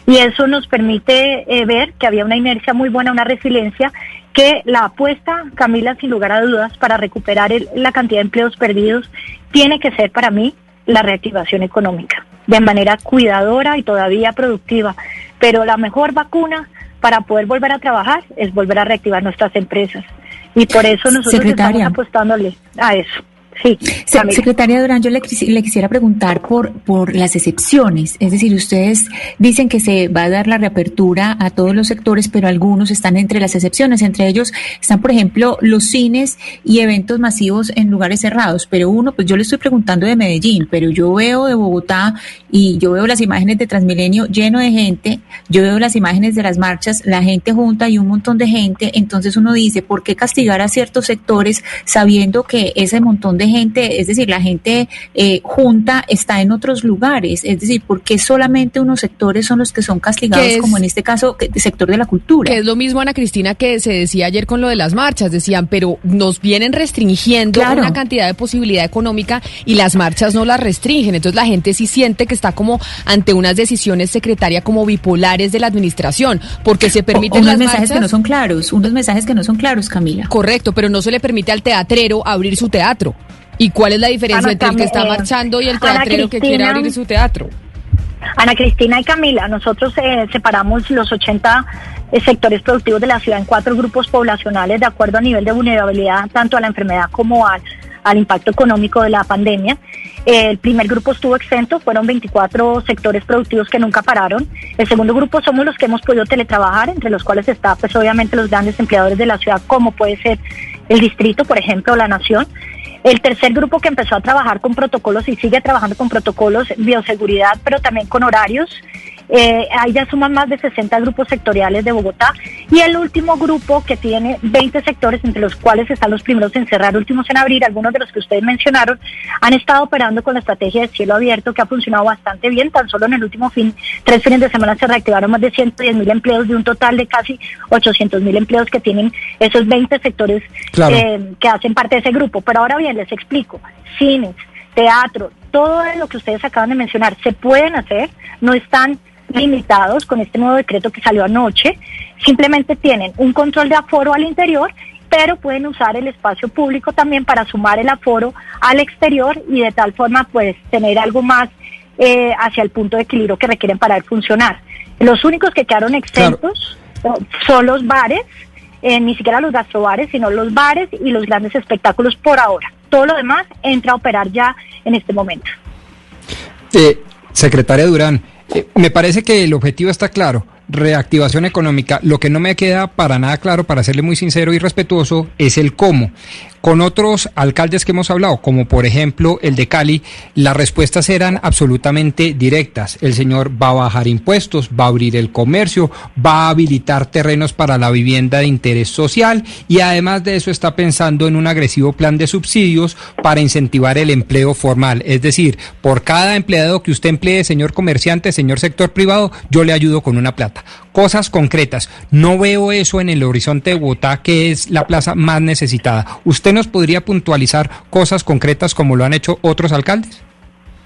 Y eso nos permite eh, ver que había una inercia muy buena, una resiliencia, que la apuesta, Camila, sin lugar a dudas, para recuperar el, la cantidad de empleos perdidos, tiene que ser para mí la reactivación económica, de manera cuidadora y todavía productiva. Pero la mejor vacuna para poder volver a trabajar es volver a reactivar nuestras empresas. Y por eso nosotros Secretaria. estamos apostándole a eso. Sí, Se- Secretaria Durán, yo le, le quisiera preguntar por, por las excepciones. Es decir, ustedes dicen que se va a dar la reapertura a todos los sectores, pero algunos están entre las excepciones. Entre ellos están, por ejemplo, los cines y eventos masivos en lugares cerrados. Pero uno, pues yo le estoy preguntando de Medellín, pero yo veo de Bogotá y yo veo las imágenes de Transmilenio lleno de gente, yo veo las imágenes de las marchas, la gente junta y un montón de gente. Entonces uno dice, ¿por qué castigar a ciertos sectores sabiendo que ese montón de gente, es decir, la gente eh, junta está en otros lugares? Es decir, ¿por qué solamente unos sectores son los que son castigados, es- como en este caso, el sector de la cultura? Que es lo mismo, Ana Cristina, que se decía ayer con lo de las marchas. Decían, pero nos vienen restringiendo Claro. una cantidad de posibilidad económica y las marchas no las restringen. Entonces la gente sí siente que está como ante unas decisiones secretaria como bipolares de la administración, porque se permiten unos las mensajes marchas. que no son claros, unos mensajes que no son claros, Camila. Correcto, pero no se le permite al teatrero abrir su teatro. ¿Y cuál es la diferencia Ana, entre el que está eh, marchando y el teatrero que quiere abrir su teatro? Ana Cristina y Camila, nosotros eh, separamos los 80 eh, sectores productivos de la ciudad en cuatro grupos poblacionales de acuerdo a nivel de vulnerabilidad tanto a la enfermedad como al, al impacto económico de la pandemia. El primer grupo estuvo exento, fueron 24 sectores productivos que nunca pararon. El segundo grupo somos los que hemos podido teletrabajar, entre los cuales está pues obviamente los grandes empleadores de la ciudad, como puede ser el distrito, por ejemplo, la nación. El tercer grupo que empezó a trabajar con protocolos y sigue trabajando con protocolos, bioseguridad, pero también con horarios. Eh, ahí ya suman más de 60 grupos sectoriales de Bogotá. Y el último grupo que tiene 20 sectores, entre los cuales están los primeros en cerrar, últimos en abrir, algunos de los que ustedes mencionaron, han estado operando con la estrategia de cielo abierto que ha funcionado bastante bien. Tan solo en el último fin, tres fines de semana se reactivaron más de 110 mil empleos de un total de casi 800 mil empleos que tienen esos 20 sectores Claro. eh, que hacen parte de ese grupo. Pero ahora bien, les explico, cines, teatro, todo lo que ustedes acaban de mencionar, se pueden hacer, no están limitados con este nuevo decreto que salió anoche, simplemente tienen un control de aforo al interior, pero pueden usar el espacio público también para sumar el aforo al exterior y de tal forma pues tener algo más eh, hacia el punto de equilibrio que requieren para funcionar. Los únicos que quedaron exentos eh, son los bares, eh, ni siquiera los gastrobares, sino los bares y los grandes espectáculos por ahora. Todo lo demás entra a operar ya en este momento. Eh, Secretaria Durán, eh, me parece que el objetivo está claro reactivación económica. Lo que no me queda para nada claro, para serle muy sincero y respetuoso, es el cómo. Con otros alcaldes que hemos hablado, como por ejemplo el de Cali, las respuestas eran absolutamente directas. El señor va a bajar impuestos, va a abrir el comercio, va a habilitar terrenos para la vivienda de interés social y además de eso está pensando en un agresivo plan de subsidios para incentivar el empleo formal. Es decir, por cada empleado que usted emplee, señor comerciante, señor sector privado, yo le ayudo con una plata cosas concretas. No veo eso en el horizonte de Bogotá, que es la plaza más necesitada. ¿Usted nos podría puntualizar cosas concretas como lo han hecho otros alcaldes?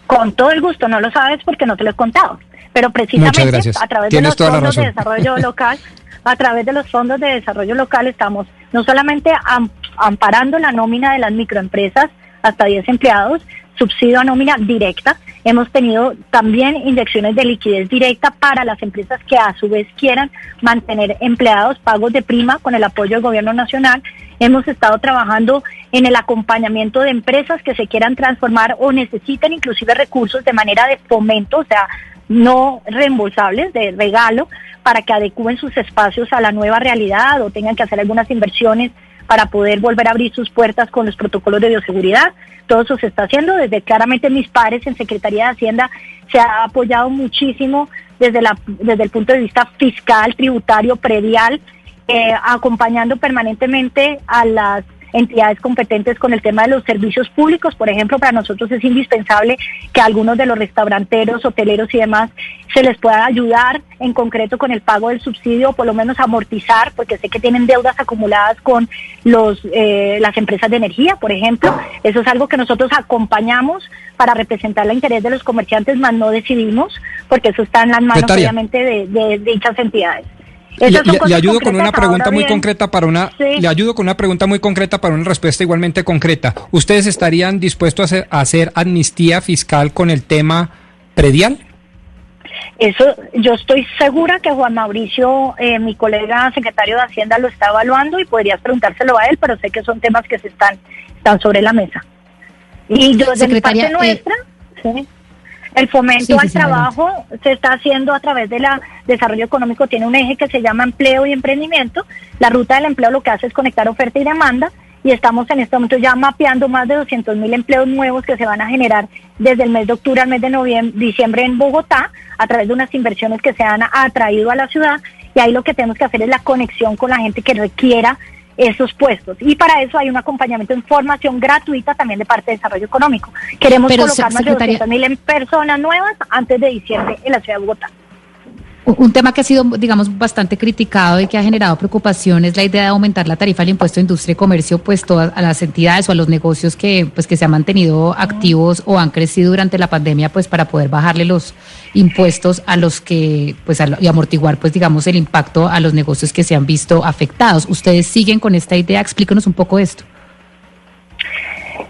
Con todo el gusto, no lo sabes porque no te lo he contado. Pero precisamente a través de los fondos de desarrollo local, a través de los fondos de desarrollo local estamos no solamente amparando la nómina de las microempresas hasta 10 empleados, subsidio a nómina directa. Hemos tenido también inyecciones de liquidez directa para las empresas que a su vez quieran mantener empleados, pagos de prima con el apoyo del gobierno nacional. Hemos estado trabajando en el acompañamiento de empresas que se quieran transformar o necesiten inclusive recursos de manera de fomento, o sea, no reembolsables, de regalo, para que adecúen sus espacios a la nueva realidad o tengan que hacer algunas inversiones para poder volver a abrir sus puertas con los protocolos de bioseguridad. Todo eso se está haciendo. Desde claramente mis pares en Secretaría de Hacienda se ha apoyado muchísimo desde, la, desde el punto de vista fiscal, tributario, predial, eh, acompañando permanentemente a las entidades competentes con el tema de los servicios públicos. Por ejemplo, para nosotros es indispensable que algunos de los restauranteros, hoteleros y demás se les pueda ayudar en concreto con el pago del subsidio o por lo menos amortizar, porque sé que tienen deudas acumuladas con los eh, las empresas de energía, por ejemplo. Eso es algo que nosotros acompañamos para representar el interés de los comerciantes, más no decidimos, porque eso está en las manos obviamente de dichas entidades. Le, ayudo con una pregunta muy concreta para una le ayudo con una pregunta muy concreta para una respuesta igualmente concreta. ¿Ustedes estarían dispuestos a hacer, amnistía fiscal con el tema predial? Eso, yo estoy segura que Juan Mauricio, eh, mi colega secretario de Hacienda, lo está evaluando y podrías preguntárselo a él, pero sé que son temas que se están, están sobre la mesa. Y yo, de mi parte eh, nuestra, sí. El fomento al trabajo se está haciendo a través de la desarrollo económico, tiene un eje que se llama empleo y emprendimiento. La ruta del empleo lo que hace es conectar oferta y demanda y estamos en este momento ya mapeando más de 200 mil empleos nuevos que se van a generar desde el mes de octubre al mes de noviembre, diciembre en Bogotá a través de unas inversiones que se han atraído a la ciudad y ahí lo que tenemos que hacer es la conexión con la gente que requiera esos puestos. Y para eso hay un acompañamiento en formación gratuita también de parte de desarrollo económico. Queremos colocar más de 200 mil personas nuevas antes de diciembre en la ciudad de Bogotá. Un tema que ha sido, digamos, bastante criticado y que ha generado preocupación es la idea de aumentar la tarifa del impuesto de industria y comercio, pues todas a las entidades o a los negocios que, pues, que se han mantenido activos o han crecido durante la pandemia, pues para poder bajarle los impuestos a los que, pues, y amortiguar, pues, digamos, el impacto a los negocios que se han visto afectados. ¿Ustedes siguen con esta idea? Explíquenos un poco esto.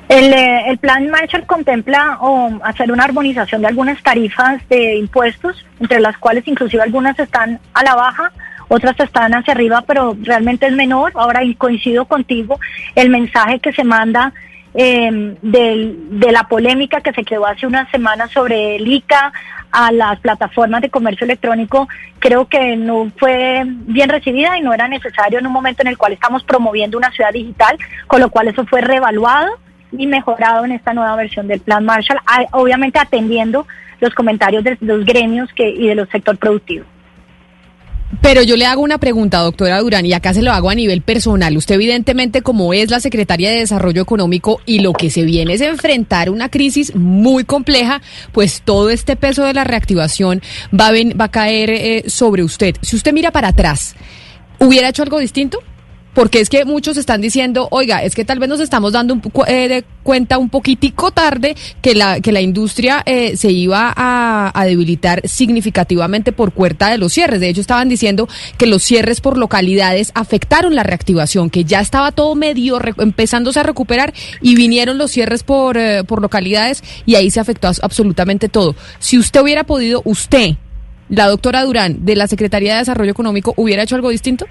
El, eh, el, plan Marshall contempla hacer una armonización de algunas tarifas de impuestos, entre las cuales inclusive algunas están a la baja, otras están hacia arriba, pero realmente es menor. Ahora coincido contigo, el mensaje que se manda eh, de la polémica que se quedó hace unas semanas sobre el ICA a las plataformas de comercio electrónico, creo que no fue bien recibida y no era necesario en un momento en el cual estamos promoviendo una ciudad digital, con lo cual eso fue revaluado y mejorado en esta nueva versión del Plan Marshall, obviamente atendiendo los comentarios de los gremios que, y de los sector productivo. Pero yo le hago una pregunta, doctora Durán, y acá se lo hago a nivel personal. Usted evidentemente, como es la secretaria de Desarrollo Económico y lo que se viene es enfrentar una crisis muy compleja, pues todo este peso de la reactivación va a, va a caer eh, sobre usted. Si usted mira para atrás, ¿hubiera hecho algo distinto? Porque es que muchos están diciendo, oiga, es que tal vez nos estamos dando un, eh, de cuenta un poquitico tarde que la, que la industria eh, se iba a, a, debilitar significativamente por cuenta de los cierres. De hecho, estaban diciendo que los cierres por localidades afectaron la reactivación, que ya estaba todo medio empezándose a recuperar y vinieron los cierres por, eh, por localidades y ahí se afectó absolutamente todo. Si usted hubiera podido, usted, la doctora Durán, de la Secretaría de Desarrollo Económico, ¿hubiera hecho algo distinto?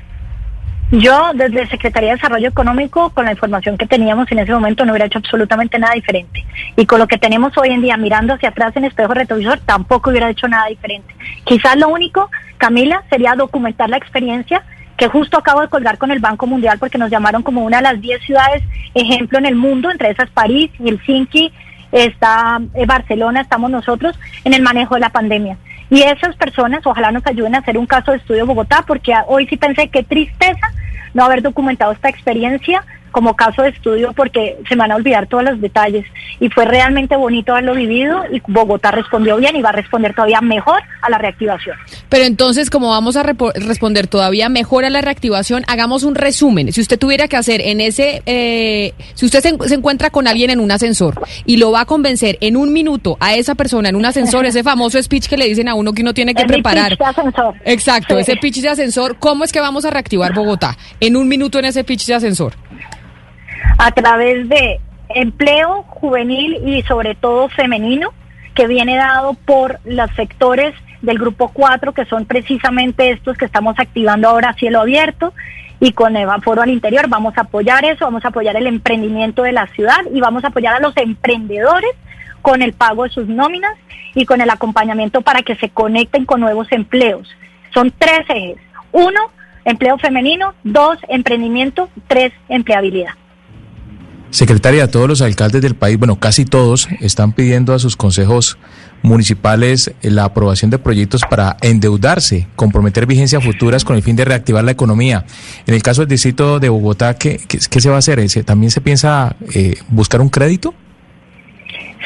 Yo, desde Secretaría de Desarrollo Económico, con la información que teníamos en ese momento, no hubiera hecho absolutamente nada diferente. Y con lo que tenemos hoy en día, mirando hacia atrás en espejo retrovisor, tampoco hubiera hecho nada diferente. Quizás lo único, Camila, sería documentar la experiencia que justo acabo de colgar con el Banco Mundial porque nos llamaron como una de las 10 ciudades ejemplo en el mundo, entre esas París, Helsinki, está eh, Barcelona, estamos nosotros en el manejo de la pandemia. Y esas personas ojalá nos ayuden a hacer un caso de estudio Bogotá, porque hoy sí pensé qué tristeza no haber documentado esta experiencia como caso de estudio porque se me van a olvidar todos los detalles y fue realmente bonito haberlo vivido y Bogotá respondió bien y va a responder todavía mejor a la reactivación. Pero entonces, como vamos a responder todavía mejor a la reactivación, hagamos un resumen. Si usted tuviera que hacer en ese, eh, si usted se, se, encuentra con alguien en un ascensor y lo va a convencer en un minuto a esa persona en un ascensor, ese famoso speech que le dicen a uno que uno tiene que El preparar. pitch de ascensor. Exacto, Sí. ese pitch de ascensor, ¿cómo es que vamos a reactivar Bogotá? En un minuto en ese pitch de ascensor. A través de empleo juvenil y sobre todo femenino que viene dado por los sectores del grupo 4 que son precisamente estos que estamos activando ahora cielo abierto y con Evaforo al interior vamos a apoyar eso, vamos a apoyar el emprendimiento de la ciudad y vamos a apoyar a los emprendedores con el pago de sus nóminas y con el acompañamiento para que se conecten con nuevos empleos. Son tres ejes. Uno, empleo femenino. Dos, emprendimiento. Tres, empleabilidad. Secretaria, todos los alcaldes del país, bueno, casi todos, están pidiendo a sus consejos municipales eh, la aprobación de proyectos para endeudarse, comprometer vigencias futuras con el fin de reactivar la economía. En el caso del distrito de Bogotá, ¿qué, qué, qué se va a hacer? ¿Se- ¿También se piensa eh, buscar un crédito?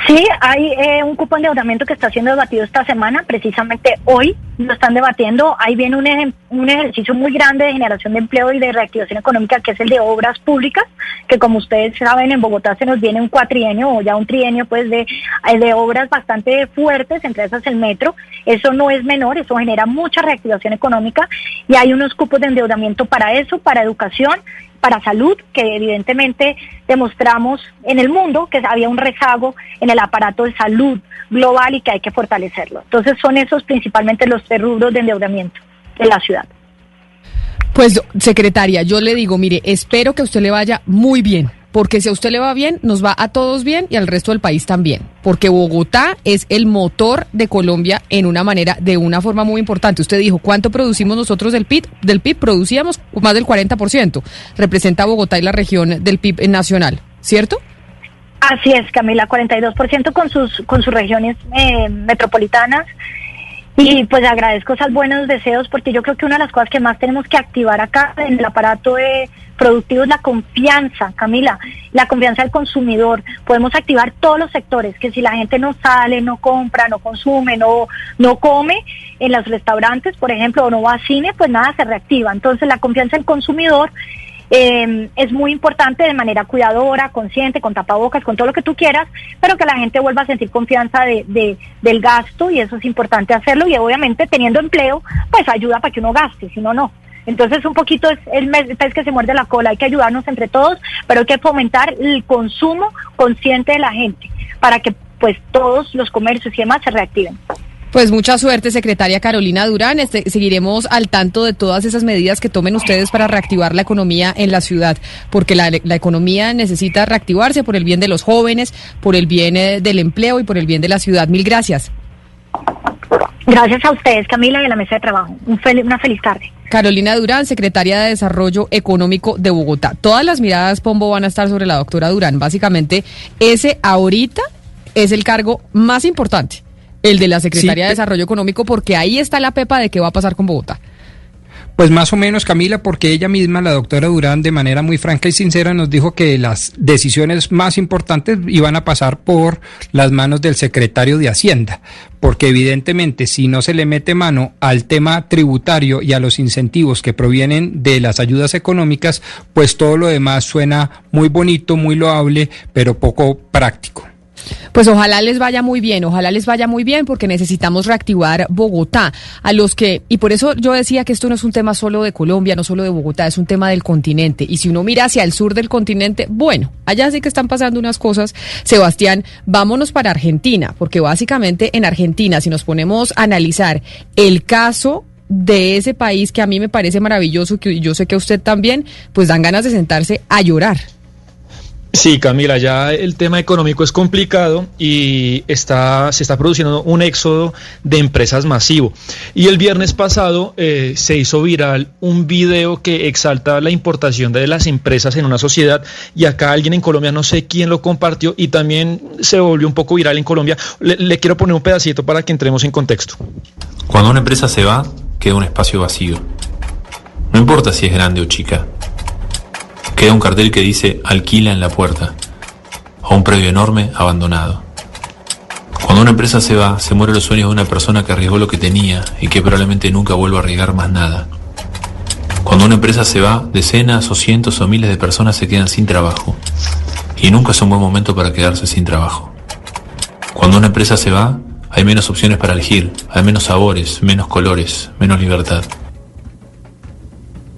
Sí, hay eh, un cupo de endeudamiento que está siendo debatido esta semana, precisamente hoy lo están debatiendo. Ahí viene un, un ejercicio muy grande de generación de empleo y de reactivación económica, que es el de obras públicas, que como ustedes saben, en Bogotá se nos viene un cuatrienio o ya un trienio pues de, eh, de obras bastante fuertes, entre esas el metro. Eso no es menor, eso genera mucha reactivación económica y hay unos cupos de endeudamiento para eso, para educación para salud, que evidentemente demostramos en el mundo que había un rezago en el aparato de salud global y que hay que fortalecerlo. Entonces son esos principalmente los tres de endeudamiento de la ciudad. Pues, secretaria, yo le digo, mire, espero que usted le vaya muy bien, porque si a usted le va bien, nos va a todos bien y al resto del país también, porque Bogotá es el motor de Colombia en una manera, de una forma muy importante. Usted dijo, ¿cuánto producimos nosotros del PIB? Del PIB producíamos más del 40%. Representa Bogotá y la región del PIB nacional, ¿cierto? Así es, Camila, 42% con sus, con sus regiones eh, metropolitanas. Y pues agradezco esos buenos deseos porque yo creo que una de las cosas que más tenemos que activar acá en el aparato eh, productivo es la confianza, Camila, la confianza del consumidor. Podemos activar todos los sectores, que si la gente no sale, no compra, no consume, no, no come en los restaurantes, por ejemplo, o no va a cine, pues nada se reactiva. Entonces la confianza del consumidor eh, es muy importante de manera cuidadora, consciente, con tapabocas, con todo lo que tú quieras, pero que la gente vuelva a sentir confianza de, de- del gasto y eso es importante hacerlo y obviamente teniendo empleo, pues ayuda para que uno gaste, si no, no. Entonces un poquito es el pez que se muerde la cola, hay que ayudarnos entre todos, pero hay que fomentar el consumo consciente de la gente para que pues todos los comercios y demás se reactiven. Pues mucha suerte, secretaria Carolina Durán. Este, seguiremos al tanto de todas esas medidas que tomen ustedes para reactivar la economía en la ciudad, porque la, la economía necesita reactivarse por el bien de los jóvenes, por el bien eh, del empleo y por el bien de la ciudad. Mil gracias. Gracias a ustedes, Camila, y a la mesa de trabajo. Un fel- una feliz tarde. Carolina Durán, secretaria de Desarrollo Económico de Bogotá. Todas las miradas, Pombo, van a estar sobre la doctora Durán. Básicamente, ese ahorita es el cargo más importante, el de la Secretaría Sí, de pe- Desarrollo Económico, porque ahí está la pepa de qué va a pasar con Bogotá. Pues más o menos, Camila, porque ella misma, la doctora Durán, de manera muy franca y sincera, nos dijo que las decisiones más importantes iban a pasar por las manos del secretario de Hacienda, porque evidentemente si no se le mete mano al tema tributario y a los incentivos que provienen de las ayudas económicas, pues todo lo demás suena muy bonito, muy loable, pero poco práctico. Pues ojalá les vaya muy bien, ojalá les vaya muy bien porque necesitamos reactivar Bogotá. A los que, y por eso yo decía que esto no es un tema solo de Colombia, no solo de Bogotá, es un tema del continente. Y si uno mira hacia el sur del continente, bueno, allá sí que están pasando unas cosas. Sebastián, vámonos para Argentina, porque básicamente en Argentina, si nos ponemos a analizar el caso de ese país que a mí me parece maravilloso, que yo sé que a usted también, pues dan ganas de sentarse a llorar. Sí, Camila, ya el tema económico es complicado y está, se está produciendo un éxodo de empresas masivo. Y el viernes pasado eh, se hizo viral un video que exalta la importación de las empresas en una sociedad y acá alguien en Colombia, no sé quién lo compartió y también se volvió un poco viral en Colombia. Le, le quiero poner un pedacito para que entremos en contexto. Cuando una empresa se va, queda un espacio vacío. No importa si es grande o chica. Queda un cartel que dice alquila en la puerta o un predio enorme abandonado. Cuando una empresa se va, se mueren los sueños de una persona que arriesgó lo que tenía y que probablemente nunca vuelva a arriesgar más nada. Cuando una empresa se va, decenas o cientos o miles de personas se quedan sin trabajo. Y nunca es un buen momento para quedarse sin trabajo. Cuando una empresa se va, hay menos opciones para elegir, hay menos sabores, menos colores, menos libertad.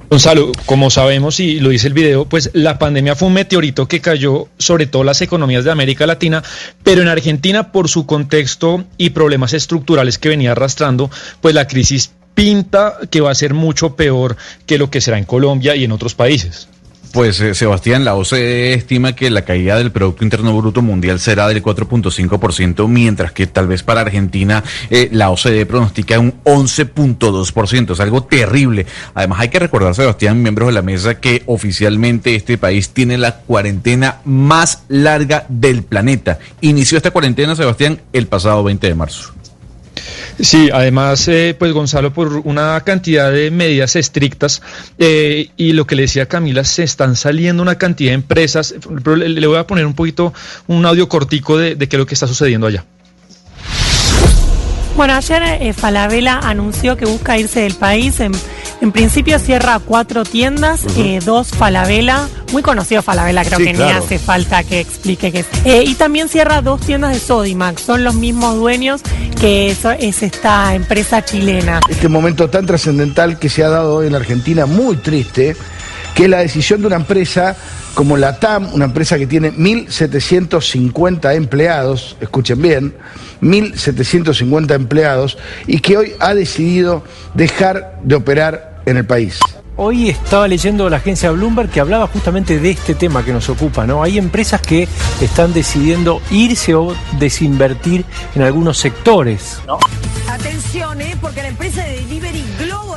Gonzalo, como sabemos y lo dice el video, pues la pandemia fue un meteorito que cayó sobre todo las economías de América Latina, pero en Argentina por su contexto y problemas estructurales que venía arrastrando, pues la crisis pinta que va a ser mucho peor que lo que será en Colombia y en otros países. Pues eh, Sebastián, la OCDE estima que la caída del Producto Interno Bruto Mundial será del 4.5%, mientras que tal vez para Argentina eh, la OCDE pronostica un 11.2%. Es algo terrible. Además hay que recordar, Sebastián, miembros de la mesa, que oficialmente este país tiene la cuarentena más larga del planeta. Inició esta cuarentena, Sebastián, el pasado 20 de marzo. Sí, además, eh, pues Gonzalo, por una cantidad de medidas estrictas eh, y lo que le decía Camila, se están saliendo una cantidad de empresas, pero le, voy a poner un poquito, un audio cortico de, de qué es lo que está sucediendo allá. Bueno, ayer eh, Falabella anunció que busca irse del país. En, en principio cierra cuatro tiendas, eh, dos Falabella, muy conocido Falabella, creo Sí, que ni hace falta que explique qué es. Eh, y también cierra dos tiendas de Sodimac, son los mismos dueños que eso- es esta empresa chilena. este momento tan trascendental que se ha dado hoy en la Argentina, muy triste, que es la decisión de una empresa como la TAM, una empresa que tiene 1.750 empleados, escuchen bien, 1.750 empleados, y que hoy ha decidido dejar de operar en el país. Hoy estaba leyendo la agencia Bloomberg que hablaba justamente de este tema que nos ocupa, ¿no? Hay empresas que están decidiendo irse o desinvertir en algunos sectores. Atención, ¿eh? porque la empresa de Delivery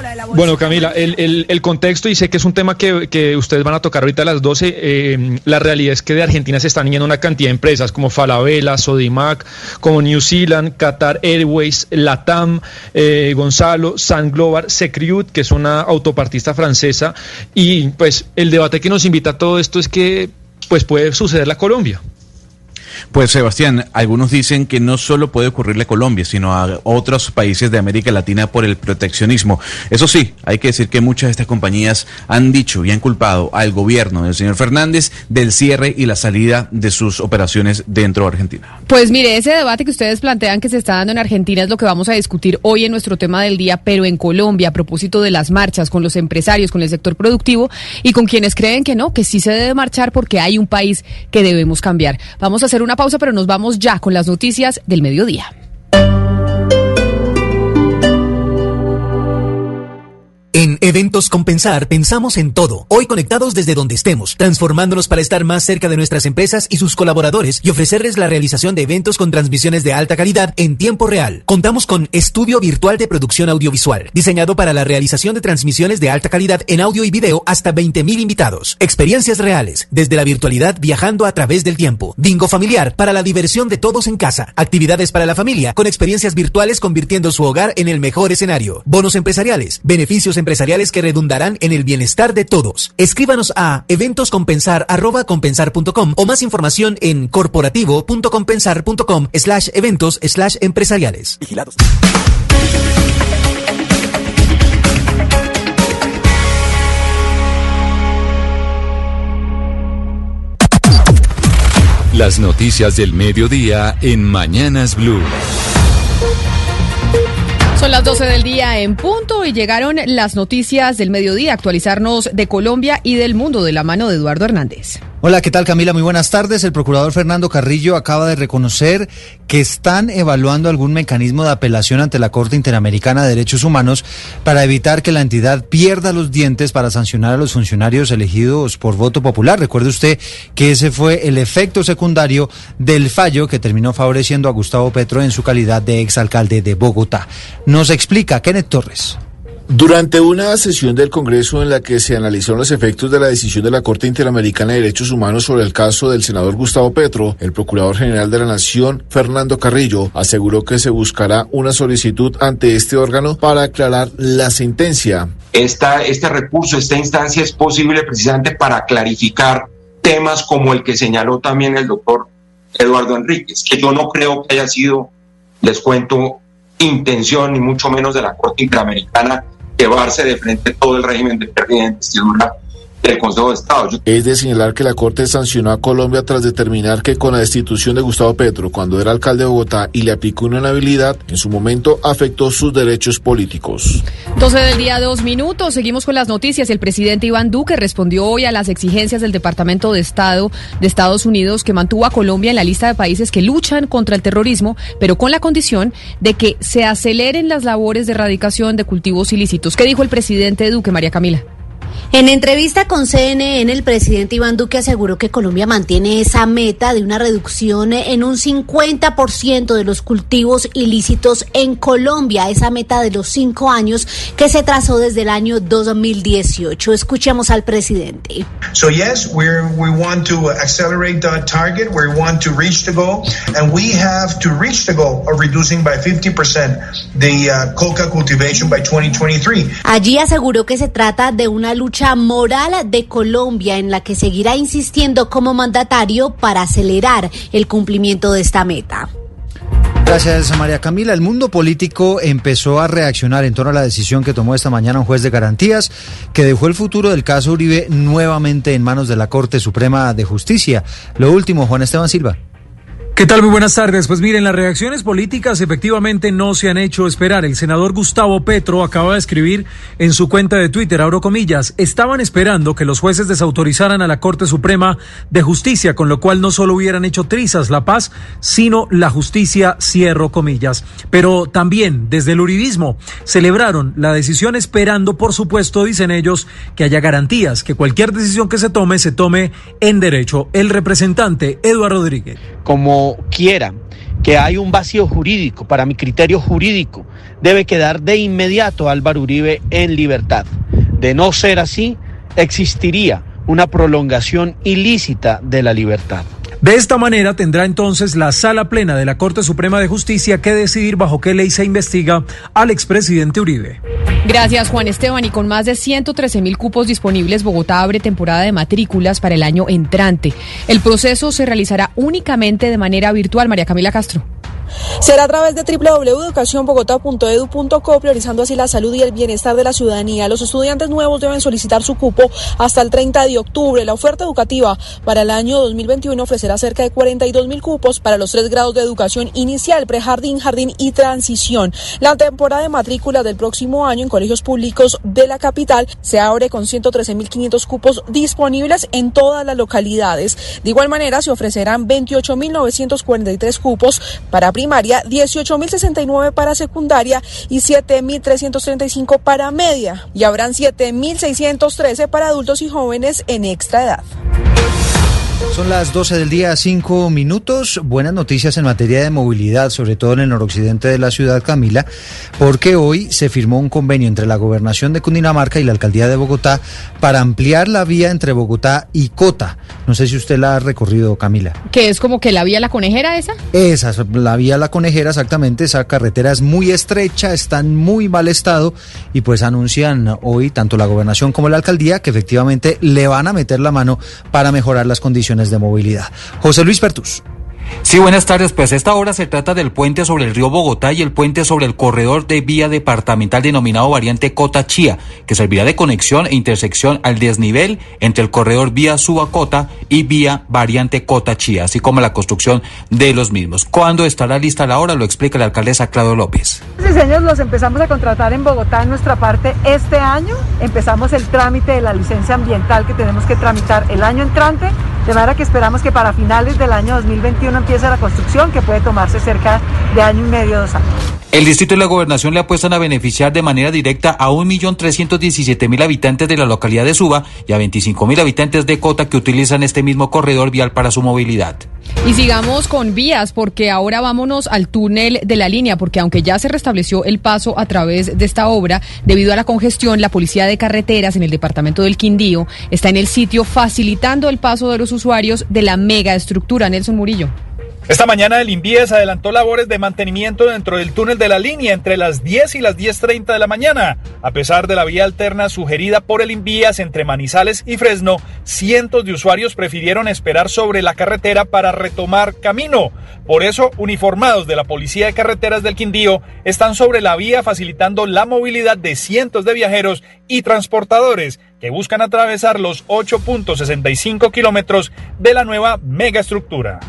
la de la bolsa- Bueno, Camila, el, el- el contexto, y sé que es un tema que, que ustedes van a tocar ahorita a las 12, eh, la realidad es que de Argentina se están yendo una cantidad de empresas como Falabella, Sodimac, como New Zealand, Qatar Airways, Latam, eh, Gonzalo, San Global, Securiut, que es una autopartista francesa, y pues el debate que nos invita a todo esto es que pues puede suceder a Colombia. Pues Sebastián, algunos dicen que no solo puede ocurrirle a Colombia, sino a otros países de América Latina por el proteccionismo. Eso sí, hay que decir que muchas de estas compañías han dicho y han culpado al gobierno del señor Fernández del cierre y la salida de sus operaciones dentro de Argentina. Pues mire, ese debate que ustedes plantean que se está dando en Argentina es lo que vamos a discutir hoy en nuestro tema del día, pero en Colombia, a propósito de las marchas con los empresarios, con el sector productivo y con quienes creen que no, que sí se debe marchar porque hay un país que debemos cambiar. Vamos a hacer una pausa, pero nos vamos ya con las noticias del mediodía. Eventos Compensar pensamos en todo. Hoy conectados desde donde estemos, transformándonos para estar más cerca de nuestras empresas y sus colaboradores y ofrecerles la realización de eventos con transmisiones de alta calidad en tiempo real. Contamos con Estudio Virtual de Producción Audiovisual, diseñado para la realización de transmisiones de alta calidad en audio y video hasta 20.000 invitados. Experiencias reales, desde la virtualidad viajando a través del tiempo. Bingo familiar para la diversión de todos en casa. Actividades para la familia con experiencias virtuales convirtiendo su hogar en el mejor escenario. Bonos empresariales, beneficios empresariales que redundarán en el bienestar de todos. Escríbanos a eventoscompensar.compensar.com o más información en corporativo.compensar.com slash eventos slash empresariales. Vigilados. Las noticias del mediodía en Mañanas Blue. Son las 12 del día en punto y llegaron las noticias del mediodía, actualizarnos de Colombia y del mundo de la mano de Eduardo Hernández. Hola, ¿qué tal Camila? Muy buenas tardes. El procurador Fernando Carrillo acaba de reconocer que están evaluando algún mecanismo de apelación ante la Corte Interamericana de Derechos Humanos para evitar que la entidad pierda los dientes para sancionar a los funcionarios elegidos por voto popular. Recuerde usted que ese fue el efecto secundario del fallo que terminó favoreciendo a Gustavo Petro en su calidad de exalcalde de Bogotá. Nos explica Kenneth Torres. Durante una sesión del Congreso en la que se analizaron los efectos de la decisión de la Corte Interamericana de Derechos Humanos sobre el caso del senador Gustavo Petro, el Procurador General de la Nación, Fernando Carrillo, aseguró que se buscará una solicitud ante este órgano para aclarar la sentencia. Esta, este recurso, esta instancia es posible precisamente para clarificar temas como el que señaló también el doctor Eduardo Enríquez, que yo no creo que haya sido, les cuento, intención, ni mucho menos de la Corte Interamericana llevarse de frente todo el régimen de pérdida de del Consejo de Estado. Es de señalar que la Corte sancionó a Colombia tras determinar que con la destitución de Gustavo Petro cuando era alcalde de Bogotá y le aplicó una inhabilidad, en su momento afectó sus derechos políticos. 12 del día, dos minutos. Seguimos con las noticias. El presidente Iván Duque respondió hoy a las exigencias del Departamento de Estado de Estados Unidos que mantuvo a Colombia en la lista de países que luchan contra el terrorismo, pero con la condición de que se aceleren las labores de erradicación de cultivos ilícitos. ¿Qué dijo el presidente Duque, María Camila? En entrevista con CNN, el presidente Iván Duque aseguró que Colombia mantiene esa meta de una reducción en un 50% de los cultivos ilícitos en Colombia, esa meta de los cinco años que se trazó desde el año 2018. Escuchemos al presidente. So yes, we're, we want to accelerate the target, we want to reach the goal, and we have to reach the goal of reducing by 50% the uh, coca cultivation by 2023. Allí aseguró que se trata de una lucha moral de Colombia en la que seguirá insistiendo como mandatario para acelerar el cumplimiento de esta meta. Gracias, María Camila. El mundo político empezó a reaccionar en torno a la decisión que tomó esta mañana un juez de garantías que dejó el futuro del caso Uribe nuevamente en manos de la Corte Suprema de Justicia. Lo último, Juan Esteban Silva. ¿Qué tal? Muy buenas tardes. Pues miren, las reacciones políticas efectivamente no se han hecho esperar. El senador Gustavo Petro acaba de escribir en su cuenta de Twitter, abro comillas, estaban esperando que los jueces desautorizaran a la Corte Suprema de Justicia, con lo cual no solo hubieran hecho trizas la paz, sino la justicia, cierro comillas. Pero también desde el uribismo celebraron la decisión esperando, por supuesto, dicen ellos, que haya garantías, que cualquier decisión que se tome se tome en derecho. El representante Eduardo Rodríguez. Como quiera que hay un vacío jurídico, para mi criterio jurídico, debe quedar de inmediato Álvaro Uribe en libertad. De no ser así, existiría una prolongación ilícita de la libertad. De esta manera tendrá entonces la sala plena de la Corte Suprema de Justicia que decidir bajo qué ley se investiga al expresidente Uribe. Gracias, Juan Esteban. Y con más de 113 mil cupos disponibles, Bogotá abre temporada de matrículas para el año entrante. El proceso se realizará únicamente de manera virtual. María Camila Castro. Será a través de www.educacionbogotá.edu.co, priorizando así la salud y el bienestar de la ciudadanía. Los estudiantes nuevos deben solicitar su cupo hasta el 30 de octubre. La oferta educativa para el año 2021 ofrecerá cerca de 42 mil cupos para los tres grados de educación inicial, prejardín, jardín y transición. La temporada de matrícula del próximo año en colegios públicos de la capital se abre con 113.500 cupos disponibles en todas las localidades. De igual manera, se ofrecerán 28.943 cupos para primaria, 18.069 para secundaria y 7.335 para media. Y habrán 7.613 para adultos y jóvenes en extra edad. Son las 12 del día, 5 minutos. Buenas noticias en materia de movilidad, sobre todo en el noroccidente de la ciudad, Camila, porque hoy se firmó un convenio entre la gobernación de Cundinamarca y la alcaldía de Bogotá para ampliar la vía entre Bogotá y Cota. No sé si usted la ha recorrido, Camila. ¿Que es como que la vía La Conejera esa? Esa, la vía La Conejera, exactamente. Esa carretera es muy estrecha, está en muy mal estado y pues anuncian hoy tanto la gobernación como la alcaldía que efectivamente le van a meter la mano para mejorar las condiciones de movilidad. José Luis Pertus. Sí, buenas tardes. Pues esta hora se trata del puente sobre el río Bogotá y el puente sobre el corredor de vía departamental denominado variante Cota Chía, que servirá de conexión e intersección al desnivel entre el corredor vía Subacota y vía variante Cota Chía, así como la construcción de los mismos. ¿Cuándo estará lista la hora? Lo explica la alcaldesa Claudio López. Los diseños los empezamos a contratar en Bogotá en nuestra parte este año. Empezamos el trámite de la licencia ambiental que tenemos que tramitar el año entrante de manera que esperamos que para finales del año 2021 empiece la construcción, que puede tomarse cerca de año y medio, dos años. El distrito y la gobernación le apuestan a beneficiar de manera directa a 1.317.000 habitantes de la localidad de Suba y a 25.000 habitantes de Cota que utilizan este mismo corredor vial para su movilidad. Y sigamos con vías, porque ahora vámonos al túnel de la línea, porque aunque ya se restableció el paso a través de esta obra, debido a la congestión, la Policía de Carreteras en el departamento del Quindío está en el sitio facilitando el paso de los usuarios de la mega estructura. Nelson Murillo. Esta mañana el INVIES adelantó labores de mantenimiento dentro del túnel de la línea entre las 10 y las 10.30 de la mañana. A pesar de la vía alterna sugerida por el INVIES entre Manizales y Fresno, cientos de usuarios prefirieron esperar sobre la carretera para retomar camino. Por eso, uniformados de la Policía de Carreteras del Quindío están sobre la vía facilitando la movilidad de cientos de viajeros y transportadores que buscan atravesar los 8.65 kilómetros de la nueva megaestructura.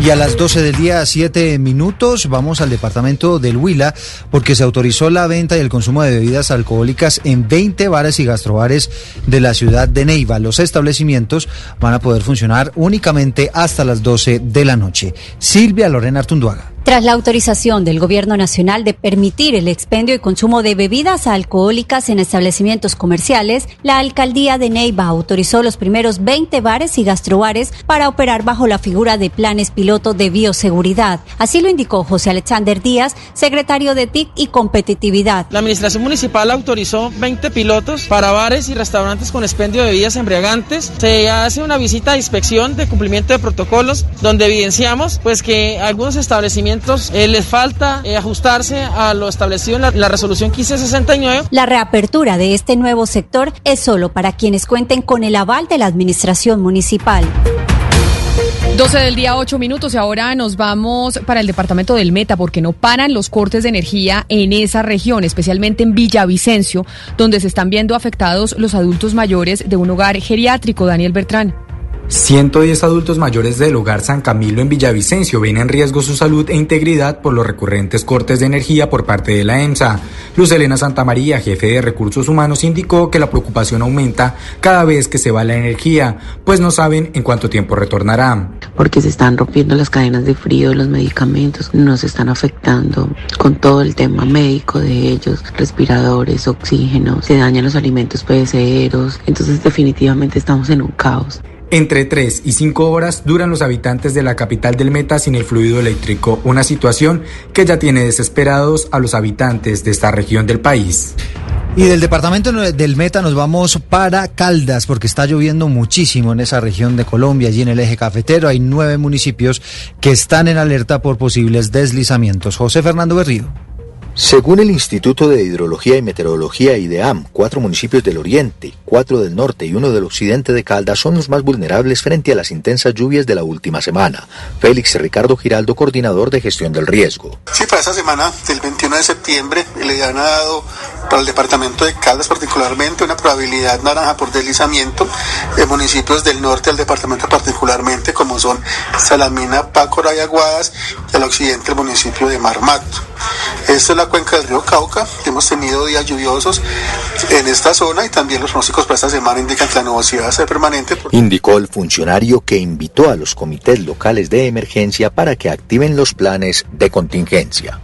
Y a las 12 del día, 7 minutos, vamos al departamento del Huila porque se autorizó la venta y el consumo de bebidas alcohólicas en 20 bares y gastrobares de la ciudad de Neiva. Los establecimientos van a poder funcionar únicamente hasta las 12 de la noche. Silvia Lorena Artunduaga. Tras la autorización del Gobierno Nacional de permitir el expendio y consumo de bebidas alcohólicas en establecimientos comerciales, la Alcaldía de Neiva autorizó los primeros 20 bares y gastrobares para operar bajo la figura de planes piloto de bioseguridad. Así lo indicó José Alexander Díaz, secretario de TIC y Competitividad. La Administración Municipal autorizó 20 pilotos para bares y restaurantes con expendio de bebidas embriagantes. Se hace una visita de inspección de cumplimiento de protocolos donde evidenciamos pues que algunos establecimientos eh, les falta eh, ajustarse a lo establecido en la, la resolución 1569. La reapertura de este nuevo sector es solo para quienes cuenten con el aval de la administración municipal. 12 del día, 8 minutos y ahora nos vamos para el departamento del Meta porque no paran los cortes de energía en esa región, especialmente en Villavicencio, donde se están viendo afectados los adultos mayores de un hogar geriátrico. Daniel Bertrán. 110 adultos mayores del hogar San Camilo en Villavicencio ven en riesgo su salud e integridad por los recurrentes cortes de energía por parte de la EMSA. Luz Elena Santamaría, jefe de recursos humanos, indicó que la preocupación aumenta cada vez que se va la energía, pues no saben en cuánto tiempo retornará. Porque se están rompiendo las cadenas de frío, los medicamentos nos están afectando con todo el tema médico de ellos, respiradores, oxígeno, se dañan los alimentos perecederos, entonces definitivamente estamos en un caos. Entre 3 y 5 horas duran los habitantes de la capital del Meta sin el fluido eléctrico, una situación que ya tiene desesperados a los habitantes de esta región del país. Y del departamento del Meta nos vamos para Caldas, porque está lloviendo muchísimo en esa región de Colombia, allí en el eje cafetero. Hay nueve municipios que están en alerta por posibles deslizamientos. José Fernando Berrío. Según el Instituto de Hidrología y Meteorología IDEAM, cuatro municipios del oriente, cuatro del norte y uno del occidente de Caldas son los más vulnerables frente a las intensas lluvias de la última semana. Félix Ricardo Giraldo, coordinador de gestión del riesgo. Sí, para esta semana del 21 de septiembre le han dado para el departamento de Caldas particularmente una probabilidad naranja por deslizamiento de municipios del norte del departamento particularmente como son Salamina, Pácora y Aguadas y al occidente el municipio de Marmato. Esta es la cuenca del río Cauca. Hemos tenido días lluviosos en esta zona y también los pronósticos para esta semana indican que la nubosidad va a ser permanente. Indicó el funcionario que invitó a los comités locales de emergencia para que activen los planes de contingencia.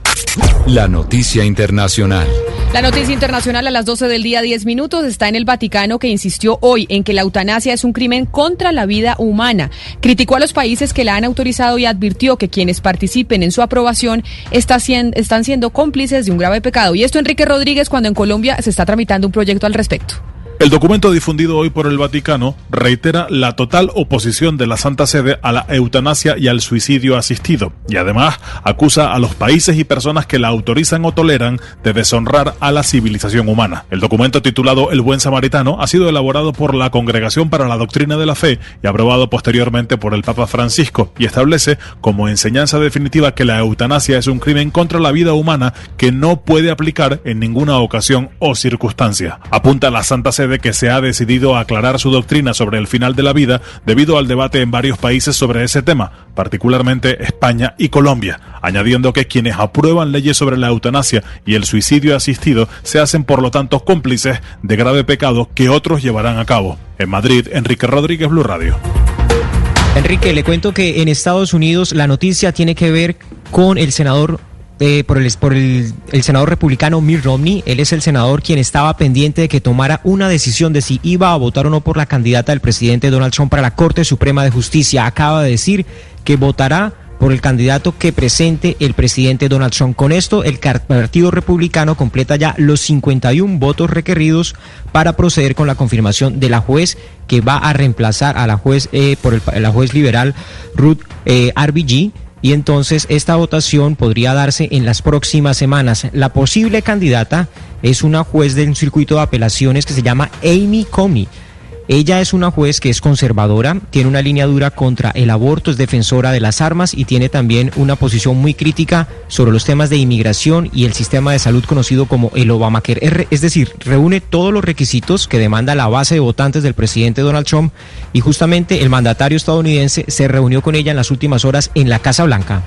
La noticia internacional. La noticia internacional a las 12 del día 10 minutos está en el Vaticano que insistió hoy en que la eutanasia es un crimen contra la vida humana. Criticó a los países que la han autorizado y advirtió que quienes participen en su aprobación están siendo cómplices de un grave pecado. Y esto Enrique Rodríguez cuando en Colombia se está tramitando un proyecto al respecto. El documento difundido hoy por el Vaticano reitera la total oposición de la Santa Sede a la eutanasia y al suicidio asistido y además acusa a los países y personas que la autorizan o toleran de deshonrar a la civilización humana. El documento titulado El Buen Samaritano ha sido elaborado por la Congregación para la Doctrina de la Fe y aprobado posteriormente por el Papa Francisco y establece como enseñanza definitiva que la eutanasia es un crimen contra la vida humana que no puede aplicar en ninguna ocasión o circunstancia. Apunta la Santa Sede que se ha decidido aclarar su doctrina sobre el final de la vida debido al debate en varios países sobre ese tema, particularmente España y Colombia, añadiendo que quienes aprueban leyes sobre la eutanasia y el suicidio asistido se hacen por lo tanto cómplices de grave pecado que otros llevarán a cabo. En Madrid, Enrique Rodríguez, Blue Radio. Enrique, le cuento que en Estados Unidos la noticia tiene que ver con el senador eh, por, el, senador republicano Mitt Romney. Él es el senador quien estaba pendiente de que tomara una decisión de si iba a votar o no por la candidata del presidente Donald Trump para la Corte Suprema de Justicia. Acaba de decir que votará por el candidato que presente el presidente Donald Trump. Con esto, el Partido Republicano completa ya los 51 votos requeridos para proceder con la confirmación de la juez que va a reemplazar a la juez eh, por el, la juez liberal Ruth eh, RBG y entonces esta votación podría darse en las próximas semanas. La posible candidata es una juez de un circuito de apelaciones que se llama Amy Comey. Ella es una juez que es conservadora, tiene una línea dura contra el aborto, es defensora de las armas y tiene también una posición muy crítica sobre los temas de inmigración y el sistema de salud conocido como el Obamacare. Es decir, reúne todos los requisitos que demanda la base de votantes del presidente Donald Trump y justamente el mandatario estadounidense se reunió con ella en las últimas horas en la Casa Blanca.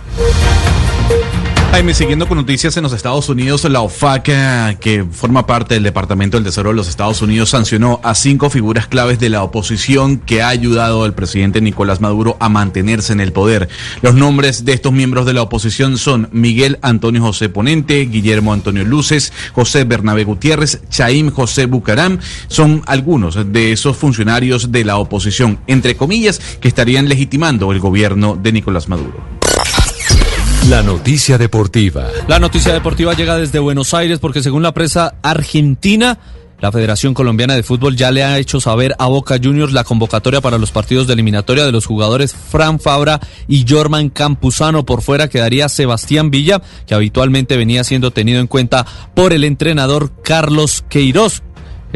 Jaime, siguiendo con noticias en los Estados Unidos, la OFAC, eh, que forma parte del Departamento del Tesoro de los Estados Unidos, sancionó a cinco figuras claves de la oposición que ha ayudado al presidente Nicolás Maduro a mantenerse en el poder. Los nombres de estos miembros de la oposición son Miguel Antonio José Ponente, Guillermo Antonio Luces, José Bernabé Gutiérrez, Chaim José Bucaram. Son algunos de esos funcionarios de la oposición, entre comillas, que estarían legitimando el gobierno de Nicolás Maduro. La noticia deportiva. La noticia deportiva llega desde Buenos Aires porque según la prensa argentina, la Federación Colombiana de Fútbol ya le ha hecho saber a Boca Juniors la convocatoria para los partidos de eliminatoria de los jugadores Fran Fabra y Jorman Campuzano. Por fuera quedaría Sebastián Villa, que habitualmente venía siendo tenido en cuenta por el entrenador Carlos Queiroz.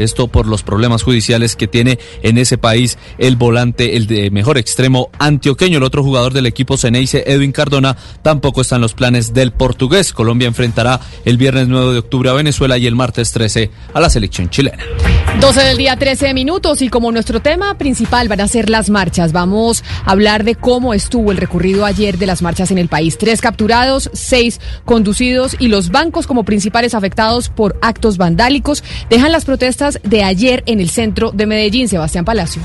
Esto por los problemas judiciales que tiene en ese país el volante, el de mejor extremo antioqueño. El otro jugador del equipo Ceneice, Edwin Cardona, tampoco está en los planes del portugués. Colombia enfrentará el viernes 9 de octubre a Venezuela y el martes 13 a la selección chilena. 12 del día, 13 minutos. Y como nuestro tema principal van a ser las marchas, vamos a hablar de cómo estuvo el recorrido ayer de las marchas en el país. Tres capturados, seis conducidos y los bancos como principales afectados por actos vandálicos dejan las protestas de ayer en el centro de Medellín, Sebastián Palacio.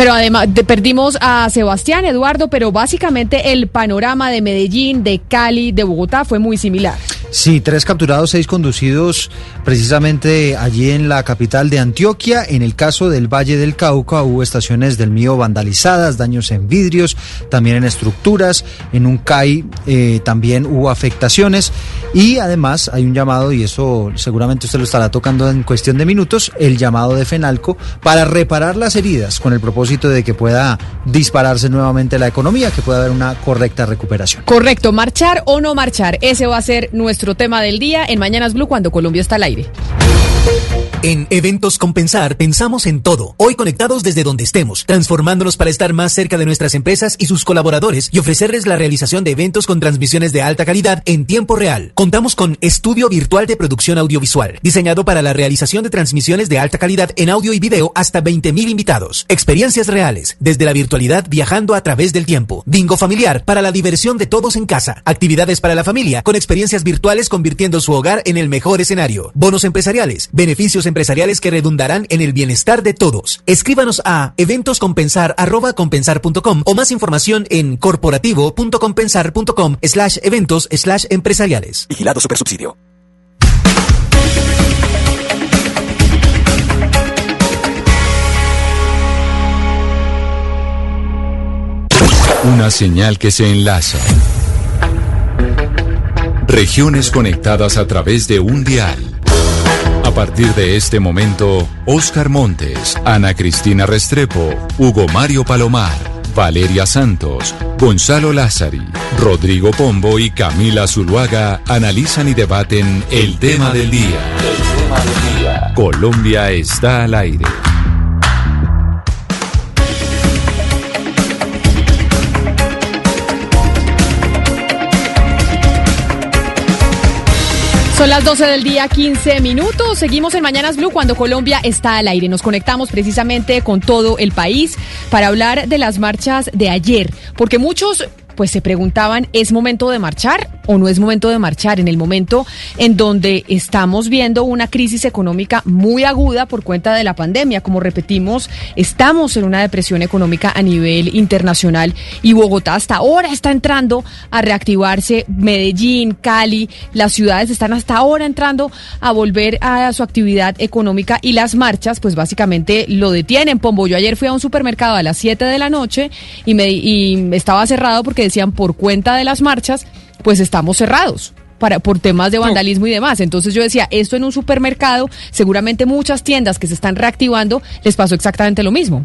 Pero además perdimos a Sebastián, Eduardo, pero básicamente el panorama de Medellín, de Cali, de Bogotá fue muy similar. Sí, tres capturados, seis conducidos precisamente allí en la capital de Antioquia. En el caso del Valle del Cauca hubo estaciones del mío vandalizadas, daños en vidrios, también en estructuras. En un CAI eh, también hubo afectaciones. Y además hay un llamado, y eso seguramente usted lo estará tocando en cuestión de minutos, el llamado de FENALCO para reparar las heridas con el propósito de que pueda dispararse nuevamente la economía, que pueda haber una correcta recuperación. Correcto, marchar o no marchar, ese va a ser nuestro tema del día en Mañanas Blue cuando Colombia está al aire. En Eventos Compensar pensamos en todo, hoy conectados desde donde estemos, transformándonos para estar más cerca de nuestras empresas y sus colaboradores y ofrecerles la realización de eventos con transmisiones de alta calidad en tiempo real. Contamos con Estudio Virtual de Producción Audiovisual, diseñado para la realización de transmisiones de alta calidad en audio y video hasta 20.000 invitados. Experiencias reales, desde la virtualidad viajando a través del tiempo. Bingo familiar para la diversión de todos en casa. Actividades para la familia con experiencias virtuales convirtiendo su hogar en el mejor escenario. Bonos empresariales, beneficios empresariales que redundarán en el bienestar de todos. Escríbanos a eventoscompensar.compensar.com o más información en corporativo.compensar.com slash eventos slash empresariales. Vigilado Supersubsidio. Una señal que se enlaza. Regiones conectadas a través de un dial. A partir de este momento, Oscar Montes, Ana Cristina Restrepo, Hugo Mario Palomar, Valeria Santos, Gonzalo Lázari, Rodrigo Pombo y Camila Zuluaga analizan y debaten el tema del día. El tema del día. Colombia está al aire. Son las 12 del día, 15 minutos. Seguimos en Mañanas Blue cuando Colombia está al aire. Nos conectamos precisamente con todo el país para hablar de las marchas de ayer, porque muchos pues se preguntaban, ¿es momento de marchar o no es momento de marchar? En el momento en donde estamos viendo una crisis económica muy aguda por cuenta de la pandemia. Como repetimos, estamos en una depresión económica a nivel internacional y Bogotá hasta ahora está entrando a reactivarse. Medellín, Cali, las ciudades están hasta ahora entrando a volver a su actividad económica y las marchas, pues básicamente lo detienen. Pombo, yo ayer fui a un supermercado a las 7 de la noche y, me, y estaba cerrado porque decían por cuenta de las marchas, pues estamos cerrados. Para, por temas de vandalismo y demás. Entonces yo decía, esto en un supermercado, seguramente muchas tiendas que se están reactivando les pasó exactamente lo mismo.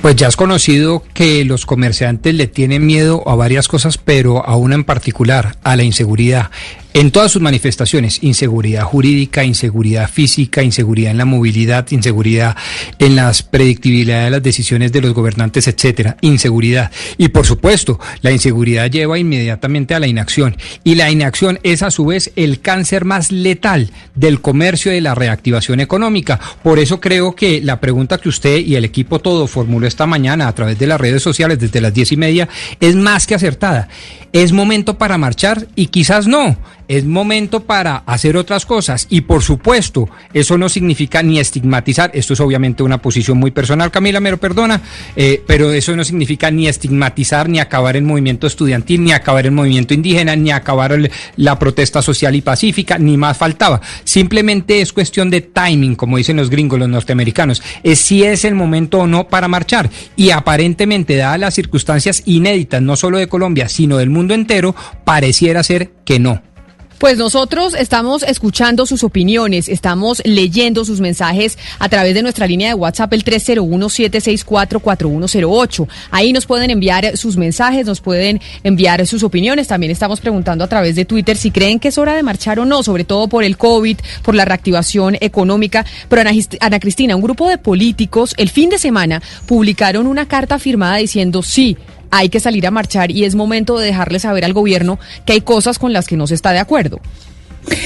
Pues ya has conocido que los comerciantes le tienen miedo a varias cosas, pero a una en particular, a la inseguridad en todas sus manifestaciones, inseguridad jurídica, inseguridad física, inseguridad en la movilidad, inseguridad en las predictibilidad de las decisiones de los gobernantes, etcétera, inseguridad. Y por supuesto, la inseguridad lleva inmediatamente a la inacción y la inacción es a su vez el cáncer más letal del comercio y de la reactivación económica. Por eso creo que la pregunta que usted y el equipo todo formuló esta mañana a través de las redes sociales desde las diez y media es más que acertada. ¿Es momento para marchar? Y quizás no es momento para hacer otras cosas. Y por supuesto, eso no significa ni estigmatizar, esto es obviamente una posición muy personal, Camila, me lo perdona, eh, pero eso no significa ni estigmatizar, ni acabar el movimiento estudiantil, ni acabar el movimiento indígena, ni acabar la protesta social y pacífica, ni más faltaba. Simplemente es cuestión de timing, como dicen los gringos, los norteamericanos, es si es el momento o no para marchar. Y aparentemente, dadas las circunstancias inéditas, no solo de Colombia, sino del mundo entero, pareciera ser que no. Pues nosotros estamos escuchando sus opiniones, estamos leyendo sus mensajes a través de nuestra línea de WhatsApp el 301-764-4108. Ahí nos pueden enviar sus mensajes, nos pueden enviar sus opiniones. También estamos preguntando a través de Twitter si creen que es hora de marchar o no, sobre todo por el COVID, por la reactivación económica. Pero Ana, Ana Cristina, un grupo de políticos el fin de semana publicaron una carta firmada diciendo sí hay que salir a marchar y es momento de dejarle saber al gobierno que hay cosas con las que no se está de acuerdo.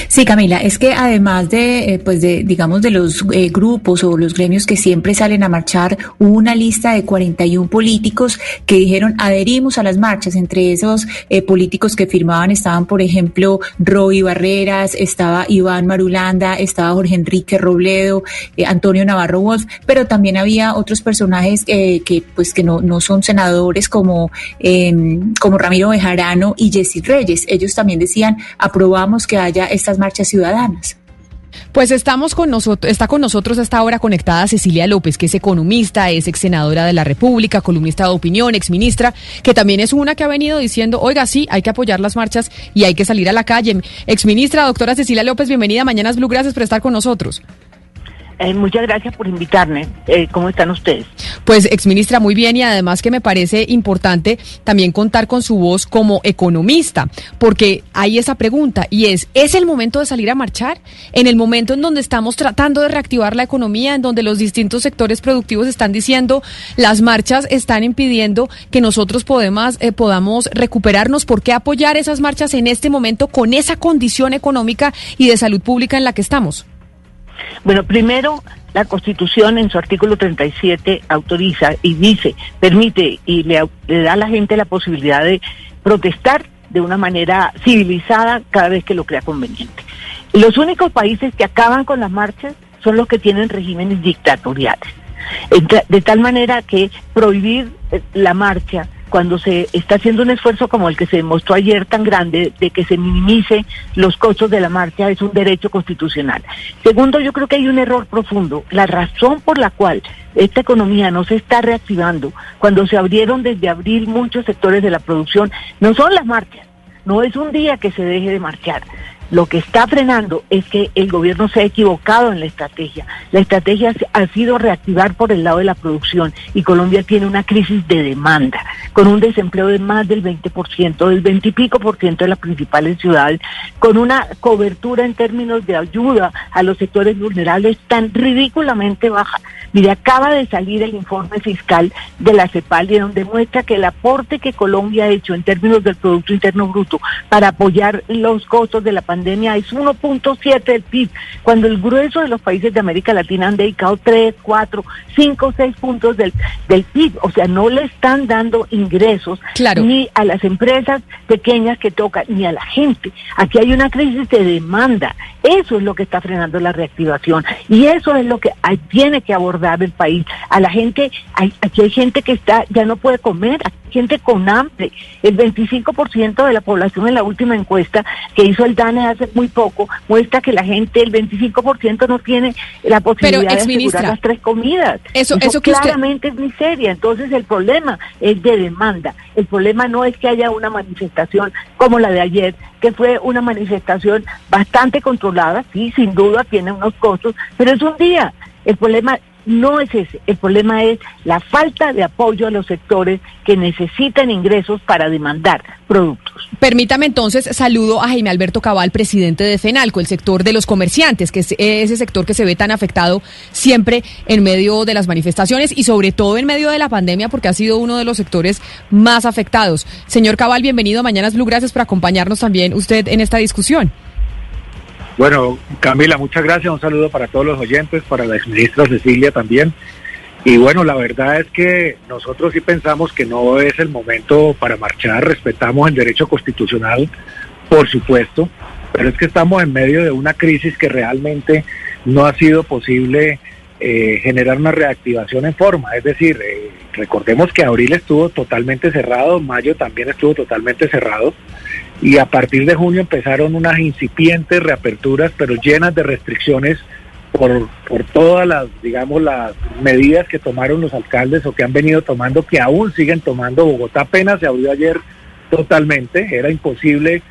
Sí, Camila, es que además de, eh, pues de, digamos, de los eh, grupos o los gremios que siempre salen a marchar, hubo una lista de 41 políticos que dijeron adherimos a las marchas. Entre esos eh, políticos que firmaban estaban, por ejemplo, Roy Barreras, estaba Iván Marulanda, estaba Jorge Enrique Robledo, Antonio Navarro Wolf, pero también había otros personajes que, pues, que no, no son senadores como, em, como Ramiro Bejarano y Jessy Reyes. Ellos también decían aprobamos que haya estas marchas ciudadanas. Pues estamos con nosotros, está con nosotros hasta ahora conectada Cecilia López, que es economista, es ex senadora de la República, columnista de opinión, ex ministra, que también es una que ha venido diciendo, oiga, sí, hay que apoyar las marchas y hay que salir a la calle. Ex ministra, doctora Cecilia López, bienvenida a Mañanas Blue, gracias por estar con nosotros. Eh, muchas gracias por invitarme. Eh, ¿Cómo están ustedes? Pues, exministra, muy bien y además que me parece importante también contar con su voz como economista, porque hay esa pregunta y es, ¿es el momento de salir a marchar? En el momento en donde estamos tratando de reactivar la economía, en donde los distintos sectores productivos están diciendo, las marchas están impidiendo que nosotros podemos, eh, podamos recuperarnos, ¿por qué apoyar esas marchas en este momento con esa condición económica y de salud pública en la que estamos? Bueno, primero, la Constitución en su artículo 37 autoriza y dice, permite y le, da a la gente la posibilidad de protestar de una manera civilizada cada vez que lo crea conveniente. Los únicos países que acaban con las marchas son los que tienen regímenes dictatoriales. De tal manera que prohibir eh, la marcha cuando se está haciendo un esfuerzo como el que se demostró ayer tan grande de que se minimice los costos de la marcha es un derecho constitucional. Segundo, yo creo que hay un error profundo. La razón por la cual esta economía no se está reactivando cuando se abrieron desde abril muchos sectores de la producción no son las marchas. No es un día que se deje de marchar. Lo que está frenando es que el gobierno se ha equivocado en la estrategia. La estrategia ha sido reactivar por el lado de la producción y Colombia tiene una crisis de demanda, con un desempleo de más del 20%, del 20 y pico por ciento de las principales ciudades, con una cobertura en términos de ayuda a los sectores vulnerables tan ridículamente baja. Mire, acaba de salir el informe fiscal de la CEPAL donde muestra que el aporte que Colombia ha hecho en términos del Producto Interno Bruto para apoyar los costos de la pandemia es 1.7 del PIB, cuando el grueso de los países de América Latina han dedicado 3, 4, 5, 6 puntos del, del PIB. O sea, no le están dando ingresos ni a las empresas pequeñas que tocan, ni a la gente. Aquí hay una crisis de demanda. Eso es lo que está frenando la reactivación. Y eso es lo que hay, tiene que abordar el país. A la gente, hay, aquí hay gente que está, ya no puede comer, hay gente con hambre. El 25% de la población en la última encuesta que hizo el DANE hace muy poco muestra que la gente, el 25% no tiene la posibilidad de asegurar las tres comidas. Eso, eso, que claramente es miseria. Entonces el problema es de demanda. El problema no es que haya una manifestación como la de ayer, que fue una manifestación bastante controlada, sí, sin duda tiene unos costos, pero es un día. El problema no es ese, el problema es la falta de apoyo a los sectores que necesitan ingresos para demandar productos. Permítame entonces, saludo a Jaime Alberto Cabal, presidente de FENALCO, el sector de los comerciantes, que es ese sector que se ve tan afectado siempre en medio de las manifestaciones y sobre todo en medio de la pandemia, porque ha sido uno de los sectores más afectados. Señor Cabal, bienvenido a Mañanas Blue, gracias por acompañarnos también usted en esta discusión. Bueno, Camila, muchas gracias. Un saludo para todos los oyentes, para la exministra Cecilia también. Y bueno, la verdad es que nosotros sí pensamos que no es el momento para marchar. Respetamos el derecho constitucional, por supuesto, pero es que estamos en medio de una crisis que realmente no ha sido posible eh, generar una reactivación en forma. Es decir, eh, recordemos que abril estuvo totalmente cerrado, mayo también estuvo totalmente cerrado y a partir de junio empezaron unas incipientes reaperturas, pero llenas de restricciones por, por todas las, digamos, las medidas que tomaron los alcaldes o que han venido tomando, que aún siguen tomando. Bogotá apenas se abrió ayer totalmente, era imposible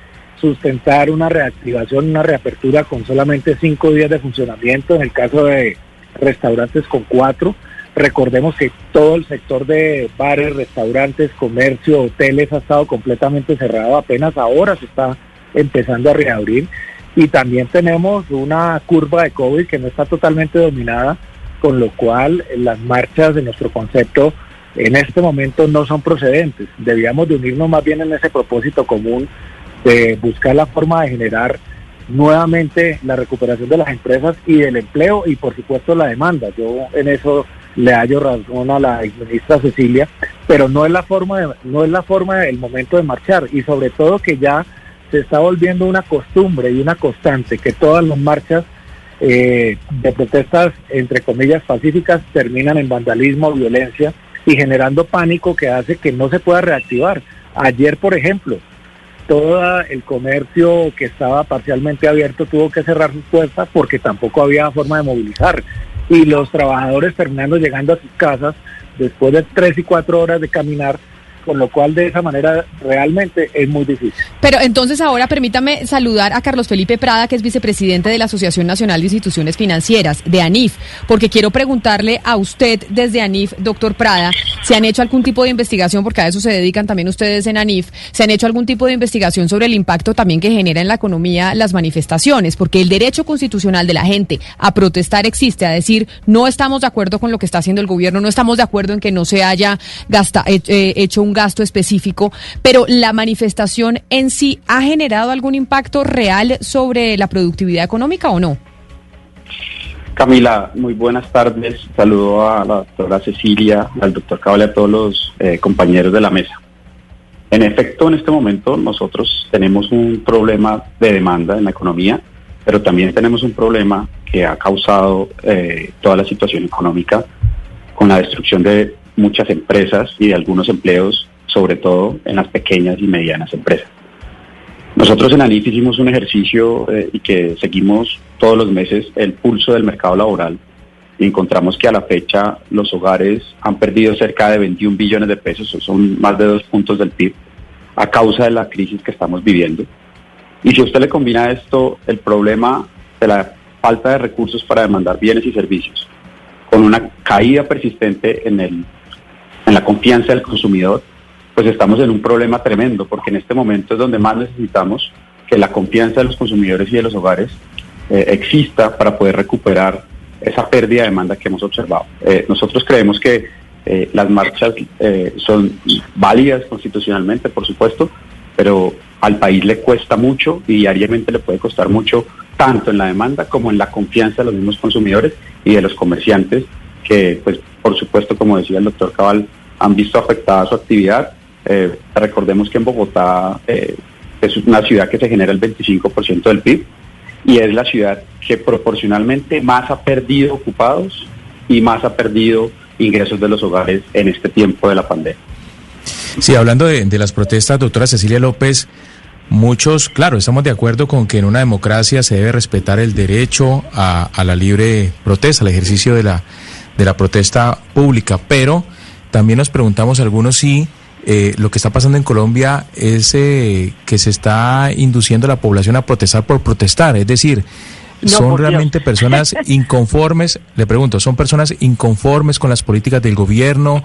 sustentar una reactivación, una reapertura con solamente cinco días de funcionamiento, en el caso de restaurantes con cuatro. Recordemos que todo el sector de bares, restaurantes, comercio, hoteles ha estado completamente cerrado, apenas ahora se está empezando a reabrir. Y también tenemos una curva de COVID que no está totalmente dominada, con lo cual las marchas de nuestro concepto en este momento no son procedentes. Debíamos de unirnos más bien en ese propósito común de buscar la forma de generar nuevamente la recuperación de las empresas y del empleo y por supuesto la demanda. Yo en eso le hallo razón a la ministra Cecilia, pero no es la forma de, no es la forma del momento de marchar y sobre todo que ya se está volviendo una costumbre y una constante que todas las marchas eh, de protestas entre comillas pacíficas terminan en vandalismo, violencia y generando pánico que hace que no se pueda reactivar. Ayer, por ejemplo, todo el comercio que estaba parcialmente abierto tuvo que cerrar sus puertas porque tampoco había forma de movilizar y los trabajadores terminando llegando a sus casas después de tres y cuatro horas de caminar con lo cual de esa manera realmente es muy difícil. Pero entonces ahora permítame saludar a Carlos Felipe Prada, que es vicepresidente de la Asociación Nacional de Instituciones Financieras, de ANIF, porque quiero preguntarle a usted desde ANIF, doctor Prada, si han hecho algún tipo de investigación, porque a eso se dedican también ustedes en ANIF, se han hecho algún tipo de investigación sobre el impacto también que genera en la economía las manifestaciones, porque el derecho constitucional de la gente a protestar existe, a decir no estamos de acuerdo con lo que está haciendo el gobierno, no estamos de acuerdo en que no se haya gasta, eh, hecho un gasto específico, pero la manifestación en sí ha generado algún impacto real sobre la productividad económica o no? Camila, muy buenas tardes. Saludo a la doctora Cecilia, al doctor Cabal y a todos los eh, compañeros de la mesa. En efecto, en este momento nosotros tenemos un problema de demanda en la economía, pero también tenemos un problema que ha causado eh, toda la situación económica con la destrucción de muchas empresas y de algunos empleos, sobre todo en las pequeñas y medianas empresas. Nosotros en ANIF hicimos un ejercicio eh, y que seguimos todos los meses el pulso del mercado laboral y encontramos que a la fecha los hogares han perdido cerca de 21 billones de pesos, son más de dos puntos del PIB, a causa de la crisis que estamos viviendo. Y si usted le combina esto, el problema de la falta de recursos para demandar bienes y servicios, con una caída persistente en el en la confianza del consumidor, pues estamos en un problema tremendo, porque en este momento es donde más necesitamos que la confianza de los consumidores y de los hogares eh, exista para poder recuperar esa pérdida de demanda que hemos observado. Eh, nosotros creemos que eh, las marchas son válidas constitucionalmente, por supuesto, pero al país le cuesta mucho y diariamente le puede costar mucho, tanto en la demanda como en la confianza de los mismos consumidores y de los comerciantes, que pues por supuesto, como decía el doctor Cabal, han visto afectada su actividad. Eh, recordemos que en Bogotá eh, es una ciudad que se genera el 25% del PIB y es la ciudad que proporcionalmente más ha perdido ocupados y más ha perdido ingresos de los hogares en este tiempo de la pandemia. Sí, hablando de, de, las protestas, doctora Cecilia López, muchos, claro, estamos de acuerdo con que en una democracia se debe respetar el derecho a, a la libre protesta, al ejercicio de la, de la protesta pública, pero también nos preguntamos algunos si eh, lo que está pasando en Colombia es eh, que se está induciendo a la población a protestar por protestar, es decir, No, son realmente Dios. personas inconformes, le pregunto, ¿son personas inconformes con las políticas del gobierno,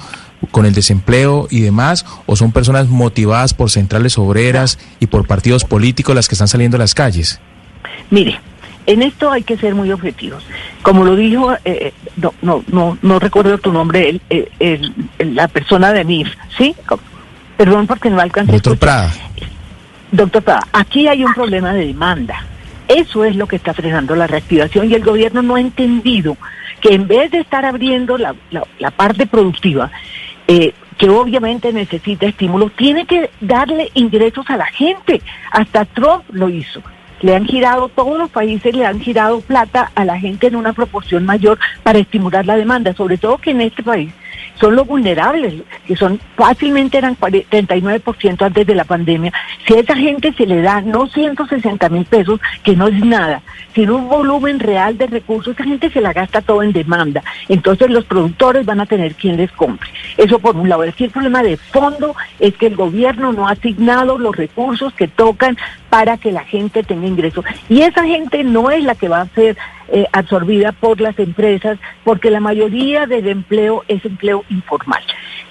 con el desempleo y demás, o son personas motivadas por centrales obreras y por partidos políticos las que están saliendo a las calles? Mire, en esto hay que ser muy objetivos. Como lo dijo, eh, no, no, no, no recuerdo tu nombre, el, el- el- el- la persona de MIF, ¿sí? Perdón porque no alcancé. Doctor. Prada. Doctor Prada, aquí hay un problema de demanda. Eso es lo que está frenando la reactivación y el gobierno no ha entendido que en vez de estar abriendo la, la- la parte productiva, eh, que obviamente necesita estímulo, tiene que darle ingresos a la gente. Hasta Trump lo hizo. Le han girado, todos los países le han girado plata a la gente en una proporción mayor para estimular la demanda, sobre todo que en este país son los vulnerables, que son fácilmente eran 40 39% antes de la pandemia. Si a esa gente se le da no 160 mil pesos, que no es nada, sino un volumen real de recursos, esa gente se la gasta todo en demanda. Entonces los productores van a tener quien les compre. Eso por un lado. Aquí el problema de fondo es que el gobierno no ha asignado los recursos que tocan para que la gente tenga ingresos. Y esa gente no es la que va a ser eh, absorbida por las empresas, porque la mayoría del empleo es empleo informal.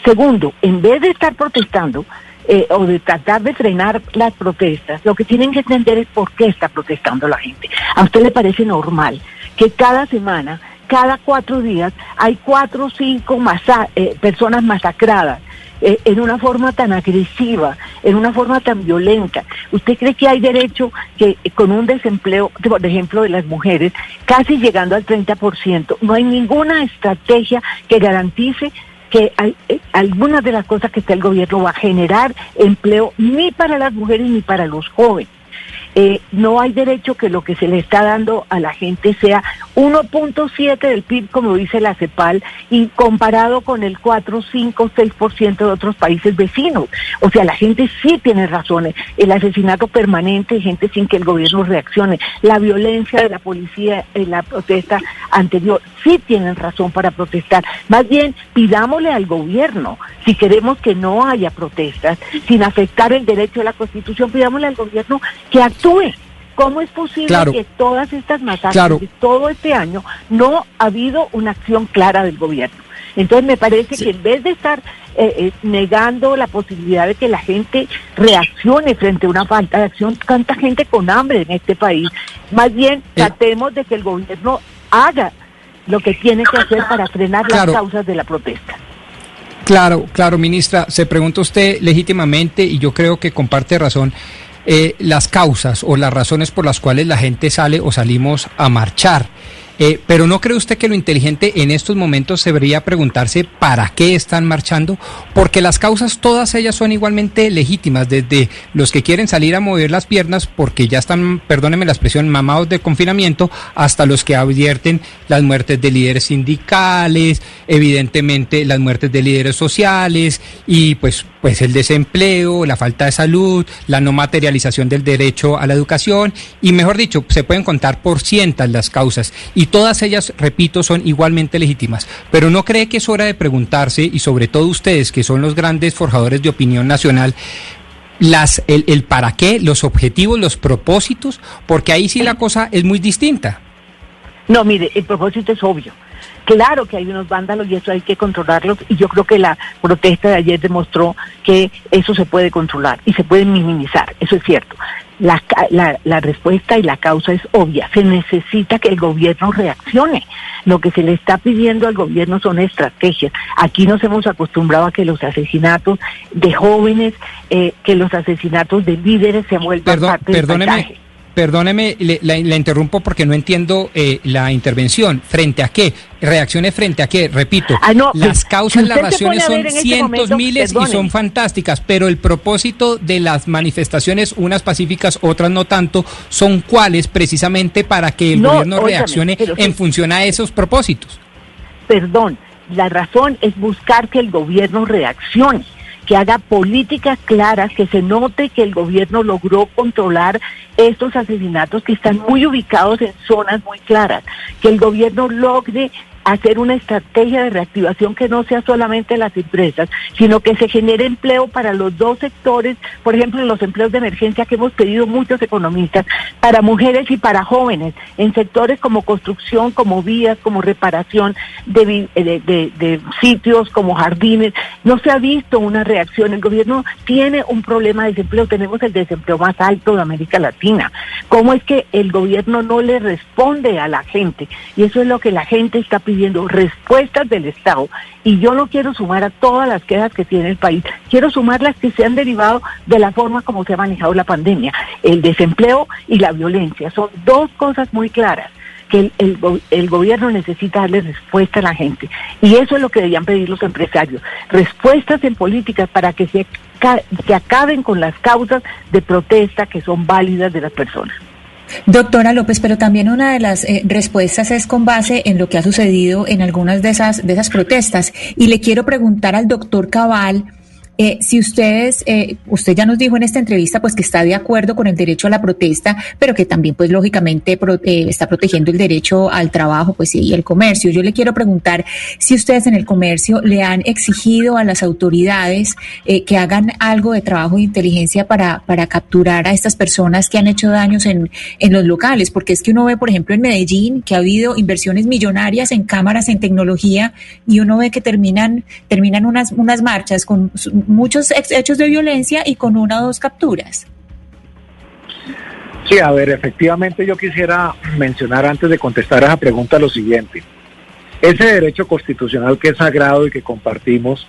Segundo, en vez de estar protestando eh, o de tratar de frenar las protestas, lo que tienen que entender es por qué está protestando la gente. ¿A usted le parece normal que cada semana, cada cuatro días, hay cuatro o cinco eh, personas masacradas? Eh, en una forma tan agresiva, en una forma tan violenta. ¿Usted cree que hay derecho que eh, con un desempleo, por ejemplo, de las mujeres, casi llegando al 30%, no hay ninguna estrategia que garantice que eh, algunas de las cosas que está el gobierno va a generar empleo ni para las mujeres ni para los jóvenes? Eh, no hay derecho que lo que se le está dando a la gente sea 1.7 del PIB, como dice la CEPAL, y comparado con el 4, 5, 6% de otros países vecinos. O sea, la gente sí tiene razones. El asesinato permanente de gente sin que el gobierno reaccione, la violencia de la policía en la protesta anterior, sí tienen razón para protestar. Más bien, pidámosle al gobierno, si queremos que no haya protestas, sin afectar el derecho de la Constitución, pidámosle al gobierno que actúe. ¿Cómo es posible Claro. que todas estas masacres Claro. de todo este año no ha habido una acción clara del gobierno? Entonces me parece que en vez de estar eh, eh, negando la posibilidad de que la gente reaccione frente a una falta de acción, tanta gente con hambre en este país, más bien tratemos de que el gobierno haga lo que tiene que hacer para frenar Claro. las causas de la protesta. Claro, claro, ministra, se pregunta usted legítimamente y yo creo que comparte razón eh, las causas o las razones por las cuales la gente sale o salimos a marchar. Eh, pero ¿no cree usted que lo inteligente en estos momentos debería preguntarse para qué están marchando? Porque las causas todas ellas son igualmente legítimas, desde los que quieren salir a mover las piernas porque ya están, perdónenme la expresión, mamados de confinamiento, hasta los que advierten las muertes de líderes sindicales, evidentemente las muertes de líderes sociales y pues, pues el desempleo, la falta de salud, la no materialización del derecho a la educación y mejor dicho, se pueden contar por cientos las causas y todas ellas, repito, son igualmente legítimas. Pero no cree que es hora de preguntarse y sobre todo ustedes que son los grandes forjadores de opinión nacional, las, el, el para qué, los objetivos, los propósitos, porque ahí sí la cosa es muy distinta. No, mire, el propósito es obvio. Claro que hay unos vándalos y eso hay que controlarlos y yo creo que la protesta de ayer demostró que eso se puede controlar y se puede minimizar, eso es cierto. La, la, la, respuesta y la causa es obvia. Se necesita que el gobierno reaccione. Lo que se le está pidiendo al gobierno son estrategias. Aquí nos hemos acostumbrado a que los asesinatos de jóvenes, eh, que los asesinatos de líderes se vuelvan Perdón, parte del perdóneme. Perdóneme, le, la, la interrumpo porque no entiendo eh, la intervención. ¿Frente a qué? ¿Reacciones frente a qué? Repito, Ah, no, las causas, si las razones son este cientos, momento, miles y son fantásticas, pero el propósito de las manifestaciones, unas pacíficas, otras no tanto, son cuáles precisamente para que el No, gobierno reaccione sí. en función a esos propósitos. perdón, la razón es buscar que el gobierno reaccione, que haga políticas claras, que se note que el gobierno logró controlar estos asesinatos que están muy ubicados en zonas muy claras, que el gobierno logre hacer una estrategia de reactivación que no sea solamente las empresas, sino que se genere empleo para los dos sectores, por ejemplo, los empleos de emergencia que hemos pedido muchos economistas, para mujeres y para jóvenes, en sectores como construcción, como vías, como reparación de, de- de sitios, como jardines. No se ha visto una reacción. El gobierno tiene un problema de desempleo, tenemos el desempleo más alto de América Latina. ¿Cómo es que el gobierno no le responde a la gente? Y eso es lo que la gente está pidiendo, respuestas del Estado. Y yo no quiero sumar a todas las quejas que tiene el país, quiero sumar las que se han derivado de la forma como se ha manejado la pandemia. El desempleo y la violencia son dos cosas muy claras que el, el go- el gobierno necesita darle respuesta a la gente. Y eso es lo que deberían pedir los empresarios. Respuestas en políticas para que se acaben con las causas de protesta que son válidas de las personas. Doctora López, pero también una de las eh, respuestas es con base en lo que ha sucedido en algunas de esas, de esas protestas. Y le quiero preguntar al doctor Cabal. Eh, si ustedes, eh, usted ya nos dijo en esta entrevista, pues que está de acuerdo con el derecho a la protesta, pero que también, pues lógicamente, eh, está protegiendo el derecho al trabajo, pues y el comercio. Yo le quiero preguntar si ustedes en el comercio le han exigido a las autoridades eh, que hagan algo de trabajo de inteligencia para, para capturar a estas personas que han hecho daños en, en los locales, porque es que uno ve, por ejemplo, en Medellín que ha habido inversiones millonarias en cámaras, en tecnología, y uno ve que terminan, terminan unas, unas marchas con muchos hechos de violencia y con una o dos capturas. Sí, a ver, efectivamente yo quisiera mencionar antes de contestar a esa pregunta lo siguiente. Ese derecho constitucional que es sagrado y que compartimos,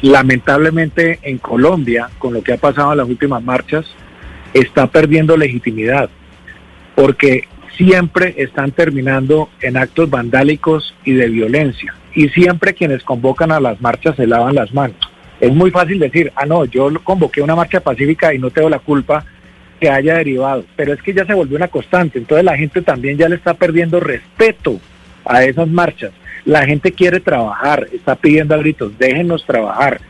lamentablemente en Colombia, con lo que ha pasado en las últimas marchas, está perdiendo legitimidad, porque siempre están terminando en actos vandálicos y de violencia, y siempre quienes convocan a las marchas se lavan las manos. Es muy fácil decir, ah, no, yo convoqué una marcha pacífica y no tengo la culpa que haya derivado, pero es que ya se volvió una constante, entonces la gente también ya le está perdiendo respeto a esas marchas. La gente quiere trabajar, está pidiendo a gritos, déjenos trabajar.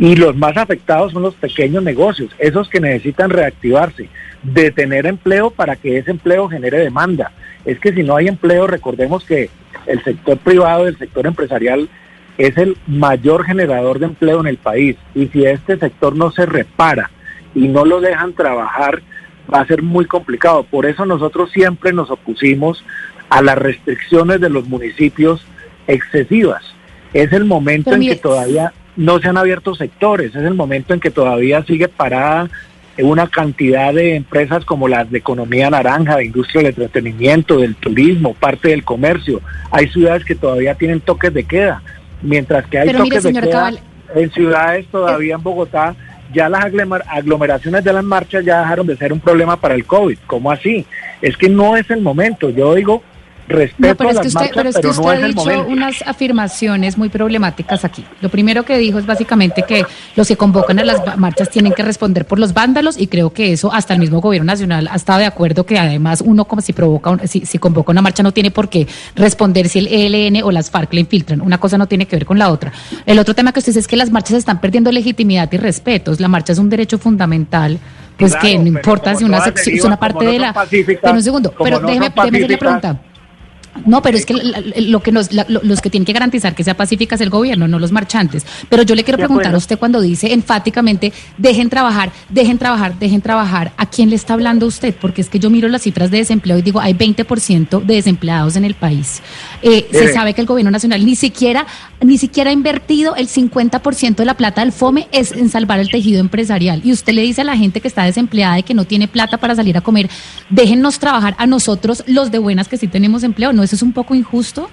Y los más afectados son los pequeños negocios, esos que necesitan reactivarse, de tener empleo para que ese empleo genere demanda. Es que si no hay empleo, recordemos que el sector privado, el sector empresarial, es el mayor generador de empleo en el país. Y si este sector no se repara y no lo dejan trabajar, va a ser muy complicado. Por eso nosotros siempre nos opusimos a las restricciones de los municipios excesivas. Es el momento en que todavía no se han abierto sectores, es el momento en que todavía sigue parada una cantidad de empresas como las de economía naranja, de industria del entretenimiento, del turismo, parte del comercio. Hay ciudades que todavía tienen toques de queda, mientras que hay Pero mire, toques de queda Cabal, en ciudades todavía en Bogotá, ya las aglomer- aglomeraciones de las marchas ya dejaron de ser un problema para el COVID. ¿Cómo así? Es que no es el momento. Yo digo, respeto No, pero es que usted, marchas, pero es que pero usted no ha dicho unas afirmaciones muy problemáticas aquí. Lo primero que dijo es básicamente que los que convocan a las marchas tienen que responder por los vándalos y creo que eso hasta el mismo gobierno nacional ha estado de acuerdo que además uno como si provoca si, si convoca una marcha no tiene por qué responder si el ELN o las FARC le infiltran. Una cosa no tiene que ver con la otra. El otro tema que usted dice es que las marchas están perdiendo legitimidad y respetos. La marcha es un derecho fundamental. Pues Claro, que no importa si una sección, una parte de la... Pero un segundo, pero déjeme, déjeme hacerle la pregunta. No, pero es que lo que nos, la- los que tienen que garantizar que sea pacífica es el gobierno, no los marchantes. Pero yo le quiero preguntar a usted cuando dice enfáticamente, dejen trabajar, dejen trabajar, dejen trabajar, ¿a quién le está hablando usted? Porque es que yo miro las cifras de desempleo y digo, hay 20% de desempleados en el país. Eh, se sabe que el gobierno nacional ni siquiera, ni siquiera ha invertido el 50% de la plata del FOME es en salvar el tejido empresarial. Y usted le dice a la gente que está desempleada y que no tiene plata para salir a comer, déjennos trabajar a nosotros, los de buenas que sí tenemos empleo. ¿No eso es un poco injusto?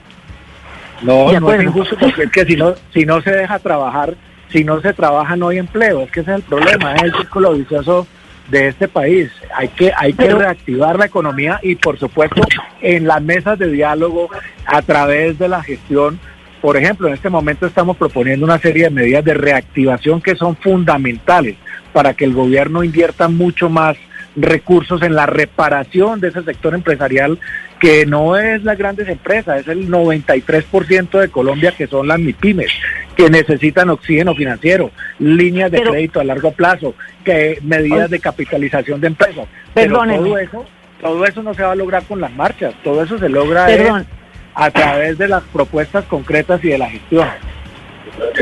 No, no es injusto porque es que si no, si no se deja trabajar, si no se trabaja no hay empleo. Es que ese es el problema, es el círculo vicioso de este país. Hay que, hay que Pero- reactivar la economía y por supuesto en las mesas de diálogo a través de la gestión. Por ejemplo, en este momento estamos proponiendo una serie de medidas de reactivación que son fundamentales para que el gobierno invierta mucho más recursos en la reparación de ese sector empresarial que no es las grandes empresas, es el 93% de Colombia que son las MIPIMES, que necesitan oxígeno financiero, líneas de Pero- crédito a largo plazo, que medidas de capitalización de empresas. Pero todo eso, todo eso no se va a lograr con las marchas, todo eso se logra Perdón. es a través de las propuestas concretas y de la gestión.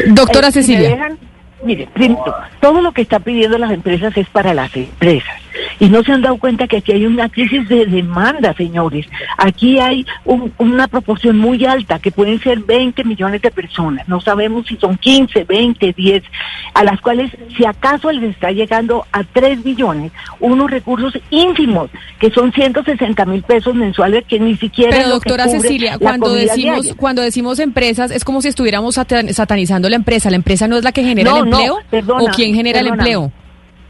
Doctora Eh, si Cecilia. dejan, mire, primero, todo lo que está pidiendo las empresas es para las empresas. Y no se han dado cuenta que aquí hay una crisis de demanda, señores. Aquí hay un- una proporción muy alta, que pueden ser 20 millones de personas. No sabemos si son 15, 20, 10, a las cuales, si acaso les está llegando a 3 billones, unos recursos ínfimos, que son 160 mil pesos mensuales, que ni siquiera Pero es lo doctora Cecilia, cuando decimos diaria. cuando decimos empresas es como si estuviéramos satan- satanizando la empresa. La empresa no es la que genera No, el no, empleo perdona, o quién genera el empleo.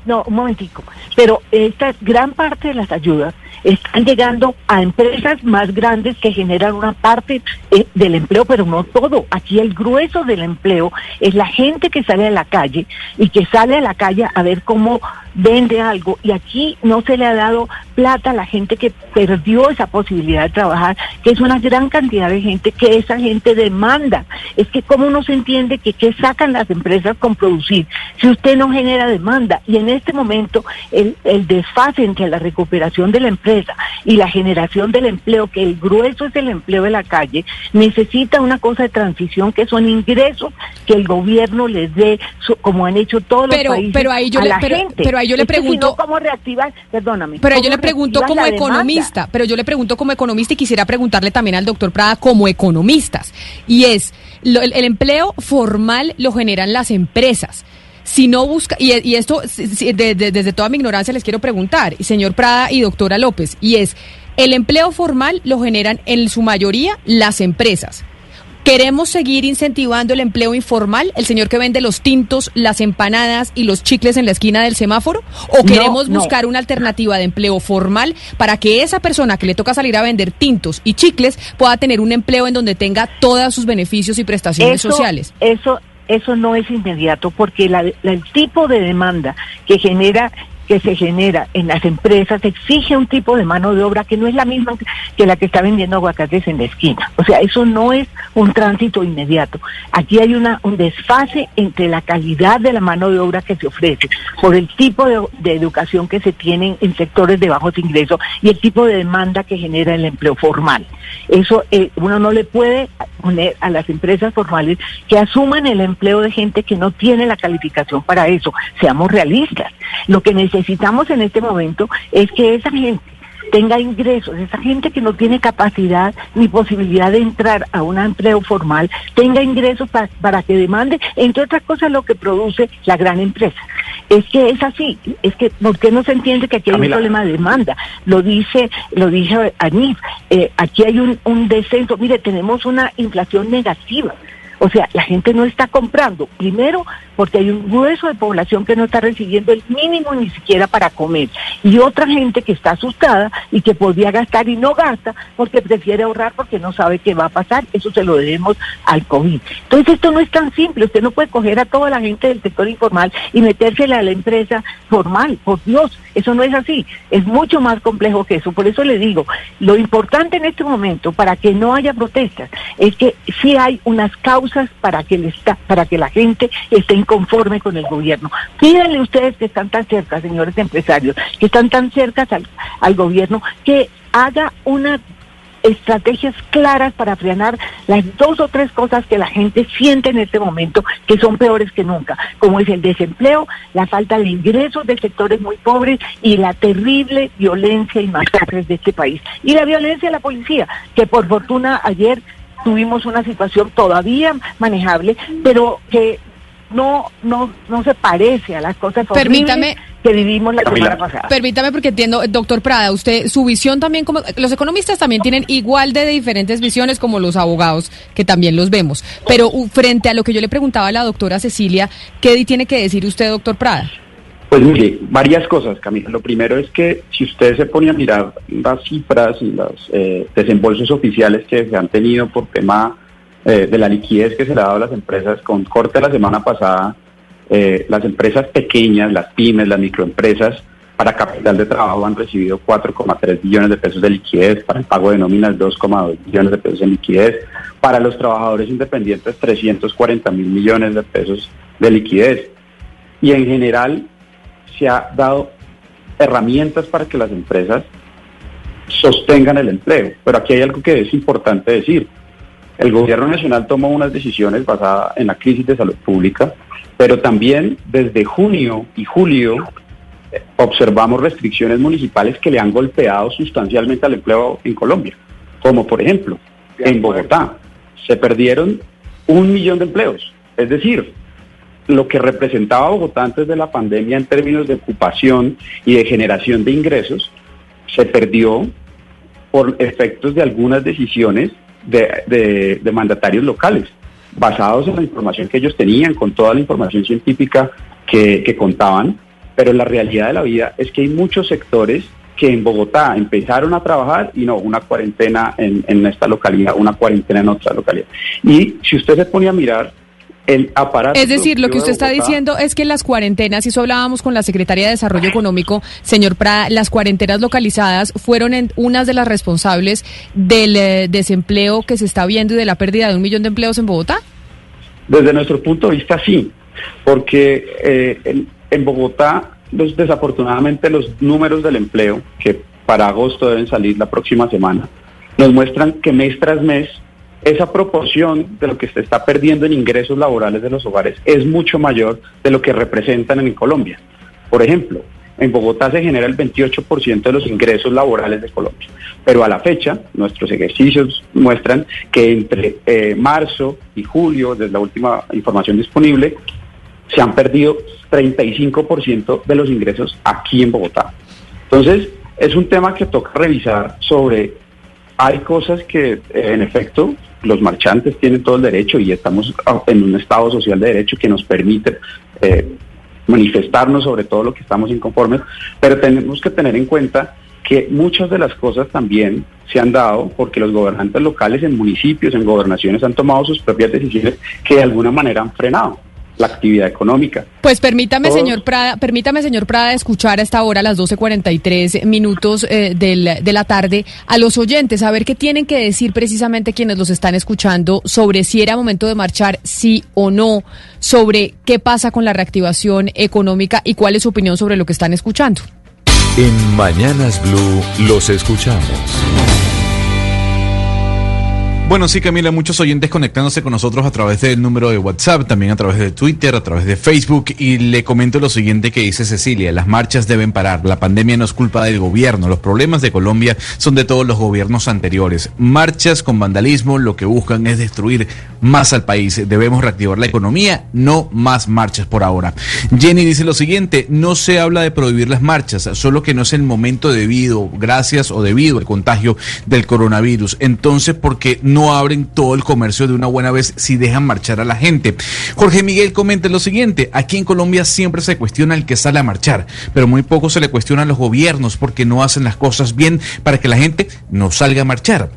No, un momentico. Pero esta gran parte de las ayudas están llegando a empresas más grandes que generan una parte eh, del empleo, pero no todo. Aquí el grueso del empleo es la gente que sale a la calle y que sale a la calle a ver cómo vende algo. Y aquí no se le ha dado plata a la gente que perdió esa posibilidad de trabajar, que es una gran cantidad de gente que esa gente demanda. Es que cómo no se entiende que qué sacan las empresas con producir si usted no genera demanda. Y en este momento el, desfase entre la recuperación de la empresa y la generación del empleo, que el grueso es el empleo de la calle, necesita una cosa de transición que son ingresos que el gobierno les dé, como han hecho todos Pero- los países pero ahí yo a le- la pero- gente. pero ahí yo le Es pregunto- ¿cómo reactivar? Perdóname. Pero yo ¿cómo le pregunto como economista, pero yo le pregunto como economista y quisiera preguntarle también al doctor Prada como economistas. Y es, lo- el, el empleo formal lo generan las empresas. Si no busca, y, y esto de- de- desde toda mi ignorancia les quiero preguntar, señor Prada y doctora López, y es, el empleo formal lo generan en su mayoría las empresas. ¿Queremos seguir incentivando el empleo informal? ¿El señor que vende los tintos, las empanadas y los chicles en la esquina del semáforo? ¿O No, queremos no. buscar una alternativa de empleo formal para que esa persona que le toca salir a vender tintos y chicles pueda tener un empleo en donde tenga todos sus beneficios y prestaciones Eso- sociales? Eso, eso no es inmediato porque la- el tipo de demanda que genera que se genera en las empresas exige un tipo de mano de obra que no es la misma que la que está vendiendo aguacates en la esquina. O sea, eso no es un tránsito inmediato. Aquí hay una, un desfase entre la calidad de la mano de obra que se ofrece por el tipo de, de educación que se tiene en sectores de bajos ingresos y el tipo de demanda que genera el empleo formal. Eso eh, uno no le puede poner a las empresas formales que asuman el empleo de gente que no tiene la calificación para eso. Seamos realistas. Lo que necesitamos en este momento es que esa gente tenga ingresos, esa gente que no tiene capacidad ni posibilidad de entrar a un empleo formal, tenga ingresos pa- para que demande, entre otras cosas, lo que produce la gran empresa. Es que es así, es que ¿por qué no se entiende que aquí hay un problema de demanda? Lo dice, lo dice Anif, eh, aquí hay un, un descenso, mire, tenemos una inflación negativa. O sea, la gente no está comprando. Primero, porque hay un grueso de población que no está recibiendo el mínimo ni siquiera para comer. Y otra gente que está asustada y que podría gastar y no gasta porque prefiere ahorrar porque no sabe qué va a pasar. Eso se lo debemos al COVID. Entonces, esto no es tan simple. Usted no puede coger a toda la gente del sector informal y metérsela a la empresa formal. Por Dios, eso no es así. Es mucho más complejo que eso. Por eso le digo, lo importante en este momento para que no haya protestas es que sí hay unas causas para que, el esta- para que la gente esté inconforme con el gobierno. Pídanle ustedes que están tan cerca, señores empresarios, que están tan cerca al, al gobierno, que haga una estrategias claras para frenar las dos o tres cosas que la gente siente en este momento que son peores que nunca, como es el desempleo, la falta de ingresos de sectores muy pobres y la terrible violencia y masacres de este país. Y la violencia de la policía, que por fortuna ayer tuvimos una situación todavía manejable, pero que no no no se parece a las cosas Permítame que vivimos la semana pasada. Permítame porque entiendo, doctor Prada, usted su visión también como los economistas también tienen igual de diferentes visiones como los abogados que también los vemos, pero uh, frente a lo que yo le preguntaba a la doctora Cecilia, ¿qué tiene que decir usted, doctor Prada? Pues mire, varias cosas, Camila. Lo primero es que si usted se pone a mirar las cifras y los eh, desembolsos oficiales que se han tenido por tema eh, de la liquidez que se le ha dado a las empresas, con corte la semana pasada, eh, las empresas pequeñas, las pymes, las microempresas, para capital de trabajo han recibido 4,3 billones de pesos de liquidez, para el pago de nóminas 2,2 billones de pesos de liquidez, para los trabajadores independientes 340 mil millones de pesos de liquidez. Y en general se ha dado herramientas para que las empresas sostengan el empleo. Pero aquí hay algo que es importante decir. El gobierno nacional tomó unas decisiones basadas en la crisis de salud pública, pero también desde junio y julio eh, observamos restricciones municipales que le han golpeado sustancialmente al empleo en Colombia, como por ejemplo en Bogotá se perdieron un millón de empleos, es decir, lo que representaba Bogotá antes de la pandemia en términos de ocupación y de generación de ingresos se perdió por efectos de algunas decisiones de, mandatarios locales, basados en la información que ellos tenían, con toda la información científica que, contaban, pero la realidad de la vida es que hay muchos sectores que en Bogotá empezaron a trabajar y no, una cuarentena en, en esta localidad, una cuarentena en otra localidad. Y si usted se pone a mirar, el aparato. Es decir, lo que usted está diciendo es que las cuarentenas, y eso hablábamos con la Secretaria de Desarrollo Económico, señor Prada, las cuarentenas localizadas fueron en unas de las responsables del eh, desempleo que se está viendo y de la pérdida de un millón de empleos en Bogotá. Desde nuestro punto de vista, sí, porque eh, en, Bogotá, los, desafortunadamente, los números del empleo, que para agosto deben salir la próxima semana, nos muestran que mes tras mes esa proporción de lo que se está perdiendo en ingresos laborales de los hogares es mucho mayor de lo que representan en Colombia. Por ejemplo, en Bogotá se genera el 28% de los ingresos laborales de Colombia, pero a la fecha nuestros ejercicios muestran que entre eh, marzo y julio, desde la última información disponible, se han perdido 35% de los ingresos aquí en Bogotá. Entonces, es un tema que toca revisar sobre hay cosas que, eh, en efecto, los marchantes tienen todo el derecho y estamos en un Estado social de derecho que nos permite eh, manifestarnos sobre todo lo que estamos inconformes, pero tenemos que tener en cuenta que muchas de las cosas también se han dado porque los gobernantes locales en municipios, en gobernaciones han tomado sus propias decisiones que de alguna manera han frenado la actividad económica. Pues permítame, señor Prada, permítame, señor Prada, escuchar a esta hora, a las 12.43 minutos eh, del, de la tarde, a los oyentes, a ver qué tienen que decir precisamente quienes los están escuchando sobre si era momento de marchar, sí o no, sobre qué pasa con la reactivación económica y cuál es su opinión sobre lo que están escuchando. En Mañanas Blue los escuchamos. Bueno, sí, Camila, muchos oyentes conectándose con nosotros a través del número de WhatsApp, también a través de Twitter, a través de Facebook. Y le comento lo siguiente que dice Cecilia, las marchas deben parar. La pandemia no es culpa del gobierno. Los problemas de Colombia son de todos los gobiernos anteriores. Marchas con vandalismo lo que buscan es destruir más al país. Debemos reactivar la economía, no más marchas por ahora. Jenny dice lo siguiente, no se habla de prohibir las marchas, solo que no es el momento debido, gracias o debido al contagio del coronavirus. Entonces, porque no no abren todo el comercio de una buena vez si dejan marchar a la gente. Jorge Miguel comenta lo siguiente, aquí en Colombia siempre se cuestiona el que sale a marchar, pero muy poco se le cuestiona a los gobiernos porque no hacen las cosas bien para que la gente no salga a marchar.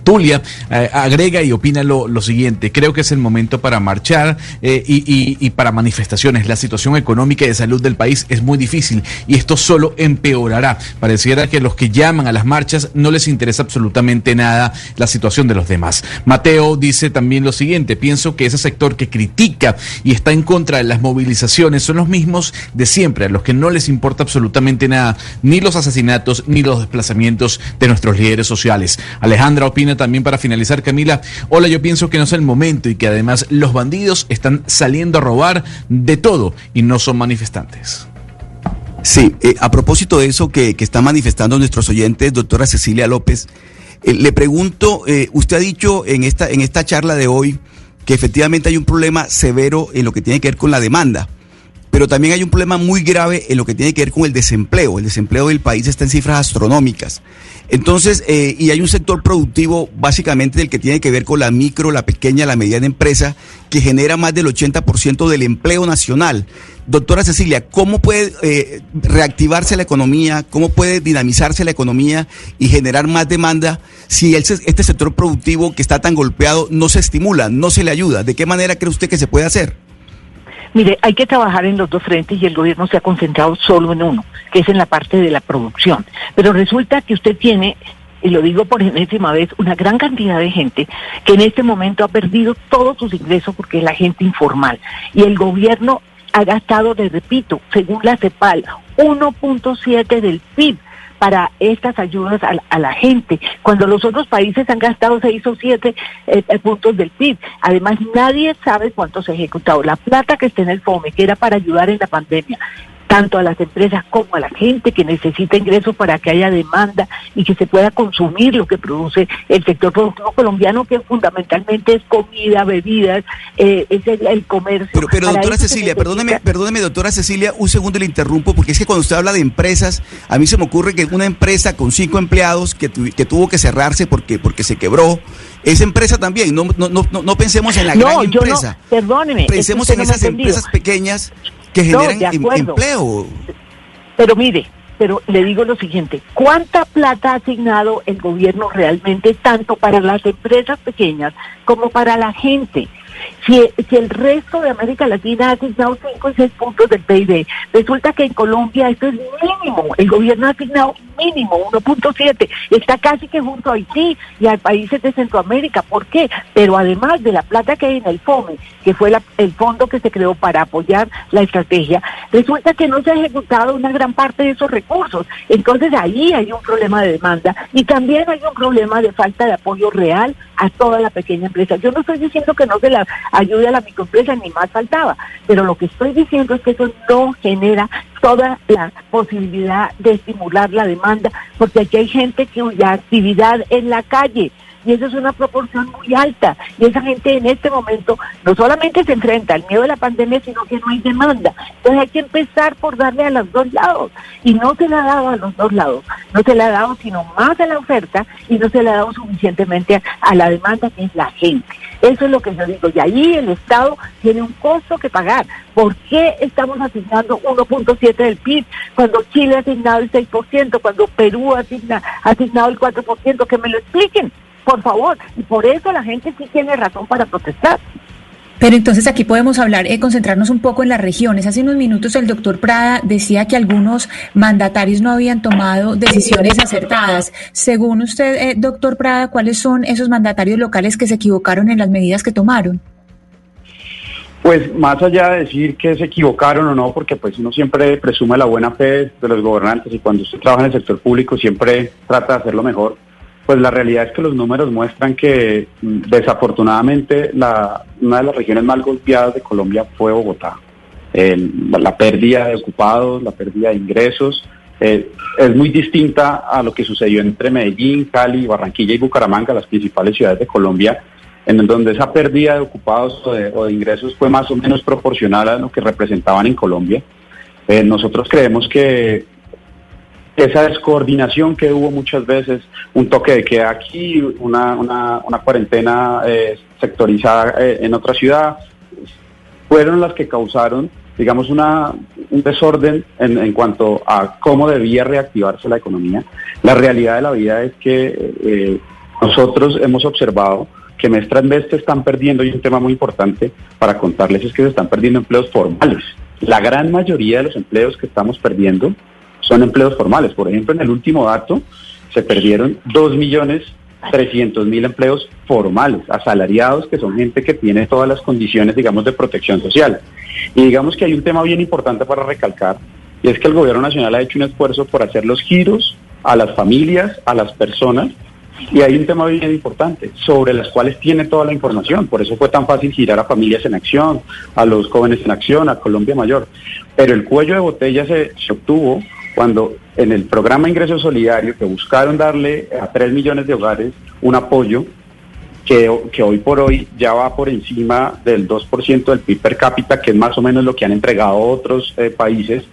Tertulia, eh, agrega y opina lo, lo, siguiente. Creo que es el momento para marchar eh, y, y, y, para manifestaciones. La situación económica y de salud del país es muy difícil y esto solo empeorará. Pareciera que los que llaman a las marchas no les interesa absolutamente nada la situación de los demás. Mateo dice también lo siguiente. Pienso que ese sector que critica y está en contra de las movilizaciones son los mismos de siempre, a los que no les importa absolutamente nada, ni los asesinatos ni los desplazamientos de nuestros líderes sociales. Alejandra opina también para finalizar, Camila, hola, yo pienso que no es el momento y que además los bandidos están saliendo a robar de todo y no son manifestantes. Sí, eh, a propósito de eso que, que están manifestando nuestros oyentes, doctora Cecilia López, eh, le pregunto, eh, usted ha dicho en esta, en esta charla de hoy que efectivamente hay un problema severo en lo que tiene que ver con la demanda pero también hay un problema muy grave en lo que tiene que ver con el desempleo. El desempleo del país está en cifras astronómicas. Entonces, eh, y hay un sector productivo básicamente del que tiene que ver con la micro, la pequeña, la mediana empresa, que genera más del 80% del empleo nacional. Doctora Cecilia, ¿cómo puede eh, reactivarse la economía? ¿Cómo puede dinamizarse la economía y generar más demanda si el, este sector productivo que está tan golpeado no se estimula, no se le ayuda? ¿De qué manera cree usted que se puede hacer? Mire, hay que trabajar en los dos frentes y el gobierno se ha concentrado solo en uno, que es en la parte de la producción. Pero resulta que usted tiene, y lo digo por enésima vez, una gran cantidad de gente que en este momento ha perdido todos sus ingresos porque es la gente informal. Y el gobierno ha gastado, le repito, según la CEPAL, 1.7 del PIB para estas ayudas a, la gente, cuando los otros países han gastado seis o siete eh, eh, puntos del PIB. Además, nadie sabe cuánto se ha ejecutado. La plata que está en el FOME, que era para ayudar en la pandemia, tanto a las empresas como a la gente que necesita ingresos para que haya demanda y que se pueda consumir lo que produce el sector productivo colombiano, que fundamentalmente es comida, bebidas, eh, es el, comercio. Pero, pero doctora Cecilia, perdóneme, perdóneme, doctora Cecilia, un segundo le interrumpo, porque es que cuando usted habla de empresas, a mí se me ocurre que una empresa con cinco empleados que, que tuvo que cerrarse porque, porque se quebró, esa empresa también, no, no, no, no pensemos en la gran empresa. No, perdóneme. Pensemos en esas empresas pequeñas que generan em, empleo. Pero mire, pero le digo lo siguiente, ¿cuánta plata ha asignado el gobierno realmente tanto para las empresas pequeñas como para la gente? Si, el resto de América Latina ha asignado 5 y 6 puntos del PIB, resulta que en Colombia esto es mínimo. El gobierno ha asignado mínimo 1.7. Está casi que junto a Haití y a países de Centroamérica. ¿Por qué? Pero además de la plata que hay en el FOME, que fue el fondo que se creó para apoyar la estrategia, resulta que no se ha ejecutado una gran parte de esos recursos. Entonces ahí hay un problema de demanda y también hay un problema de falta de apoyo real a toda la pequeña empresa. Yo no estoy diciendo que no se la ayude a la microempresa, ni más faltaba, pero lo que estoy diciendo es que eso no genera toda la posibilidad de estimular la demanda, porque aquí hay gente cuya actividad en la calle y eso es una proporción muy alta. Y esa gente en este momento no solamente se enfrenta al miedo de la pandemia, sino que no hay demanda. Entonces hay que empezar por darle a los dos lados. Y no se le ha dado a los dos lados. No se le ha dado sino más a la oferta y no se le ha dado suficientemente a, la demanda, que es la gente. Eso es lo que yo digo. Y ahí el Estado tiene un costo que pagar. ¿Por qué estamos asignando 1.7 del PIB cuando Chile ha asignado el 6%, cuando Perú ha asignado el 4%? Que me lo expliquen por favor. Y por eso la gente sí tiene razón para protestar. Pero entonces aquí podemos hablar, eh, concentrarnos un poco en las regiones. Hace unos minutos el doctor Prada decía que algunos mandatarios no habían tomado decisiones acertadas. Según usted, eh, doctor Prada, ¿cuáles son esos mandatarios locales que se equivocaron en las medidas que tomaron? Pues más allá de decir que se equivocaron o no, porque pues uno siempre presume la buena fe de los gobernantes y cuando usted trabaja en el sector público siempre trata de hacerlo mejor pues la realidad es que los números muestran que mm, desafortunadamente la, una de las regiones más golpeadas de Colombia fue Bogotá. la pérdida de ocupados, la pérdida de ingresos, eh, es muy distinta a lo que sucedió entre Medellín, Cali, Barranquilla y Bucaramanga, las principales ciudades de Colombia, en donde esa pérdida de ocupados o de, ingresos fue más o menos proporcional a lo que representaban en Colombia. Eh, nosotros creemos que esa descoordinación que hubo muchas veces, un toque de queda aquí, una, una, cuarentena eh, sectorizada eh, en otra ciudad, fueron las que causaron, digamos, una, un desorden en, en, cuanto a cómo debía reactivarse la economía. La realidad de la vida es que eh, Nosotros hemos observado que mes tras están perdiendo, y un tema muy importante para contarles es que se están perdiendo empleos formales. La gran mayoría de los empleos que estamos perdiendo son empleos formales. Por ejemplo, en el último dato se perdieron 2 millones 300 mil empleos formales, asalariados, que son gente que tiene todas las condiciones, digamos, de protección social. Y digamos que hay un tema bien importante para recalcar, y es que el gobierno nacional ha hecho un esfuerzo por hacer los giros a las familias, a las personas, y hay un tema bien importante, sobre las cuales tiene toda la información. Por eso fue tan fácil girar a Familias en Acción, a los jóvenes en Acción, a Colombia Mayor. Pero el cuello de botella se, se obtuvo cuando en el programa Ingreso Solidario, que buscaron darle a 3 millones de hogares un apoyo, que, que, hoy por hoy ya va por encima del 2% del PIB per cápita, que es más o menos lo que han entregado otros eh, países,